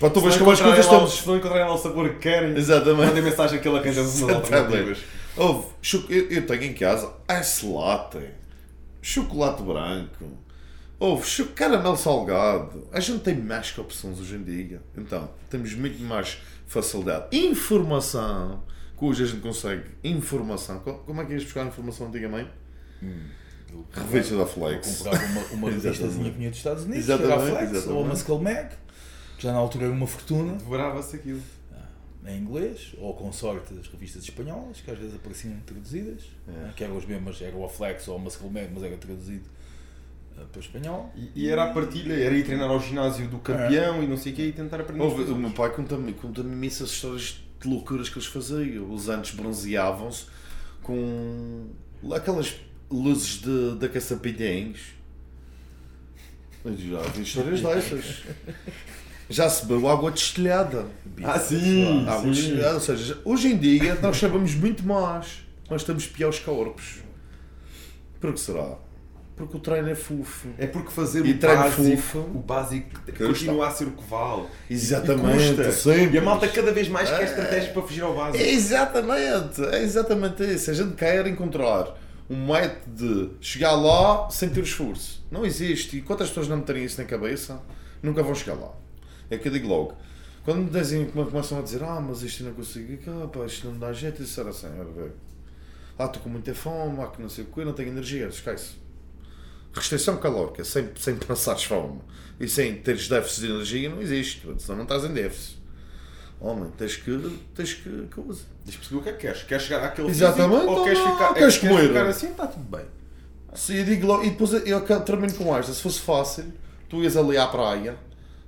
para tu veres como as coisas estão. Se não encontrarem lá o sabor que querem, Exatamente. mandem mensagem que ele arranja umas alternativas. Houve, eu, eu tenho em casa ice latte, chocolate branco, houve cho- caramelo salgado. A gente tem mais que opções hoje em dia. Então, temos muito mais facilidade. Informação, que hoje a gente consegue. Informação. Co- Como é que ias buscar informação antigamente? Eu Revista da Flex. comprava uma, uma revistazinha que vinha dos Estados Unidos, Exatamente, que era a Flex, ou exatamente. a Muscle Mag, que já na altura era uma fortuna, Devorava-se aquilo. em inglês, ou com sorte as revistas espanholas, que às vezes apareciam traduzidas, né, que eram as mesmas, era o Flex ou a Muscle Mag, mas era traduzido para o espanhol. E, e era a partilha, era ir treinar ao ginásio do campeão e não sei o quê e tentar aprender. Houve, o meu pai conta-me conta imensas histórias de loucuras que eles faziam. Os antes bronzeavam-se com aquelas luzes de, da caçapinhões. Eu Já vi histórias dessas. Já se bebeu água destilhada. Ah, sim! Água destilhada. Ou seja, hoje em dia nós sabemos muito mais, mas temos piores corpos. Por que será? Porque o treino é fofo. É porque fazer E o treino básico, fofo. o básico Custa. continua a ser o que vale. Exatamente, E, sempre. e a malta cada vez mais quer É. estratégias para fugir ao básico. É exatamente, é exatamente isso. A gente quer encontrar um método de chegar lá sem ter esforço. Não existe. E quantas pessoas não meterem isso na cabeça? nunca vão chegar lá. É que eu digo logo. Quando me dizem, começam a dizer, ah, mas isto não consigo, ah, pá, isto não me dá jeito, isso era assim. Ah, estou com muita fome, ah, que não sei o quê, não tenho energia, esquece. Restrição calórica, sem, sem passares fome e sem teres déficit de energia, não existe, senão não estás em déficit. Homem, tens que. tens que. que usa. Tens de perceber o que é que queres. Queres chegar àquele Exatamente, físico ou queres ou ficar, queres é que queres comer? ficar assim? Está tudo bem. Sim, eu digo logo, e depois eu termino com esta. Se fosse fácil, tu ias ali à praia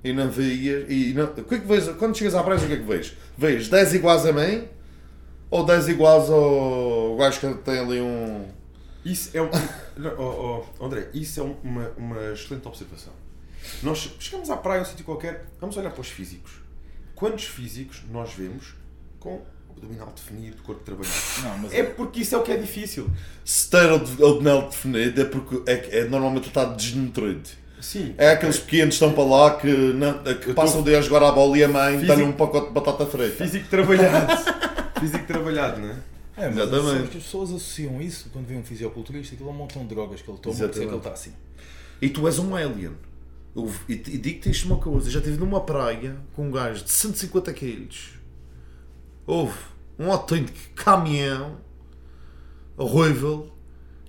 e não vias. E não, o que é que vês? Quando chegas à praia, o que é que vês? Vês 10 iguais a mim ou 10 iguais ao gajo que tem ali um. Isso é um. Oh, oh, André, isso é um- uma, uma excelente observação. Nós chegamos à praia, a um sítio qualquer, vamos olhar para os físicos. Quantos físicos nós vemos com abdominal definido, corpo trabalhado? Não, mas É porque isso é o que é difícil. Se ter abdominal definido é porque é, é, normalmente está desnutrido. Sim. É aqueles pequenos que estão para lá que, não, que passam o dia a jogar à bola e a mãe Físico- dá-lhe um pacote de batata frita. Físico trabalhado. Físico trabalhado, não é? É, mas Exatamente. as pessoas associam isso quando vêem um fisioculturista, aquilo é um montão de drogas que ele toma, por isso é que ele Exatamente. está assim. E tu és um alien. Eu- E, e digo-te isto uma coisa, já estive numa praia com um gajo de 150 quilos. Houve um autêntico caminhão horrível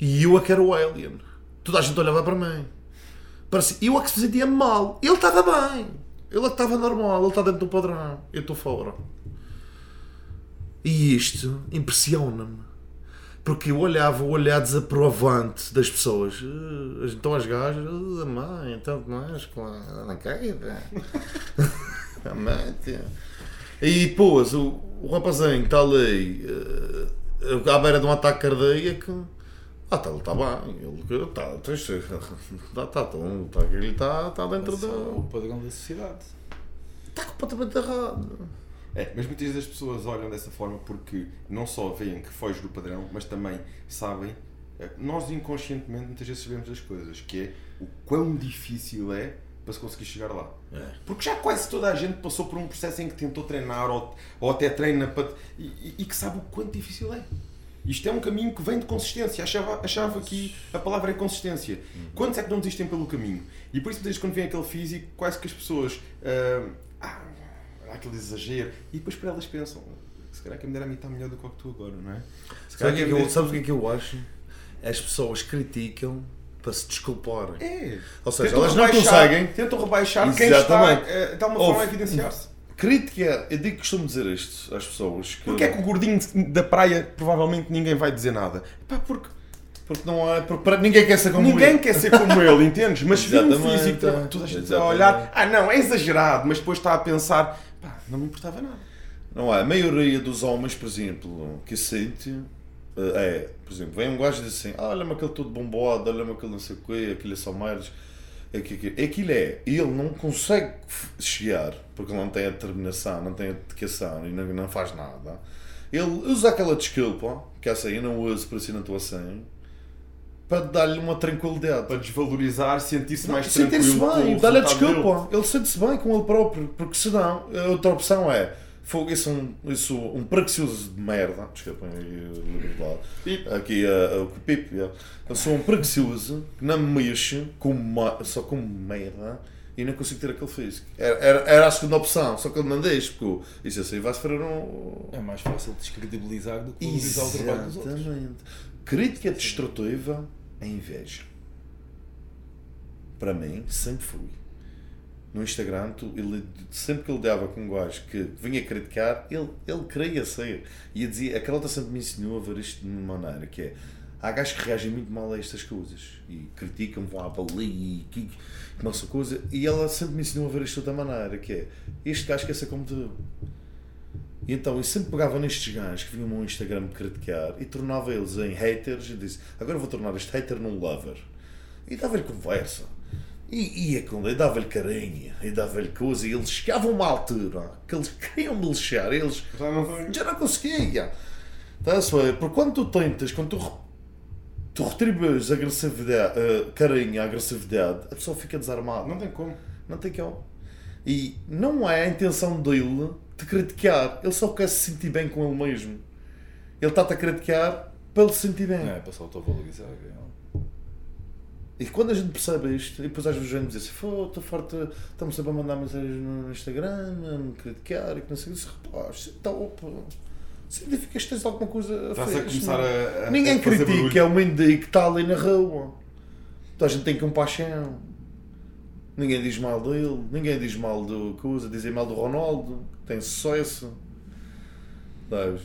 e eu é que era o alien. Toda a gente olhava para mim. Parecia, eu é que se sentia mal. Ele estava bem. Ele que estava normal. Ele está dentro do padrão. Eu estou fora. E isto impressiona-me. Porque eu olhava o olhar desaprovante das pessoas. "Ah, Então as gajas, "Ah, mãe, então mais, claro, não caída. A mãe, tia." E depois o, o rapazinho está ali eh, à beira de um ataque cardíaco. Ah, tá, ele está bem. Ele está, está, está, está, ele está, está dentro Esse é o da. padrão da sociedade. Está completamente errado. É, mas muitas vezes as pessoas olham dessa forma porque não só veem que foge do padrão, mas também sabem, eh, nós inconscientemente muitas vezes sabemos as coisas, que é o quão difícil é para se conseguir chegar lá. É. Porque já quase toda a gente passou por um processo em que tentou treinar ou, ou até treina para, e, e- que sabe o quanto difícil é. Isto é um caminho que vem de consistência. Achava, achava que a palavra é consistência. Quantos é que não desistem pelo caminho? E por isso, vezes, quando vem aquele físico, quase que as pessoas. ah, há aquele exagero. E depois para elas pensam: se calhar que a mulher a mim está melhor do que o que tu agora, não é? Se Sabe o que é que eu- sabes o que é que eu acho? As pessoas criticam para se desculparem. É. Ou seja, Tentam elas não conseguem. Tentam rebaixar quem está Exatamente. eh, de alguma forma a evidenciar-se. Crítica, eu digo que costumo dizer isto às pessoas. Que, Porquê é que o gordinho da praia provavelmente ninguém vai dizer nada? Pá, porque Porque não é. Porque para, ninguém quer ser como ninguém ele. quer ser como ele, entendes? Mas Exatamente. físico, tra- toda a gente a olhar, ah não, é exagerado, mas depois está a pensar, pá, não me importava nada. Não é? A maioria dos homens, por exemplo, que sente. eh, É, por exemplo, vem um gajo e diz assim: ah, olha-me aquele todo bombado, olha-me aquele não sei o quê, aquele é só merdas. Aquilo aquilo é, ele não consegue chegar, porque ele não tem a determinação, não tem a dedicação e não, não faz nada. Ele usa aquela desculpa, que é assim, eu não uso, isso eu não estou assim, para dar-lhe uma tranquilidade. Para desvalorizar, sentir-se mais Sentir-se tranquilo. com bem, dá-lhe a desculpa. Ele sente-se bem com ele próprio, porque senão a outra opção é fogo, isso é um, isso um preguiçoso de merda. Desculpem aí. Pip. Aqui a- o pipo. yeah. Eu sou um preguiçoso que não me mexe, com só com merda. E não consigo ter aquele físico. Era, era, era a segunda opção, só que ele não deixa, porque isso assim vai sofrer um. É mais fácil descredibilizar do que valorizar o trabalho dos outros. Exatamente. Crítica destrutiva é inveja. Para mim, sempre fui. No Instagram, tu, ele, sempre que ele dava com um gajo que vinha criticar, ele, ele queria ser. E eu dizia, aquela outra sempre me ensinou a ver isto de uma maneira que é. Há gajos que reagem muito mal a estas coisas e criticam, vão à bali e que começa coisa. E ela sempre me ensinou a ver isto de outra maneira, que é este gajo quer ser como tu. E então eu sempre pegava nestes gajos que vinham no Instagram me criticar e tornava eles em haters e disse agora vou tornar este hater num lover. E dava-lhe conversa. E ia com ele, dava-lhe carinho, e dava-lhe coisa, e eles chegavam a uma altura que eles queriam me lixar, eles Já não já não conseguia. Estás a ver? Porque quando tu tentas, quando tu, tu retribuis agressividade, a carinho, a agressividade, a pessoa fica desarmada. Não tem como. Não tem como. E não é a intenção dele te criticar. Ele só quer se sentir bem com ele mesmo. Ele está-te a criticar para ele se sentir bem. É, para se autovalorizar. E quando a gente percebe isto, e depois às vezes a gente diz assim, "Fô, estou farto, estamos sempre a mandar mensagens no Instagram, a me criticar e que não sei o que. Rapaz, é top. Significa que tens alguma coisa a fixe, começar a, a. Ninguém a fazer critica, é o mendigo que está ali na rua. Então a gente tem compaixão. Ninguém diz mal dele, ninguém diz mal do coisa, dizem mal do Ronaldo, tem sucesso. Sabes?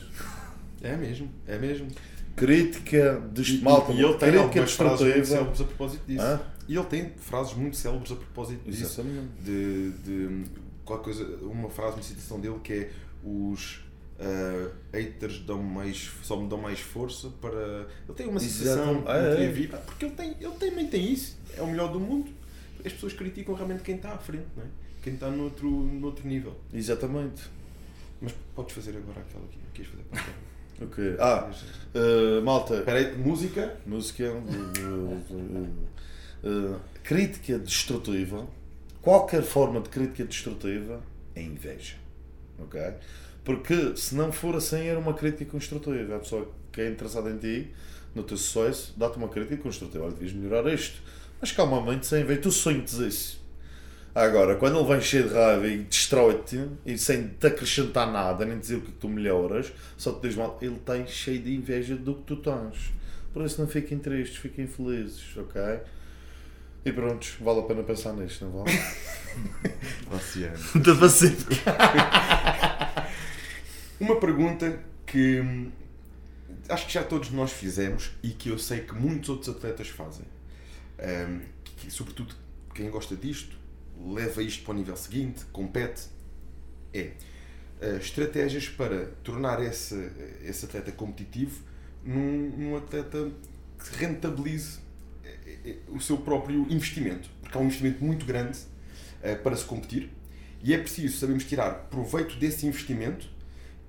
É mesmo, é mesmo. Crítica de malta, e ele tem algumas frases muito célebres a propósito disso. Hã? E ele tem frases muito célebres a propósito disso. Exatamente. De, de qualquer coisa, uma frase, uma citação dele que é os ah, haters dão mais, só me dão mais força para. Ele tem uma citação Exatamente. Ah, muito é. viva, porque ele, tem, ele também tem isso, é o melhor do mundo. As pessoas criticam realmente quem está à frente, não é? quem está noutro, noutro nível. Exatamente. Mas podes fazer agora aquela que quis fazer para a Ok. Ah, uh, malta, Espera aí, música. música. uh, uh, uh, crítica destrutiva. Qualquer forma de crítica destrutiva é inveja. Ok? Porque se não for assim, era uma crítica construtiva. A pessoa que é interessada em ti, no teu sucesso, dá-te uma crítica construtiva. Olha, devias melhorar isto. Mas calmamente, sem inveja, tu sonhas isso. Agora, quando ele vem cheio de raiva e destrói-te e sem te acrescentar nada, nem dizer o que tu melhoras, só te diz mal, ele tem cheio de inveja do que tu tens. Por isso não fiquem tristes, fiquem felizes, ok? E pronto, vale a pena pensar nisto, não vale? Oceano. Pacífico. Uma pergunta que hum, acho que já todos nós fizemos e que eu sei que muitos outros atletas fazem. Hum, que, sobretudo quem gosta disto, leva isto para o nível seguinte, compete, é uh, estratégias para tornar esse, esse atleta competitivo num, num atleta que rentabilize eh, eh, o seu próprio investimento. Porque há um investimento muito grande uh, para se competir e é preciso sabermos tirar proveito desse investimento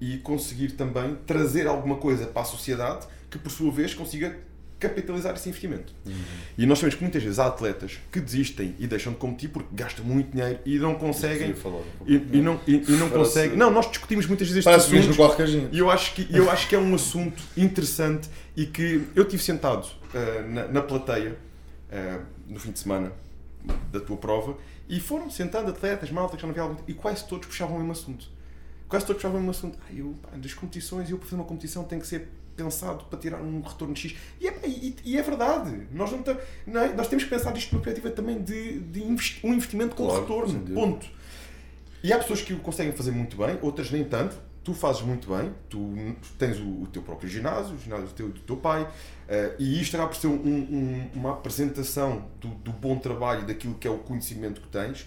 e conseguir também trazer alguma coisa para a sociedade que, por sua vez, consiga capitalizar esse investimento. E nós sabemos que muitas vezes há atletas que desistem e deixam de competir porque gastam muito dinheiro e não conseguem. Falar. E, e não, e, e não conseguem. Não, nós discutimos muitas vezes Parece estes mesmo e eu acho que, eu acho que é um assunto interessante e que eu tive sentado ah, na, na plateia ah, no fim de semana da tua prova e foram sentando atletas, malta que já não havia algum tempo, e quase todos puxavam o mesmo assunto. Quase todos puxavam o mesmo assunto. Ah, eu, pá, das competições, eu para fazer uma competição tem que ser pensado para tirar um retorno X. E é, e, e é verdade. Nós, não tam- não é? Nós temos que pensar isto numa perspectiva também de, de investi- um investimento com Claro, retorno. Ponto. E há pessoas que o conseguem fazer muito bem, outras nem tanto. Tu fazes muito bem, tu tens o, o teu próprio ginásio, o ginásio do teu, do teu pai, eh, e isto acaba por ser um- um- uma apresentação do, do bom trabalho daquilo que é o conhecimento que tens.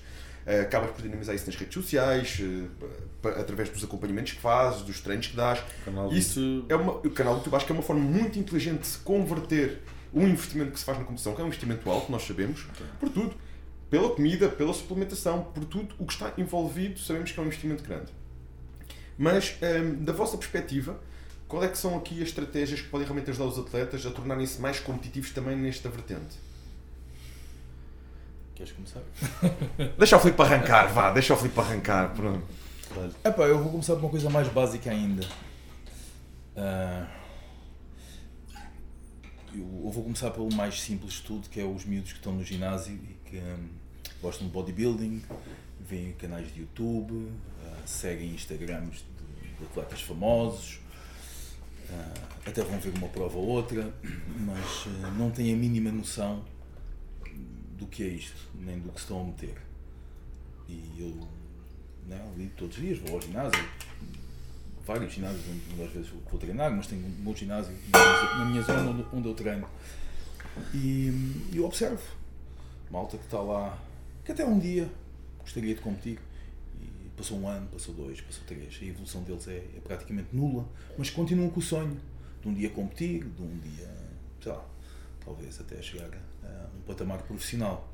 Eh, acabas por dinamizar isso nas redes sociais, eh, através dos acompanhamentos que fazes, dos treinos que dás. Isso é uma, o canal do YouTube acho que é uma forma muito inteligente de se converter um investimento que se faz na competição, que é um investimento alto, nós sabemos, por tudo. Pela comida, pela suplementação, por tudo o que está envolvido, sabemos que é um investimento grande. Mas, hum, da vossa perspectiva, qual é que são aqui as estratégias que podem realmente ajudar os atletas a tornarem-se mais competitivos também nesta vertente? Queres começar? Deixa o Filipe arrancar, vá, deixa o Filipe arrancar. Pronto. Epá, eu vou começar por uma coisa mais básica ainda. Ah, eu vou começar pelo mais simples de tudo, que é os miúdos que estão no ginásio e que hum, gostam de bodybuilding, veem canais de YouTube, ah, seguem Instagrams de, de atletas famosos, ah, até vão ver uma prova ou outra, mas não têm a mínima noção do que é isto, nem do que estão a meter. E eu né, todos os dias, vou ao ginásio, vários ginásios onde, às vezes vou treinar, mas tenho um bom ginásio na minha- na minha zona onde, onde eu treino. E eu observo malta que está lá, que até um dia gostaria de competir. E passou um ano, passou dois, passou três. A evolução deles é, é praticamente nula, mas continuam com o sonho de um dia competir, de um dia, sei lá, talvez até chegar a um patamar profissional.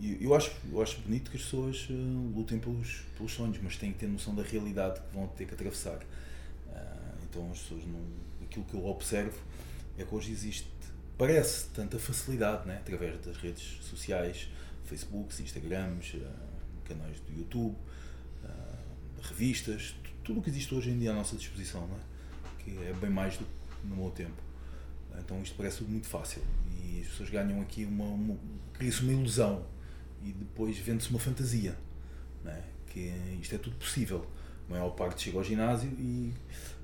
E eu acho, eu acho bonito que as pessoas ah, lutem pelos, pelos sonhos, mas têm que ter noção da realidade que vão ter que atravessar. Então as pessoas não. Aquilo que eu observo é que hoje existe, parece tanta facilidade, né? através das redes sociais, Facebooks, Instagrams, canais do YouTube, revistas, tu- tudo o que existe hoje em dia à nossa disposição, não é? que é bem mais do que no meu tempo. Então isto parece tudo muito fácil e as pessoas ganham aqui uma, uma cria-se uma ilusão e depois vende-se uma fantasia, não é? que isto é tudo possível. A maior parte chega ao ginásio e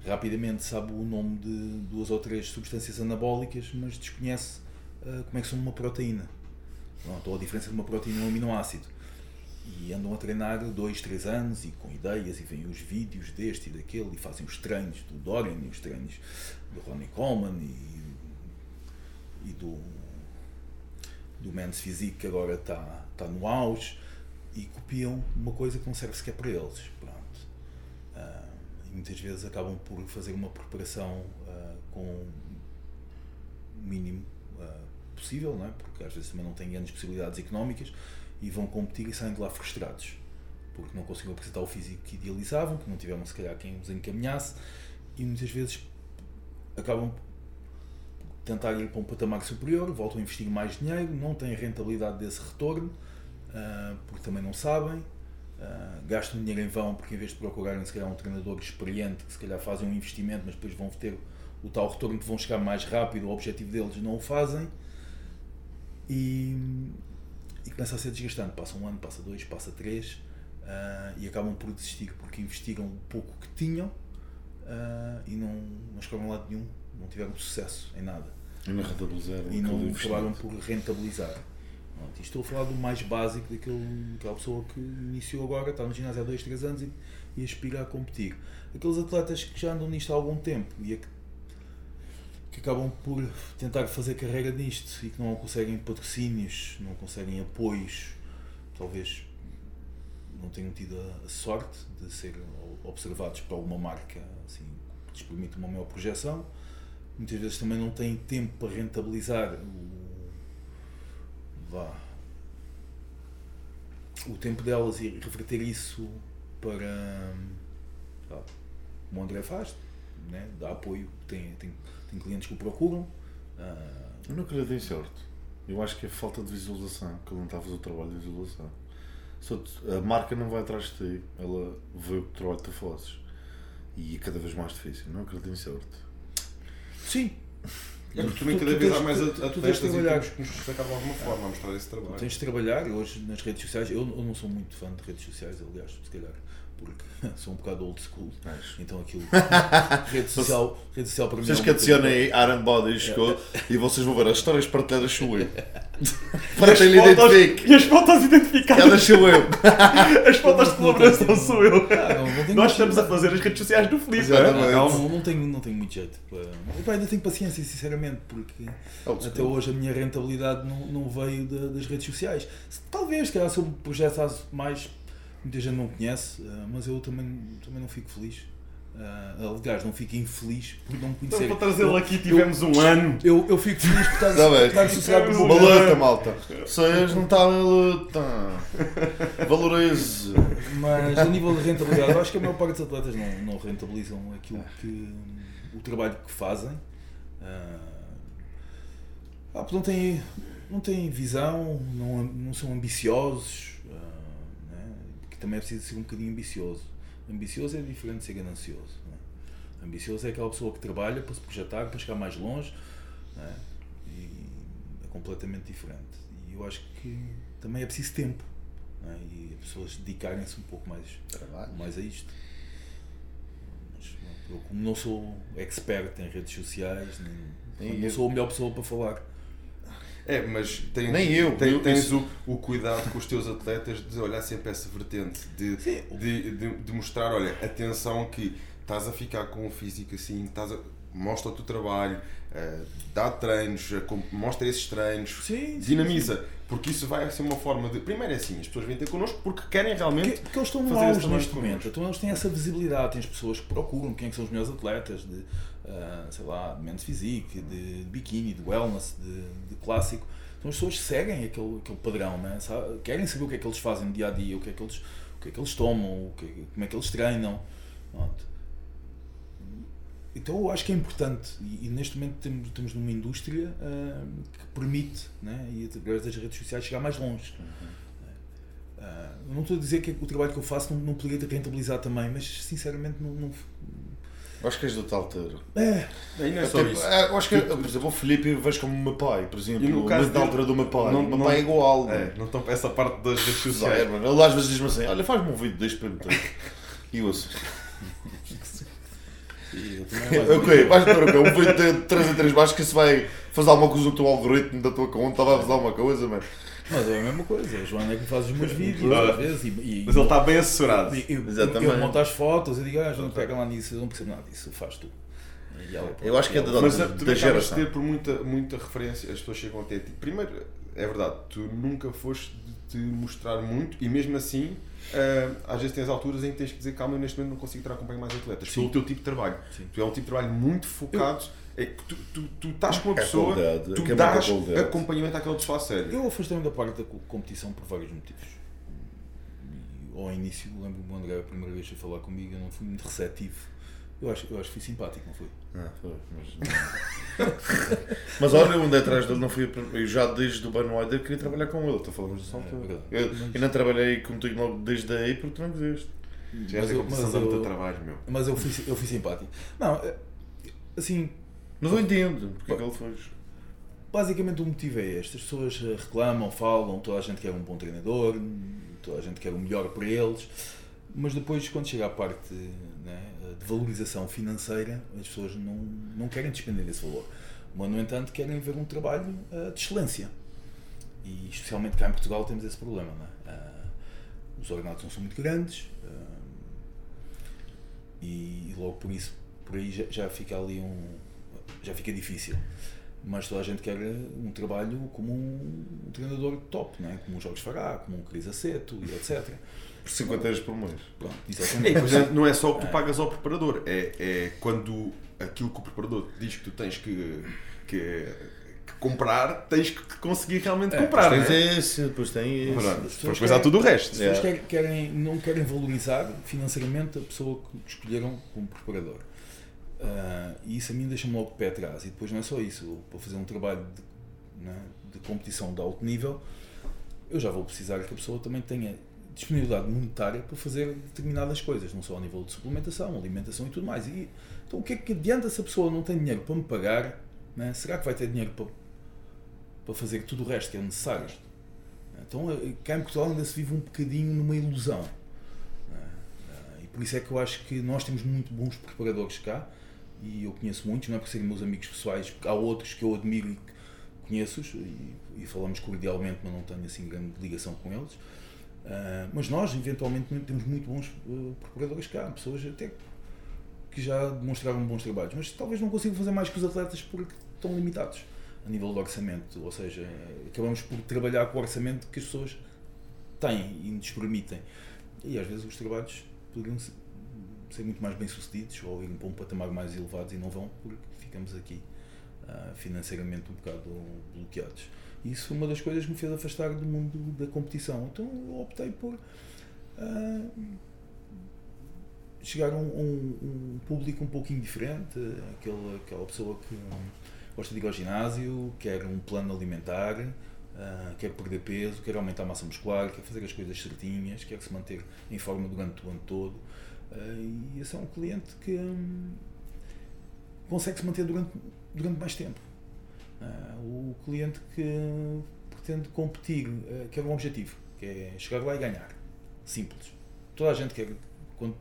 rapidamente sabe o nome de duas ou três substâncias anabólicas, mas desconhece uh, como é que são uma proteína. Pronto, ou a diferença de uma proteína e um aminoácido. E andam a treinar dois, três anos e com ideias e veem os vídeos deste e daquele e fazem os treinos do Dorian e os treinos do Ronnie Coleman e, e do, do Men's Physique que agora está tá no auge e copiam uma coisa que não serve sequer para eles. Pronto. Uh, e muitas vezes acabam por fazer uma preparação uh, com o mínimo uh, possível, não é? porque às vezes também não têm grandes possibilidades económicas e vão competir e saem de lá frustrados porque não conseguiram apresentar o físico que idealizavam, que não tiveram se calhar quem os encaminhasse e muitas vezes acabam tentar ir para um patamar superior, voltam a investir mais dinheiro, não têm a rentabilidade desse retorno, uh, porque também não sabem, uh, gastam dinheiro em vão porque em vez de procurarem se calhar um treinador experiente que se calhar fazem um investimento mas depois vão ter o tal retorno que vão chegar mais rápido, o objetivo deles não o fazem e, e começa a ser desgastante. Passa um ano, passa dois, passa três uh, e acabam por desistir porque investiram o pouco que tinham e não, não chegaram lado nenhum, não tiveram sucesso em nada. E não rentabilizaram. E não acabaram por rentabilizar. Pronto, estou a falar do mais básico daquele, daquela pessoa que iniciou agora, está no ginásio há 2, 3 anos e, e aspira a competir. Aqueles atletas que já andam nisto há algum tempo e a, que acabam por tentar fazer carreira nisto e que não conseguem patrocínios, não conseguem apoios, talvez não tenham tido a sorte de ser observados por alguma marca assim, que lhes permite uma maior projeção. Muitas vezes também não têm tempo para rentabilizar o, vá, o tempo delas e reverter isso para vá, como o André faz, né? dá apoio, tem, tem, tem clientes que o procuram. Uh, eu não acredito em sorte. Eu acho que é falta de visualização, que ele não está a fazer o trabalho de visualização. A marca não vai atrás de ti, ela vê o trabalho que tu fazes. E é cada vez mais difícil. Não acredito em sorte. Sim. É porque também cada vez há mais atletas e temos que nos destacar de alguma forma a mostrar esse trabalho. Tens de trabalhar hoje nas redes sociais. Eu, não sou muito fã de redes sociais, aliás, se calhar porque sou um bocado old school. Mas. Então aquilo. rede, social, rede social para mim. Vocês é que adicionem Iron Body School é. e vocês vão ver as histórias partilhadas sou eu. ele identifique. E as fotos identificadas. Elas sou eu. as fotos de colaboração sou eu. Ah, não, não Nós estamos a fazer as redes sociais do Felipe. É? Não, não, não, tenho, não tenho muito jeito. Para... ainda tenho paciência, sinceramente, porque até hoje a minha rentabilidade não, não veio das redes sociais. Talvez, que se eu projetasse mais muita gente não conhece, uh, mas eu também, também não fico feliz. Uh, aliás, não fico infeliz por não conhecer. Então, para trazê-lo aqui tivemos eu, um ano. Eu, eu fico feliz por estar, tá estar sossegado por uma luta, malta. Vocês não está na luta. Valorize. Mas a nível de rentabilidade, eu acho que a maior parte dos atletas não, não rentabilizam aquilo que. o trabalho que fazem. Uh, ah, não têm, não têm visão, não, não são ambiciosos também é preciso ser um bocadinho ambicioso. Ambicioso é diferente de ser ganancioso. É? Ambicioso é aquela pessoa que trabalha para se projetar, para chegar mais longe. É? E é completamente diferente. E eu acho que também é preciso tempo. É? E as pessoas dedicarem-se um pouco mais, mais a isto. Mas, eu, como não sou expert em redes sociais, nem, não sou a melhor pessoa para falar é, mas tens, Nem eu, tens, tens o, o cuidado com os teus atletas de olhar sempre essa vertente, de, de, de, de, mostrar, olha, atenção que estás a ficar com o físico assim, estás a, mostra o teu trabalho, uh, dá treinos, uh, mostra esses treinos, sim, dinamiza. Sim. Porque isso vai ser uma forma de. Primeiro é assim, as pessoas vêm ter connosco porque querem realmente. Porque, porque eles estão no auge neste momento. Então eles têm essa visibilidade, têm as pessoas que procuram quem é que são os melhores atletas de, uh, sei lá, de men's physique, de, de biquíni, de wellness, de, de, clássico. Então as pessoas seguem aquele, aquele padrão, né? Sabe? querem saber o que é que eles fazem no dia a dia, o que é que eles, o que é que eles tomam, que, como é que eles treinam. Pronto. Então eu acho que é importante, e, e neste momento temos, estamos numa indústria uh, que permite, né, e através das redes sociais, chegar mais longe. Uhum. Uh, não estou a dizer que o trabalho que eu faço não, não poderia ter rentabilizado também, mas sinceramente não, não, Acho que és do tal altura. É, E não é só Tipo, isso. é, eu acho que, por exemplo, o Filipe eu vejo como o meu pai, por exemplo. E no o caso da altura do meu pai. não- o meu pai é igual. É, mano. não estão para essa parte das redes É, sociais. mano. Ele às vezes diz-me assim: Olha, faz-me um vídeo deste para meter. E eu assim. Ok, vais ter um vídeo de 3 em 3 baixos que isso vai fazer alguma coisa no teu algoritmo da tua conta, vai fazer alguma coisa, mano. Mas é a mesma coisa, a Joana é que me faz os meus vídeos Claro. às vezes e, e Mas ele está bem assessorado. e- eu, Exatamente. eu monto as fotos e digo, ah, Joana, pega lá nisso, eu não percebo nada disso, faz tu. Ela- Eu acho que é da- Mas da tu acabas de geração. ter por muita, muita referência, as pessoas chegam até ti. Primeiro, é verdade, tu nunca foste de te mostrar muito e mesmo assim, ah, às vezes tens alturas em que tens que dizer calma, eu neste momento não consigo estar a acompanhar mais atletas. Sim. Pelo teu tipo de trabalho. Sim. Tu é um tipo de trabalho muito focado. É que tu, tu, tu estás com uma É pessoa, tu é que é dás acompanhamento àquela pessoa a sério. Eu afastei-me da parte da co- competição por vários motivos. Ao início, lembro-me quando era a primeira vez a falar comigo, eu não fui muito receptivo. Eu acho, eu acho que fui simpático, não foi? Ah, foi, mas... mas olha, eu andei atrás dele, não fui. Eu já desde o Ban Wider queria trabalhar com ele, estou a falar dessa É, altura. verdade. Eu, Mas- eu não trabalhei contigo logo desde aí porque tu não quiseste. Já Mas eu- mas eu- trabalho, meu. Mas eu fui, eu fui simpático. Não, é- assim, Mas eu entendo porque é que ele fez. basicamente o motivo é este. As pessoas eh, reclamam, falam, toda a gente quer um bom treinador, toda a gente quer o melhor para eles, mas depois quando chega à parte né, de valorização financeira, as pessoas não, não querem despender esse valor. Mas, no entanto, querem ver um trabalho eh, de excelência. E especialmente cá em Portugal temos esse problema. Não é? Ah, os ordenados não são muito grandes ah, e logo por isso, por aí já, já fica ali um. Já fica difícil mas toda a gente quer um trabalho como um, um treinador top, não é? como um Jorge Fará, como um Cris Aceto e etc. Por 50 euros por mês. Pronto, exatamente. exemplo, não é só o que tu pagas ao preparador, é, é quando aquilo que o preparador diz que tu tens que, que, comprar, tens que conseguir realmente É, comprar. Tens não é? esse, depois tem esse. Depois coisa há tudo o resto. As pessoas É. querem- não querem valorizar financeiramente a pessoa que escolheram como preparador. Ah, e isso a mim deixa-me logo de pé atrás. E depois não é só isso. Eu, para fazer um trabalho de, né, de competição de alto nível, eu já vou precisar que a pessoa também tenha disponibilidade monetária para fazer determinadas coisas, não só a nível de suplementação, alimentação e tudo mais. E, então o que é que adianta se a pessoa não tem dinheiro para me pagar? né? Será que vai ter dinheiro para, para fazer tudo o resto que é necessário? Então, eh, cá em Portugal ainda se vive um bocadinho numa ilusão. Ah, E por isso é que eu acho que nós temos muito bons preparadores cá, e eu conheço muitos, não é por serem meus amigos pessoais, porque há outros que eu admiro e conheço-os, e, e falamos cordialmente, mas não tenho assim grande ligação com eles. Ah, mas nós, eventualmente, temos muito bons eh, preparadores cá, pessoas até que já demonstraram bons trabalhos, mas talvez não consigam fazer mais que os atletas porque estão limitados a nível de orçamento, ou seja, acabamos por trabalhar com o orçamento que as pessoas têm e nos permitem. E às vezes os trabalhos poderiam ser muito mais bem sucedidos ou irem para um patamar mais elevado e não vão porque ficamos aqui ah, financeiramente um bocado bloqueados. Isso foi uma das coisas que me fez afastar do mundo da competição. Então eu optei por ah, chegar a um, um- um público um pouquinho diferente, aquela, aquela pessoa que gosta de ir ao ginásio, quer um plano alimentar, ah, quer perder peso, quer aumentar a massa muscular, quer fazer as coisas certinhas, quer se manter em forma durante o ano todo. Ah, e esse é um cliente que hum, consegue se manter durante, durante mais tempo. Ah, o cliente que pretende competir, ah, quer um objetivo, que é chegar lá e ganhar. Simples. Toda a gente quer, quando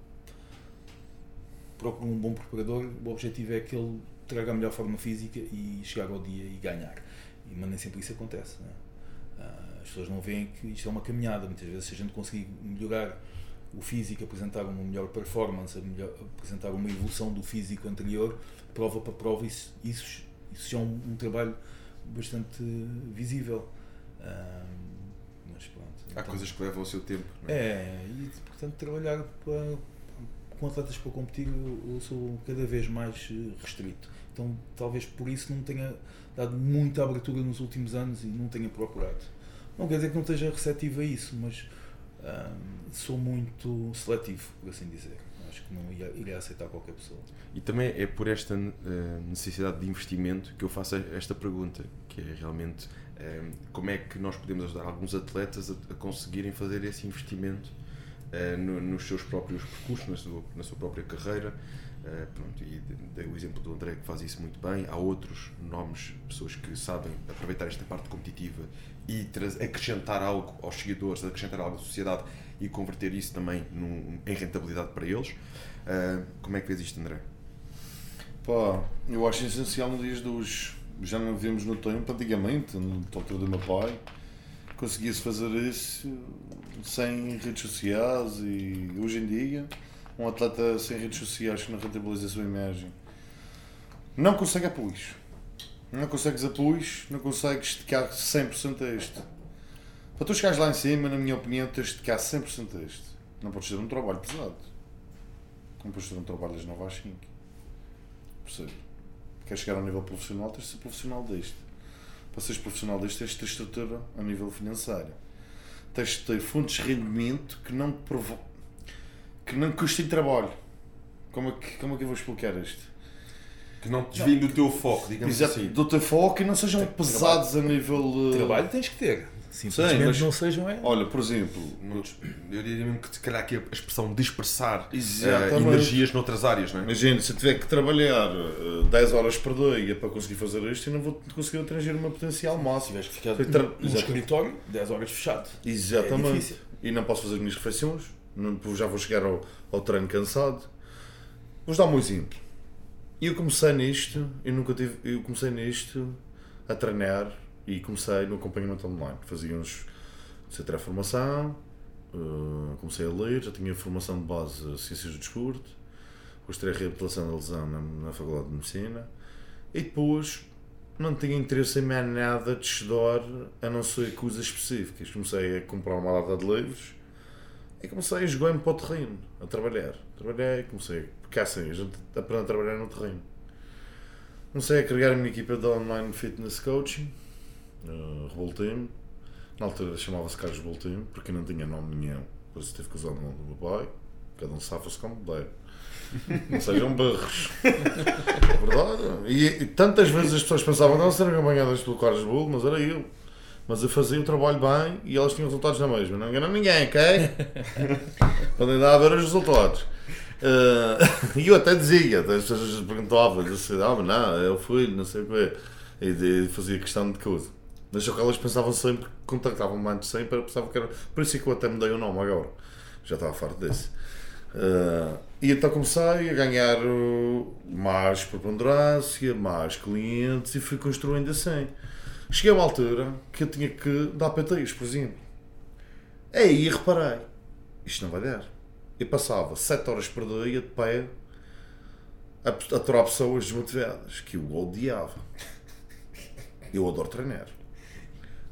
procura um bom preparador, o objetivo é que ele traga a melhor forma física e chegar ao dia e ganhar. E, mas nem sempre isso acontece. é? Ah, as pessoas não veem que isto é uma caminhada. Muitas vezes, se a gente conseguir melhorar o físico, apresentar uma melhor performance, melhor- apresentar uma evolução do físico anterior, prova para prova, isso, isso, isso já é um, um trabalho bastante visível. Ah, mas pronto. Há então- coisas que levam o seu tempo. é? é, e portanto trabalhar para, com atletas para competir eu, eu sou cada vez mais eh, restrito. Então talvez por isso não tenha dado muita abertura nos últimos anos e não tenha procurado. Não quer dizer que não esteja receptivo a isso, mas sou muito seletivo, por assim dizer. Acho que não ia, iria aceitar qualquer pessoa. E também é por esta eh, necessidade de investimento que eu faço esta pergunta, que é realmente eh, como é que nós podemos ajudar alguns atletas a, conseguirem fazer esse investimento eh, no- nos seus próprios percursos, na sua, na sua própria carreira, Uh, pronto, e dei o exemplo do André que faz isso muito bem. Há outros nomes, pessoas que sabem aproveitar esta parte competitiva e acrescentar algo aos seguidores, acrescentar algo à sociedade e converter isso também num, em rentabilidade para eles. Uh, como é que vês isto, André? Pá, eu acho essencial nos dias dos. Já não vivemos no tempo, antigamente, no altura do meu pai, conseguia-se fazer isso sem redes sociais e hoje em dia um atleta sem redes sociais que não rentabiliza a sua imagem não consegue apoios. Não consegues apoios, não consegues dedicar 100% a este. Para tu chegares lá em cima, na minha opinião, tens de dedicar 100% a este. Não podes ter um trabalho pesado. Não podes ter um trabalho das 9 às 5. Percebe? Queres chegar ao nível profissional, tens de ser profissional deste. Para seres profissional deste, tens de ter estrutura a nível financeiro. Tens de ter fontes de rendimento que não provo... que não custem trabalho. Como é, que, como é que eu vou explicar isto? Que não te desviem do teu foco, digamos Exato, assim. Do teu foco e não sejam pesados trabalho. a nível. Uh... Trabalho tens que ter. Simplesmente Sim, mas, não sejam é. Olha, por exemplo, eu diria mesmo que se calhar aqui a expressão dispersar uh, energias noutras áreas, não é? Imagina, se eu tiver que trabalhar uh, eh, 10 horas por dia para conseguir fazer isto, eu não vou conseguir atingir o meu potencial máximo. Tiveres que ficar no escritório, 10 horas fechado. Exatamente. É e não posso fazer as minhas refeições, não, já vou chegar ao, ao treino cansado. Vou dar um exemplo. Eu comecei nisto, eu nunca tive, eu comecei nisto a treinar e comecei no acompanhamento online. Fazia uns. Comecei a formação, uh, comecei a ler, já tinha formação de base de Ciências do Desporto, depois terei a reabilitação da lesão na, na Faculdade de Medicina e depois não tinha interesse em mais nada de estudar a não ser coisas específicas. Comecei a comprar uma data de livros e comecei a jogar-me para o terreno, a trabalhar. Trabalhei, comecei, porque é assim, a gente aprende a trabalhar no terreno. Comecei a criar a minha equipa de online fitness coaching uh. Na altura chamava-se Carlos Revoltei-me, porque não tinha nome nenhum, por isso tive que usar o nome do meu pai. Cada um safa-se como der. Não sejam berros. Verdade? E, e, tantas vezes as pessoas pensavam, não serem acompanhadas pelo Carlos Bull, mas era eu. Mas eu fazia o trabalho bem e elas tinham resultados na mesma. Não engana ninguém, ok? Podem dar a ver os resultados. Uh, e eu até dizia, as pessoas perguntavam, eu ah, mas não, o filho, não sei o quê. E, e fazia questão de coisa. Mas o que elas pensavam sempre, contactavam-me antes sempre, pensavam que era. Por isso é que eu até mudei o nome agora. Já estava farto desse. Uh, e então comecei a ganhar mais preponderância, mais clientes e fui construindo assim. Cheguei a uma altura que eu tinha que dar PTs, por exemplo. Aí reparei, isto não vai dar. Eu passava 7 horas por dia de pé a aturar pessoas desmotivadas, que eu odiava. Eu adoro treinar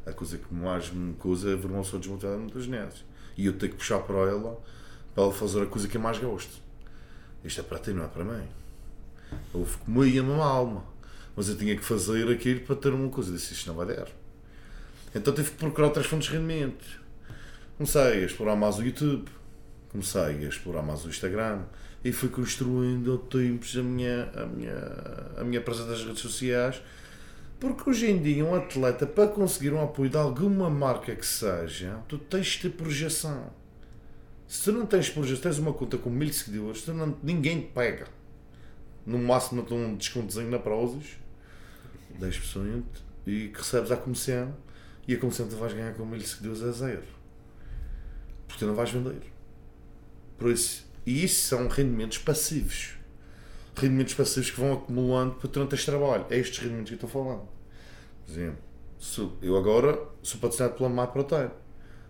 a coisa que mais me coisa é ver uma pessoa desmotivada muitas vezes. E eu tenho que puxar para ela para ela fazer a coisa que eu mais gosto. Isto é para ti, não é para mim. Eu comia uma alma. Mas eu tinha que fazer aquilo para ter uma coisa. Eu disse, isto não vai dar. Então tive que procurar outras fontes de rendimento. Comecei a explorar mais o YouTube. Comecei a explorar mais o Instagram. E fui construindo ao tempos a minha, a minha, a minha presença nas redes sociais porque hoje em dia, um atleta, para conseguir um apoio de alguma marca que seja, tu tens de ter projeção. Se tu não tens projeção, tens uma conta com mil seguidores, tu não, ninguém te pega. No máximo, não um descontozinho na Prozis, 10%, e que recebes a comissão, e a comissão tu vais ganhar com mil seguidores é zero. Porque tu não vais vender. Por isso, e isso são rendimentos passivos rendimentos passivos que vão acumulando não teres trabalho. É estes rendimentos que eu estou falando. Por exemplo, eu agora sou patrocinado pela Mar Protein.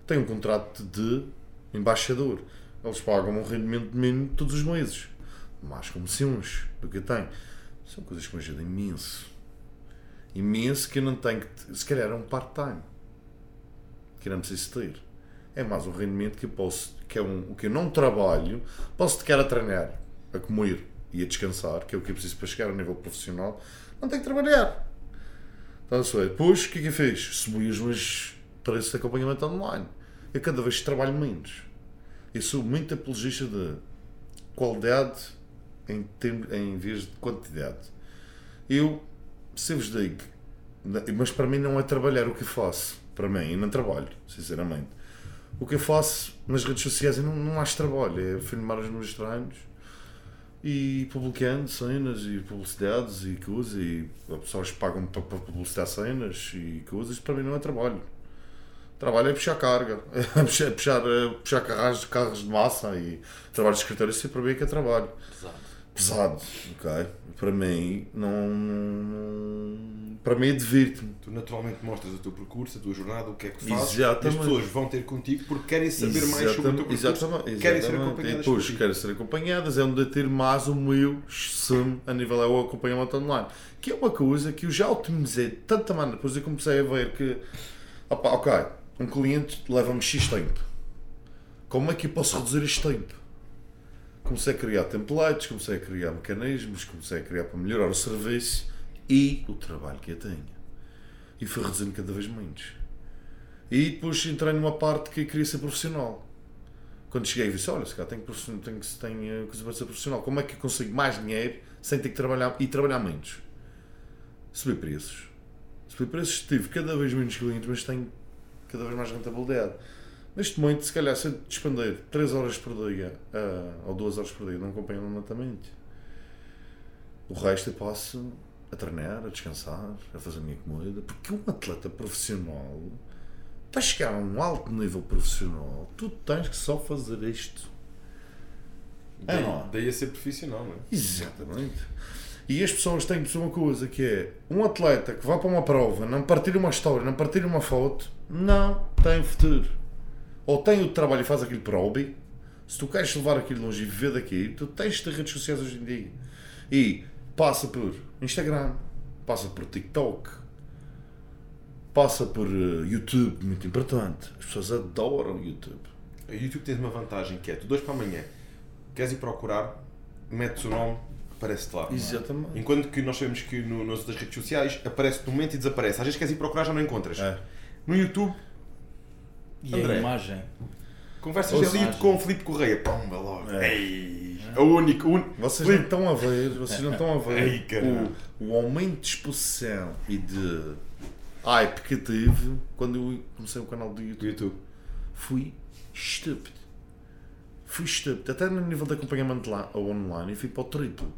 Tenho um contrato de embaixador. Eles pagam um rendimento mínimo todos os meses. Mais comissões do que eu tenho. São coisas que me ajudam imenso. Imenso que eu não tenho que. Se calhar é um part-time. Que não preciso ter. É mais um rendimento que eu posso. Que é um, o que eu não trabalho, posso ficar a treinar, a comer e a descansar, que é o que eu preciso para chegar ao nível profissional, não tenho que trabalhar. Então, depois, o que é que eu fiz? Subi os meus preços de acompanhamento online. Eu cada vez trabalho menos. Eu sou muito apologista de qualidade em, termos, em vez de quantidade. Eu, se vos digo, mas para mim não é trabalhar o que faço. Para mim, eu não trabalho, sinceramente. O que eu faço nas redes sociais, eu não, não acho trabalho. É filmar os meus treinos, e publicando cenas e publicidades e coisas e as pessoas pagam para, publicitar cenas e coisas, para mim não é trabalho. Trabalho é puxar carga, é puxar, puxar, é puxar carros, de massa e trabalho de escritório, isso para mim é que é trabalho. Pesado. Pesado, ok? Para mim, não. para mim, divirto-me. Tu naturalmente mostras o teu percurso, a tua jornada, o que é que fazes. Exatamente. As pessoas vão ter contigo porque querem saber mais sobre o teu percurso. Exatamente, Querem ser exatamente. acompanhadas E depois querem ser acompanhadas, é onde eu ter mais o meu sumo a nível é o acompanhamento online. Que é uma coisa que eu já otimizei de tanta maneira, depois eu comecei a ver que, opa, ok, um cliente leva-me X tempo. Como é que eu posso reduzir este tempo? Comecei a criar templates, comecei a criar mecanismos, comecei a criar para melhorar o serviço e o trabalho que eu tenho. E fui reduzindo cada vez menos. E depois entrei numa parte que eu queria ser profissional. Quando cheguei disse, olha, se calhar tenho, tenho, tenho coisa para ser profissional. Como é que eu consigo mais dinheiro sem ter que trabalhar e trabalhar menos? Subi preços. Subi preços, tive cada vez menos clientes, mas tenho cada vez mais rentabilidade. Neste momento, se calhar, se eu despender 3 horas por dia ah, ou 2 horas por dia, não acompanho remotamente. O resto eu passo a treinar, a descansar, a fazer a minha comida. Porque um atleta profissional, para chegar a um alto nível profissional, tu tens que só fazer isto. É, Daí, não é? daí a ser profissional, não é? Exatamente. E as pessoas têm que perceber uma coisa que é um atleta que vai para uma prova, não partilha uma história, não partilha uma foto, não tem futuro. Ou tem o trabalho e faz aquilo por hobby. Se tu queres levar aquilo longe e viver daquilo, tu tens de redes sociais hoje em dia. E passa por Instagram, passa por TikTok, passa por eh, YouTube, muito importante. As pessoas adoram YouTube. O YouTube tem uma vantagem que é, tu dois para amanhã, queres ir procurar, metes o nome, aparece-te lá. Exatamente. Enquanto que nós sabemos que no, nas outras redes sociais aparece no momento e desaparece. Às vezes queres ir procurar já não encontras. É. No YouTube, E André. a imagem. conversas ali seja- com o Filipe Correia. Pumba logo. É. Ei, o único. Único. Vocês não Filipe. estão a ver, vocês não estão a ver caralho. o, o aumento de exposição e de hype que tive quando eu comecei o canal do YouTube. YouTube. Fui estúpido. Fui estúpido. Até no nível de acompanhamento lá, online, eu fui para o triplo.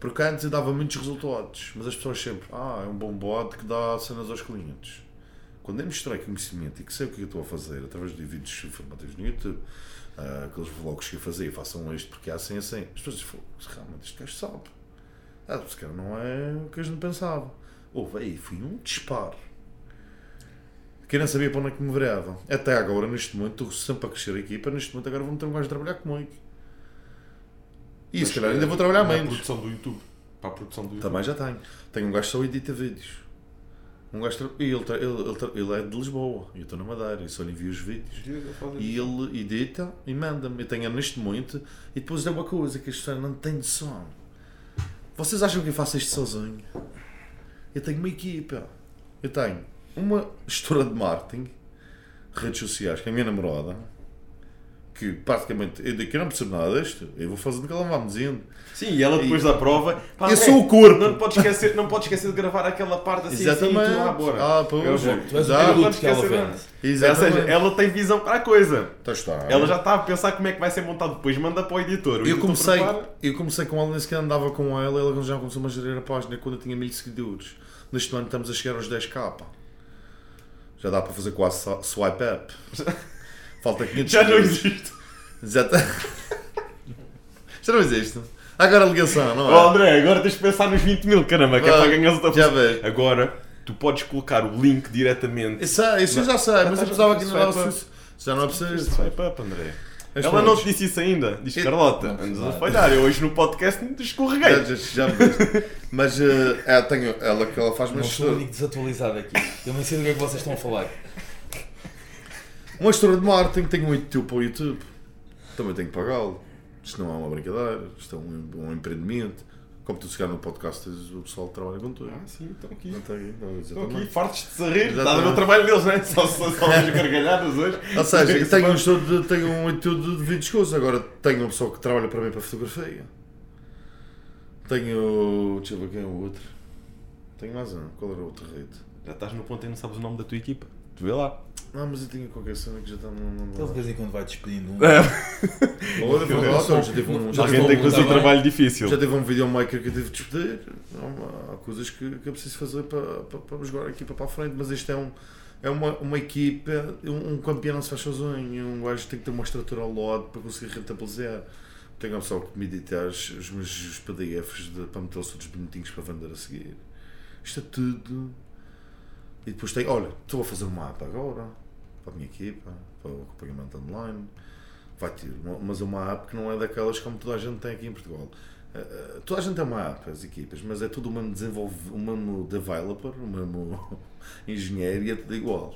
Porque antes eu dava muitos resultados, mas as pessoas sempre, ah, é um bom bot que dá cenas aos clientes. Quando eu mostrei conhecimento e que sei o que eu estou a fazer através de vídeos informativos no YouTube, ah, aqueles vlogs que eu fazia, façam isto porque é assim assim, as pessoas "Fogo, realmente este gajo sabe. Ah, se calhar não é o que a gente pensava. Houve aí, fui um disparo. Que eu não sabia para onde é que me virava. Até agora, neste momento, estou sempre a crescer a equipa. Neste momento, agora vão ter um gajo a trabalhar comigo. E se Mas, calhar ainda eh, vou trabalhar menos. produção do YouTube. Para a produção do YouTube. Também já tenho. Tenho um gajo que só edita vídeos. Um gajo e ele, ele, ele, é de Lisboa. Eu estou na Madeira. E só lhe envio os vídeos. E ele edita e manda-me. Eu tenho neste momento. E depois é uma coisa que a história não tem noção. Vocês acham que eu faço isto sozinho? Eu tenho uma equipa. Eu tenho uma gestora de marketing, redes sociais, que é a minha namorada, que praticamente eu daqui não percebo nada disto. Eu vou fazendo o que ela vai me dizendo. Sim, e ela depois da prova. pá, Eu André, sou o corpo. Não pode esquecer, não pode esquecer de gravar aquela parte assim. Exatamente. Assim, e tu, ah, bora. Ah, pois. Eu vou. Tu és o produto que ela vende. Ou seja, ela tem visão para a coisa. Então está. Ela já está a pensar como é que vai ser montado depois, manda para o editor. O Eu comecei, prepara. eu comecei com ela, nem sequer andava com ela, ela já começou a gerir a página quando eu tinha mil seguidores. Neste ano estamos a chegar aos 10k. Já dá para fazer quase swipe up. Falta 500 Já não existe. Exato. Já não existe. Agora a ligação, não é? Oh, André, agora tens de pensar nos 20 mil, caramba, que é para ganhar outra já vês. Agora, tu podes colocar o link diretamente. Isso, é- isso eu já sei, mas eu pensava que não era. Já não é preciso. Swipe up, André. Mas Ela não te disse isso ainda. Diz Eu- Carlota, Não andas a falhar. Eu hoje no podcast te escorreguei. Já, já, já me. Mas eh, ela, tenho, ela que ela faz Não sou o único desatualizado aqui. Eu nem sei do que é que vocês estão a falar. Uma gestora de marketing, tenho um YouTube para o YouTube. Também tenho que pagá-lo. Isto não é uma brincadeira, isto é um, um empreendimento. Como tu chegar no podcast, o pessoal trabalha com tudo. Ah, sim, estão aqui. Não está aqui, não, Estão aqui fartos de se rir. Está a ver o trabalho deles, não é? Só só só as gargalhadas hoje. Ou seja, tenho um, gestor de, tenho um YouTube de vídeos coisas. Agora tenho uma pessoa que trabalha para mim para fotografia. Tenho. Deixa eu ver quem é o outro. Tenho mais um. Qual era o outro rede? Já estás no ponto e não sabes o nome da tua equipa. Vê lá. Ah, mas eu tinha qualquer cena que já está. Não, não, Ele de vez em quando vai despedindo um. Olha, foi já teve um. Já Alguém teve tem que um, fazer um trabalho difícil. já teve um videomaker que eu tive de despedir. Há, uma- há coisas que, que eu preciso fazer para, para, para jogar a equipa para a frente, mas isto é um. É uma, uma equipa, um, um campeão não se faz sozinho, um gajo tem que ter uma estrutura ao lado para conseguir rentabilizar. Tenho só que me editar os os meus PDFs de, para meter os outros bonitinhos para vender a seguir. Isto é tudo. E depois tem, olha, estou a fazer uma app agora para a minha equipa, para o acompanhamento online. Vai ter, mas é uma app que não é daquelas como toda a gente tem aqui em Portugal. Eh, toda a gente tem uma app, as equipas, mas é tudo o mesmo, desenvolve, o mesmo developer, o mesmo engenheiro e é tudo igual.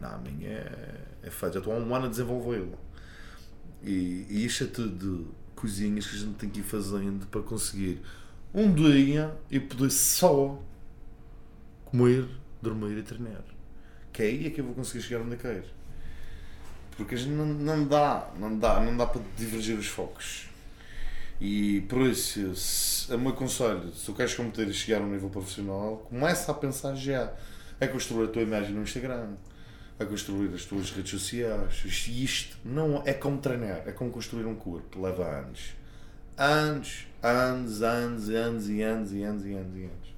Não, a minha é, é feita, já estou há um ano a desenvolvê-la. E, e isto é tudo coisinhas que a gente tem que ir fazendo para conseguir um dia e poder só comer, dormir e treinar. Que é aí é que eu vou conseguir chegar onde eu quero. Porque a gente não, não dá, não dá, não dá para divergir os focos. E por isso, o meu conselho, se tu queres competir e chegar a um nível profissional, começa a pensar já a construir a tua imagem no Instagram, a construir as tuas redes sociais. Isto não é como treinar, é como construir um corpo, leva anos. Anos, anos, anos, anos e anos e anos e anos e anos.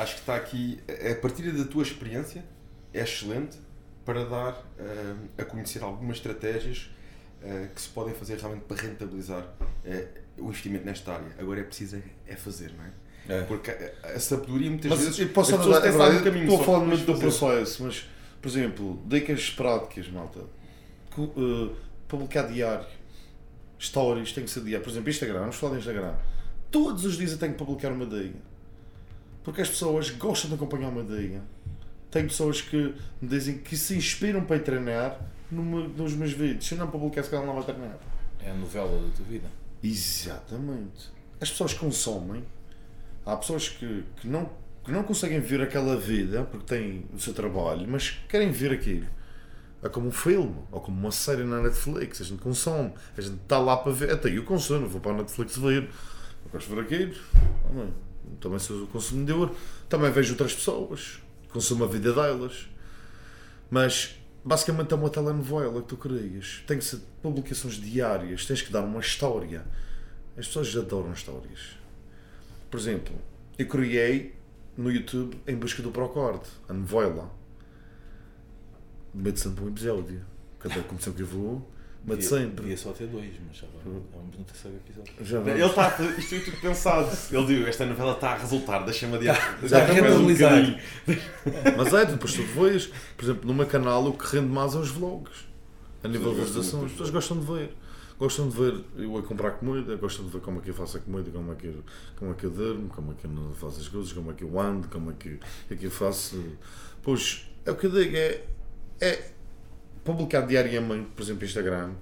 Acho que está aqui, a partir da tua experiência, é excelente para dar eh, a conhecer algumas estratégias eh, que se podem fazer realmente para rentabilizar eh, o investimento nesta área. Agora é preciso é, é fazer, não é? É. Porque a, a sabedoria muitas Mas vezes. eu posso as pessoas até é o caminho, estou a falar muito do processo, mas, por exemplo, dicas práticas, malta. Eh, publicar diário. Stories, tem que ser diário. Por exemplo, Instagram, vamos falar de Instagram. Todos os dias eu tenho que publicar uma dia. Porque as pessoas gostam de acompanhar uma dia. Tem pessoas que me dizem que se inspiram para ir treinar numa- nos meus vídeos. Se eu não publicar, se calhar não vai treinar. É a novela da tua vida. Exatamente. As pessoas consomem. Há pessoas que, que, não, que não conseguem ver aquela vida porque têm o seu trabalho, mas querem ver aquilo. É como um filme ou como uma série na Netflix. A gente consome. A gente está lá para ver. Até eu consumo. Vou para a Netflix ver. Eu gosto de ver aquilo. Bem, Também sou consumidor. Também vejo outras pessoas. Consumo a vida delas. Mas basicamente é uma telenovela que tu crias. Tem que ser publicações diárias, tens que dar uma história. As pessoas adoram histórias. Por exemplo, eu criei no YouTube Em Busca do Procorde, a novela. Meto sempre um episódio. Cada comissão que eu vou, meto Devia- sempre. Devia só ter dois, mas já vai- vamos no terceiro episódio. Já Ele vamos. está a fazer- isto é tudo pensado. Ele diz: esta novela está a resultar, deixa-me adiar. Já um rentabilizar. bocadinho. Mas é, depois tu vês, por exemplo, meu canal o que rende mais é os vlogs. A nível de visualização, as pessoas gostam de ver. Gostam de ver eu a comprar comida, gostam de ver como é que eu faço a comida, como é que eu, como é que eu durmo, como é que eu não faço as coisas, como é que eu ando, como é que, é que eu faço. Pois, é o que eu digo, é, é publicar diariamente, por exemplo, Instagram,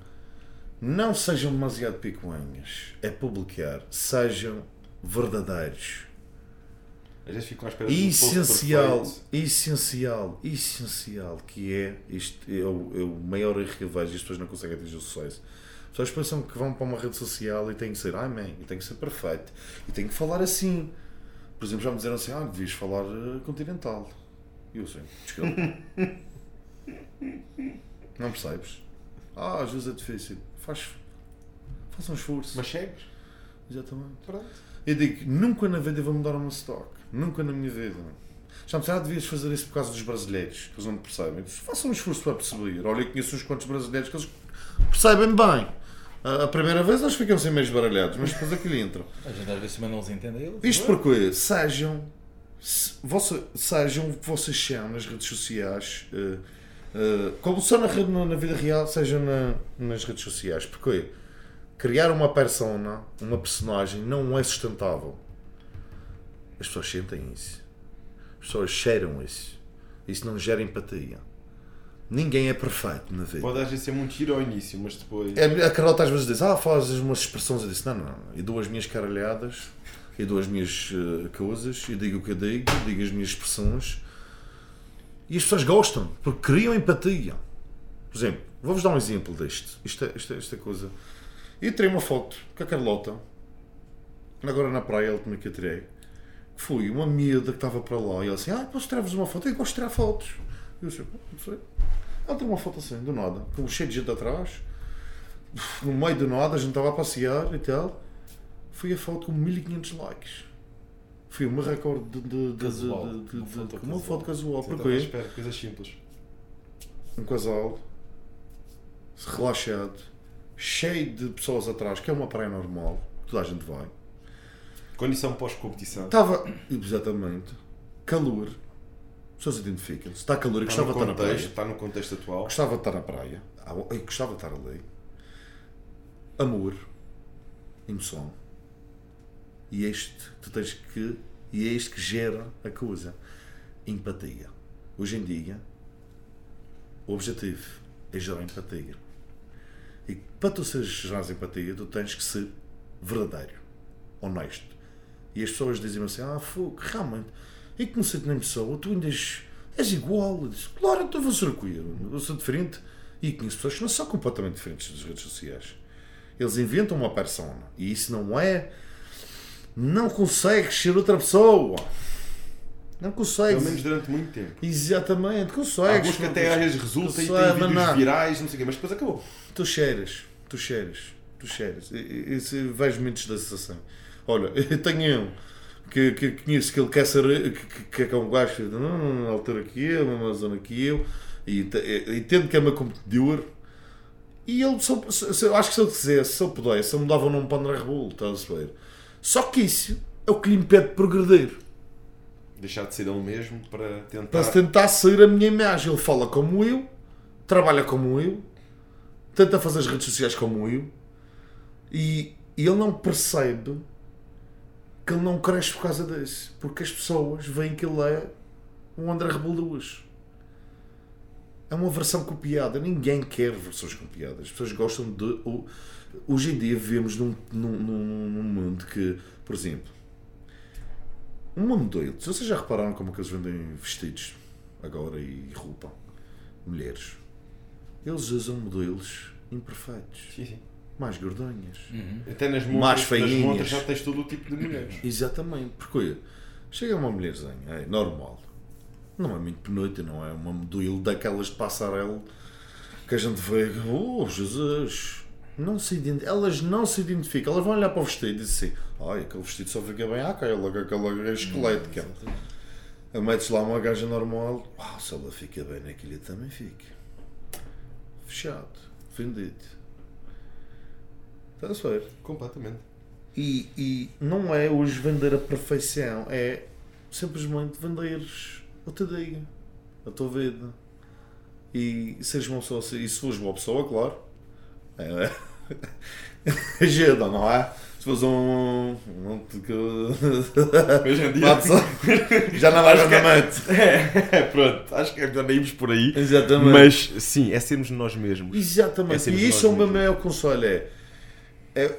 não sejam demasiado picuinhas. É publicar, sejam verdadeiros. Às vezes fico à espera Essencial, essencial, essencial, que é, isto é o, é o maior erro que eu vejo e as pessoas não conseguem atingir o sucesso. As pessoas pensam que vão para uma rede social e tem que ser, ai man, e tem que ser perfeito, e tem que falar assim. Por exemplo, já me disseram assim, ah, devias falar eh, continental. E eu assim, desculpa. não percebes? Ah, às vezes é difícil. Faz, faça um esforço. Mas chegas. Exatamente. Pronto. Eu digo, nunca na vida vou mudar o meu stock. Nunca na minha vida. Já me disseram, ah, devias fazer isso por causa dos brasileiros, que eles não percebem. Façam um esforço para perceber. Olha, eu conheço uns quantos brasileiros que eles percebem bem. A primeira vez eles ficam sem meios baralhados, mas depois aquilo entra. A gente às vezes também não os entende. Eles, Isto porque sejam, se, vossa- sejam o que vocês são nas redes sociais, eh, eh, como são na, rede- na vida real, sejam na- nas redes sociais. Porque criar uma persona, uma personagem, não é sustentável. As pessoas sentem isso. As pessoas cheiram isso. Isso não gera empatia. Ninguém é perfeito na vida. Pode às vezes ser muito giro ao início, mas depois. É, A Carlota às vezes diz, ah, fazes umas expressões. Eu disse, não, não, não. E dou as minhas caralhadas, e dou as minhas eh, coisas, e digo o que eu digo, digo as minhas expressões. E as pessoas gostam, porque criam empatia. Por exemplo, vou-vos dar um exemplo disto. Isto é, isto é, esta coisa. Eu tirei uma foto com a Carlota, agora na praia, a última que eu tirei, Foi uma miúda que estava para lá e ela assim, ah, posso tirar-vos uma foto? Eu gosto de tirar fotos. Eu disse, "Pô, não sei. Ela tirou uma foto assim, do nada, com cheio de gente atrás. No meio do nada, a gente estava a passear e tal. Foi a foto com 1500 likes. Foi uma recorde de, de, de, Casual. de, de, de- foto uma foto casual. Estava à Porquê? espera, coisas simples. um casal relaxado, cheio de pessoas atrás, que é uma praia normal, toda a gente vai. Condição pós-competição. Estava, exatamente, calor, as pessoas identificam-se, está calor e Está gostava de estar na praia. está no contexto atual. Gostava de estar na praia, eu gostava de estar ali. Amor, emoção. E este, tu tens que, e é isto que gera a coisa. Empatia. Hoje em dia, o objetivo é gerar empatia. E para tu seres gerar empatia, tu tens que ser verdadeiro, honesto. E as pessoas dizem assim: Ah, fogo, realmente, eu que não sei nem pessoa, tu ainda és, és igual. Eu disse, claro, então vou ser o quê? Eu ser diferente. E conheço pessoas que não são completamente diferentes das redes sociais. Eles inventam uma persona. E isso não é. Não consegues ser outra pessoa. Não consegues. Pelo menos durante muito tempo. Exatamente, consegues. alguns que até às vezes resulta e tem vídeos não. virais, não sei o quê, mas depois acabou. Tu cheiras, tu cheiras, tu cheiras. Eu vejo muitos da sensação. Olha, eu tenho um que, que conheço que ele quer ser, que, que- é um gajo na mesma altura que eu, mesma zona que eu, e te- entendo que é meu competidor. E ele, eu- eu acho que se ele quisesse, se eu pudesse, eu mudava o nome para André Rebolo, estás a ver? Só que isso é o que lhe impede de progredir. Deixar de ser ele mesmo para tentar. Para tentar sair a minha imagem. Ele fala como eu, trabalha como eu, tenta fazer as redes sociais como eu e, e ele não percebe que ele não cresce por causa disso. Porque as pessoas veem que ele é um André Rebelo hoje. É uma versão copiada. Ninguém quer versões copiadas. As pessoas gostam de. Hoje em dia vivemos num, num, num, num mundo que, por exemplo, uma modelo. Se vocês já repararam como é que eles vendem vestidos agora e roupa? Mulheres. Eles usam modelos imperfeitos. Sim, sim. Mais gordonhas. Até nas Mais montras, nas feinhas. montras já tens todo o tipo de mulheres. Exatamente. Porque chega uma mulherzinha, é normal. Não é muito penota, não é uma modelo daquelas de passarela que a gente vê. Oh, Jesus! Não se Elas não se identificam. Elas vão olhar para o vestido e dizem assim: Ai, aquele vestido só fica bem àquela, que aquela é esquelética. A metes lá uma gaja normal, uau, se ela fica bem naquilo, eu também fica. Fechado, vendido. Estás a ver? Completamente. E, e não é hoje vender a perfeição, é simplesmente venderes o teu dia, a tua vida. E seres uma pessoa, e se fores uma pessoa, claro, é, ajuda, não é? Se fores um. um Hoje em dia. já não é- andamento. É, pronto, acho que é nem irmos por aí. Exatamente. Mas sim, é sermos nós mesmos. É Exatamente. sermos e isso é o meu maior conselho: é, é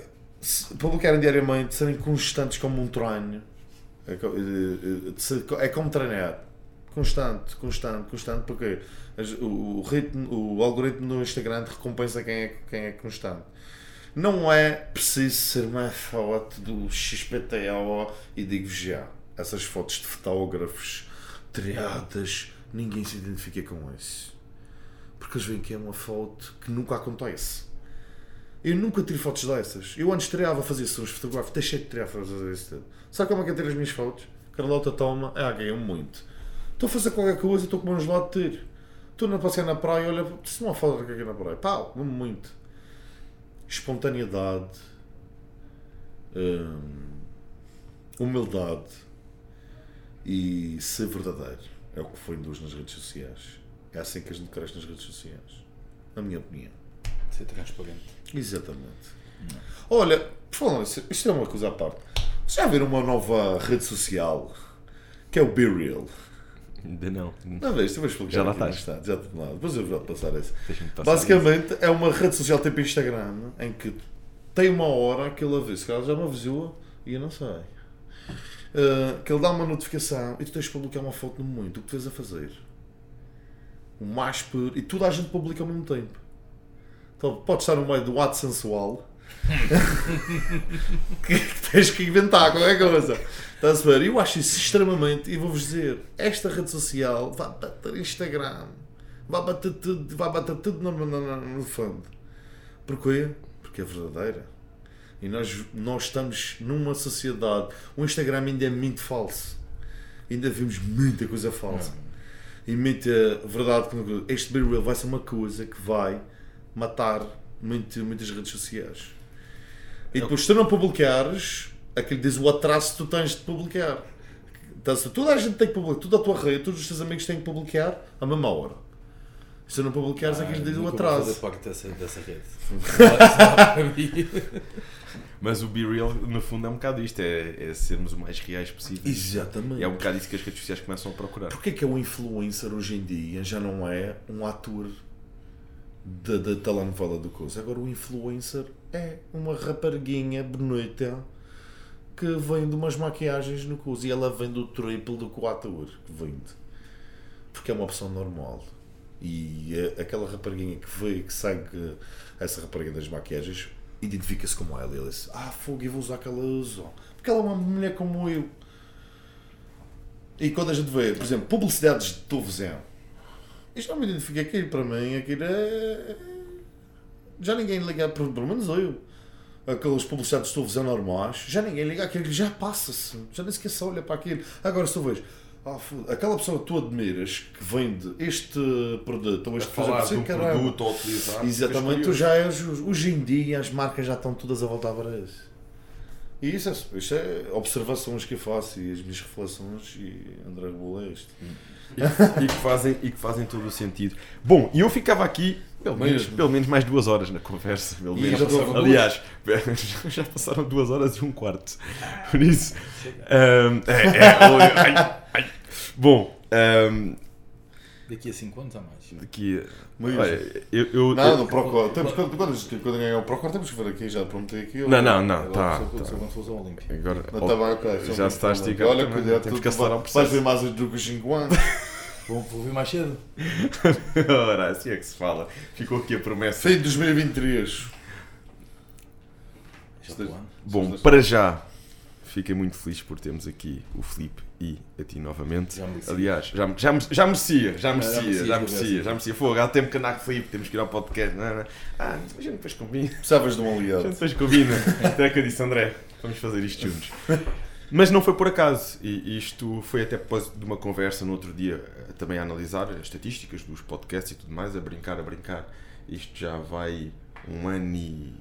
publicarem diariamente, serem constantes como um treino. É, é, é, é como treinar. Constante, constante, constante, porque o, ritmo, o algoritmo no Instagram te recompensa quem é, quem é constante. Não é preciso ser uma foto do XPTO e digo já, essas fotos de fotógrafos triadas, ninguém se identifica com isso. Porque eles veem que é uma foto que nunca acontece. Eu nunca tiro fotos dessas. Eu antes tirava, fazia sessões fotográficas, deixei de tirar fotos desse tudo. Sabe como é que eu tiro as minhas fotos? Carlota toma, ah, ganhei muito. Estou a fazer qualquer coisa, estou com um gelado de tiro. Estou a passear na praia, olha, se não há foto aqui na praia, pau, muito. Espontaneidade, hum, humildade e ser verdadeiro. É o que foi induz nas redes sociais. É assim que a gente cresce nas redes sociais. Na minha opinião. Ser transparente. Exatamente. Olha, por falar nisso, isto é uma coisa à parte. Vocês já viram uma nova rede social que é o Be Real? Ainda não. Não vês, tu vais explicar Já lá estás. tarde, Já te lá. Depois eu vou passar essa. Passar Basicamente é uma rede social tipo Instagram em que tem uma hora que ele avisa, que ela já me avisou e eu não sei. Uh, que ele dá uma notificação e tu tens de publicar uma foto no momento, o que tu vês a fazer. O mais puro. E toda a gente publica ao mesmo tempo. Então pode estar no meio do ato sensual que tens que inventar qualquer coisa. Estás a ver? Eu acho isso extremamente. E vou-vos dizer: esta rede social vai bater Instagram, vai bater tudo, vai bater tudo no, no, no fundo. Porquê? Porque é verdadeira. E nós, nós estamos numa sociedade. O Instagram ainda é muito falso. Ainda vimos muita coisa falsa. E muita verdade. Este Be Real vai ser uma coisa que vai matar muito, muitas redes sociais. E depois, se tu não publicares, aquilo diz o atraso que tu tens de publicar. Então, toda a gente tem que publicar, toda a tua rede, todos os teus amigos têm que publicar à mesma hora. Se tu não publicares, aquilo diz o Nunca vou fazer atraso. parte dessa, dessa rede. Mas o Be Real, no fundo, é um bocado isto: é, é sermos o mais reais possível. Exatamente. E é um bocado isso que as redes sociais começam a procurar. Porquê que é o influencer hoje em dia já não é um ator da, da telenovela do coisa? Agora o influencer é uma rapariguinha bonita que vem de umas maquiagens no coisa e ela vem do triplo do que o que vende. Porque é uma opção normal. E é aquela rapariguinha que vê, que segue essa rapariga das maquiagens, identifica-se como ela. E ela diz: Ah, fogo, eu vou usar aquela uso. Porque ela é uma mulher como eu. E quando a gente vê, por exemplo, publicidades de televisão, isto não me identifica aquilo para mim, aquilo é. Já ninguém liga, pelo menos eu. Aquelas publicidades de televisão normais, já ninguém liga aquilo, já passa-se, já nem sequer se olha para aquilo. Agora, se tu vês, foda- aquela pessoa que tu admiras que vende este produto ou este falar projeto, um caramba. produto a utilizar. Exatamente, tu já és. Hoje em dia as marcas já estão todas a voltar para isso. E isso é, isto é observações que eu faço e as minhas reflexões e André Rebola é isto. e, e que fazem, e que fazem todo o sentido. Bom, e eu ficava aqui pelo menos, Mesmo. pelo menos mais duas horas na conversa. Pelo E menos. já passaram Aliás, já passaram duas horas e um quarto. Por isso. ahm, é, é, oi, ai, ai. Bom, ahm, Daqui a 5 anos há mais. daqui. Mesmo. Olha, eu, eu, Não, eu- no Procor. Temos, quando, quando, quando ganhar o Procor, temos que ver aqui, já prometi aqui. Não, não, não, tá. Tá. Agora, Não, tá bem, ok. Já se está a esticar Olha, cuidado, temos que acelerar o vais processo. ver mais do que os 5 anos. Vou, vou vir mais cedo. Ora, assim é que se fala. Ficou aqui a promessa. Fim de 2023. Já estou ano. Bom, para já, fiquei muito feliz por termos aqui o Filipe e a ti novamente. Já merecia. Aliás, já, já, já merecia, já merecia, já merecia, já merecia. Fogo, há tempo que andar com o Filipe, temos que ir ao podcast. Não, não. Ah, a gente depois combina. Precisavas de um A gente aliado. depois combina. Até que eu disse, André, vamos fazer isto juntos. Mas não foi por acaso. E isto foi até depois de uma conversa no outro dia, eh, também a analisar as estatísticas dos podcasts e tudo mais, a brincar, a brincar. Isto já vai um ano e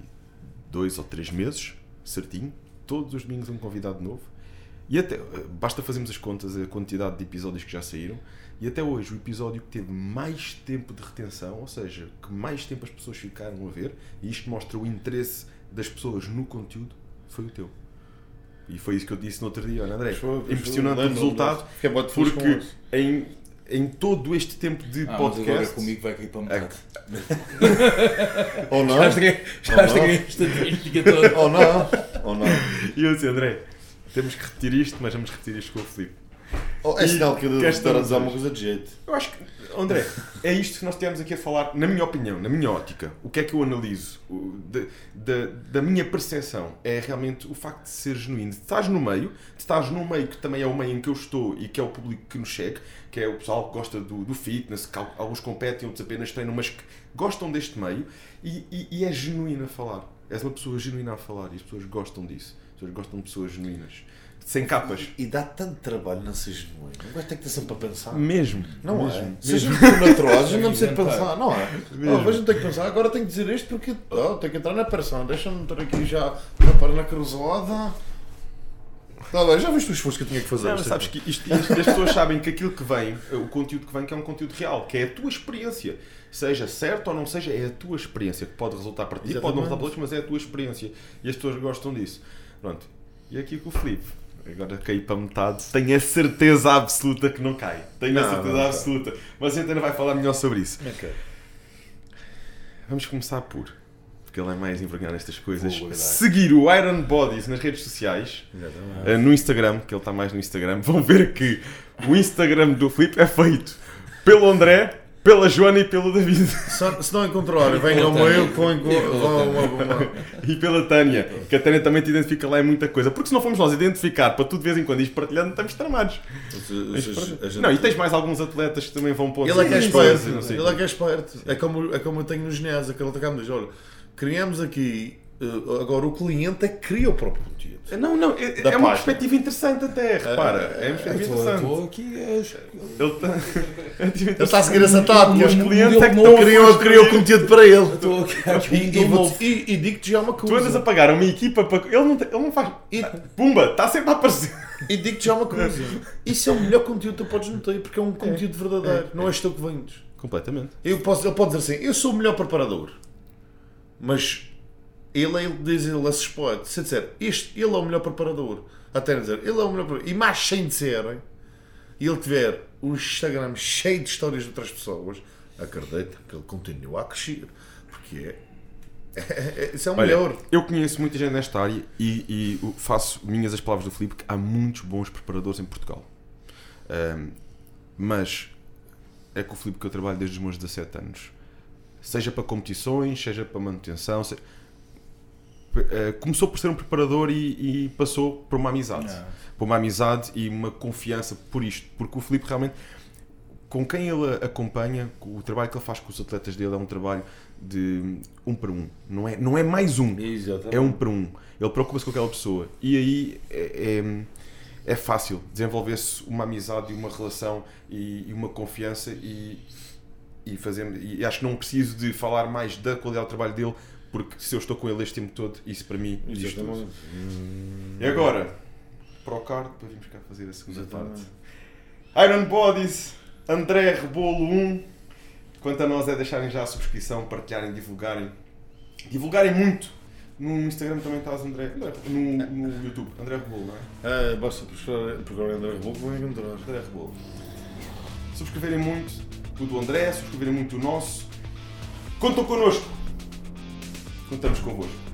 dois ou três meses, certinho. Todos os domingos um convidado novo. E até, eh, basta fazermos as contas, a quantidade de episódios que já saíram. E até hoje, o episódio que teve mais tempo de retenção, ou seja, que mais tempo as pessoas ficaram a ver, e isto mostra o interesse das pessoas no conteúdo, foi o teu. E foi isso que eu disse no outro dia, olha André, foi, impressionante o resultado, com porque em, em todo este tempo de Ah, mas agora podcast... comigo vai cair para metade. Ou não? Já estraguei a estatística toda. Ou não? Ou não? E eu disse, André, temos que repetir isto, mas vamos repetir isto com o Filipe. Ou é E sinal que estamos dizer uma coisa de jeito. Eu acho que, André, é isto que nós temos aqui a falar, na minha opinião, na minha ótica. O que é que eu analiso? O- da, da, minha percepção é realmente o facto de ser genuíno. De estás no meio, de estás num meio que também é o meio em que eu estou e que é o público que nos segue, que é o pessoal que gosta do, do fitness, que al- alguns competem, outros apenas treinam, mas que gostam deste meio e, e, e é genuíno a falar. És uma pessoa genuína a falar e as pessoas gostam disso. As pessoas gostam de pessoas genuínas. Sem capas. E dá tanto trabalho não ser genuíno. Não vai ter que ter sempre a pensar. Mesmo. Não mesmo, é? Se a gente for natural, a gente não precisa pensar, não é? Mesmo. Oh, a gente tem que pensar, agora tenho que dizer isto porque oh, tenho que entrar na pressão, deixa-me estar aqui já na perna cruzada. Tá bem, já viste o esforço que eu tinha que fazer? Não, é- sabes que isto, isto- as pessoas sabem que aquilo que vem, o conteúdo que vem, que é um conteúdo real, que é a tua experiência. Seja certo ou não seja, é a tua experiência que pode resultar para ti, pode não resultar para outros, mas é a tua experiência. E as pessoas gostam disso. Pronto. E aqui com o Filipe, agora caí para metade, tenho a certeza absoluta que não cai. Tenho a Não, certeza não cai. absoluta. Mas a gente ainda vai falar melhor sobre isso. Ok. Vamos começar por. Porque ele é mais envergonhado nestas coisas. Boa. Seguir o Iron Bodies nas redes sociais. Exatamente. Uh, no Instagram, que ele está mais no Instagram, vão ver que o Instagram do Filipe é feito pelo André Pela Joana e pelo David. Se, se não encontrarem, venham eu que vou E pela encontrar. E pela Tânia, que a Tânia também te identifica lá em muita coisa. Porque se não formos nós identificar para tu de vez em quando ires partilhando, estamos tramados. Não, e tens mais alguns atletas que também vão pôr Ele é que é esperto, ele é que é esperto. É como, é como eu tenho no ginásio, aquele me diz, olha, criamos aqui, agora o cliente é que cria o próprio conteúdo. Não, não, é, é uma perspectiva interessante até, repara. É, uma perspectiva interessante. estou aqui Ele tá- é Ele está a seguir essa tática, os clientes é que estão criam, criam conteúdo para ele. estou aqui E, e, e- digo-te já uma Tu andas a coisa. pagar uma equipa para. Ele não, ele não faz. E, Pumba, está sempre a aparecer. e digo-te já uma coisa. Isso é o melhor conteúdo que tu podes meter, porque é um conteúdo verdadeiro, não és tu que vendes. Completamente. Eu posso, ele pode dizer assim, eu sou o melhor preparador. Mas ele, ele diz ele a suspeito. Se eu disser, este, ele é o melhor preparador, até dizer, ele é o melhor preparador, e mais sem disserem, e ele tiver o Instagram cheio de histórias de outras pessoas, acredita que ele continua a crescer. Porque é. é- é- isso é o Olha, melhor. Eu conheço muita gente nesta área e, e faço minhas as palavras do Filipe que há muitos bons preparadores em Portugal. Ahm, mas é com o Filipe que eu trabalho desde os meus 17 anos. Seja para competições, seja para manutenção. se- eh, começou por ser um preparador e, e passou por uma amizade. Por uma amizade e uma confiança por isto. Porque o Filipe realmente, com quem ele acompanha, o trabalho que ele faz com os atletas dele é um trabalho de um para um. Não é, não é mais um. Exatamente. É um para um. Ele preocupa-se com aquela pessoa. E aí é, é, é fácil desenvolver-se uma amizade e uma relação e, e uma confiança e, e fazer. E acho que não preciso de falar mais da qualidade do trabalho dele, porque se eu estou com ele este tempo todo, isso para mim diz tudo. Exatamente. E agora, para o card, para virmos cá fazer a segunda Exatamente. parte. Iron Bodies, André Rebolo 1. Quanto a nós é deixarem já a subscrição, partilharem, divulgarem. Divulgarem muito. No Instagram também estás, André. No, no YouTube, André Rebolo, não é? Ah, basta procurar procurar André Rebolo que vão encontrar. André Rebolo. Subscreverem muito o do André, subscreverem muito o nosso. Contam connosco. Contamos convosco.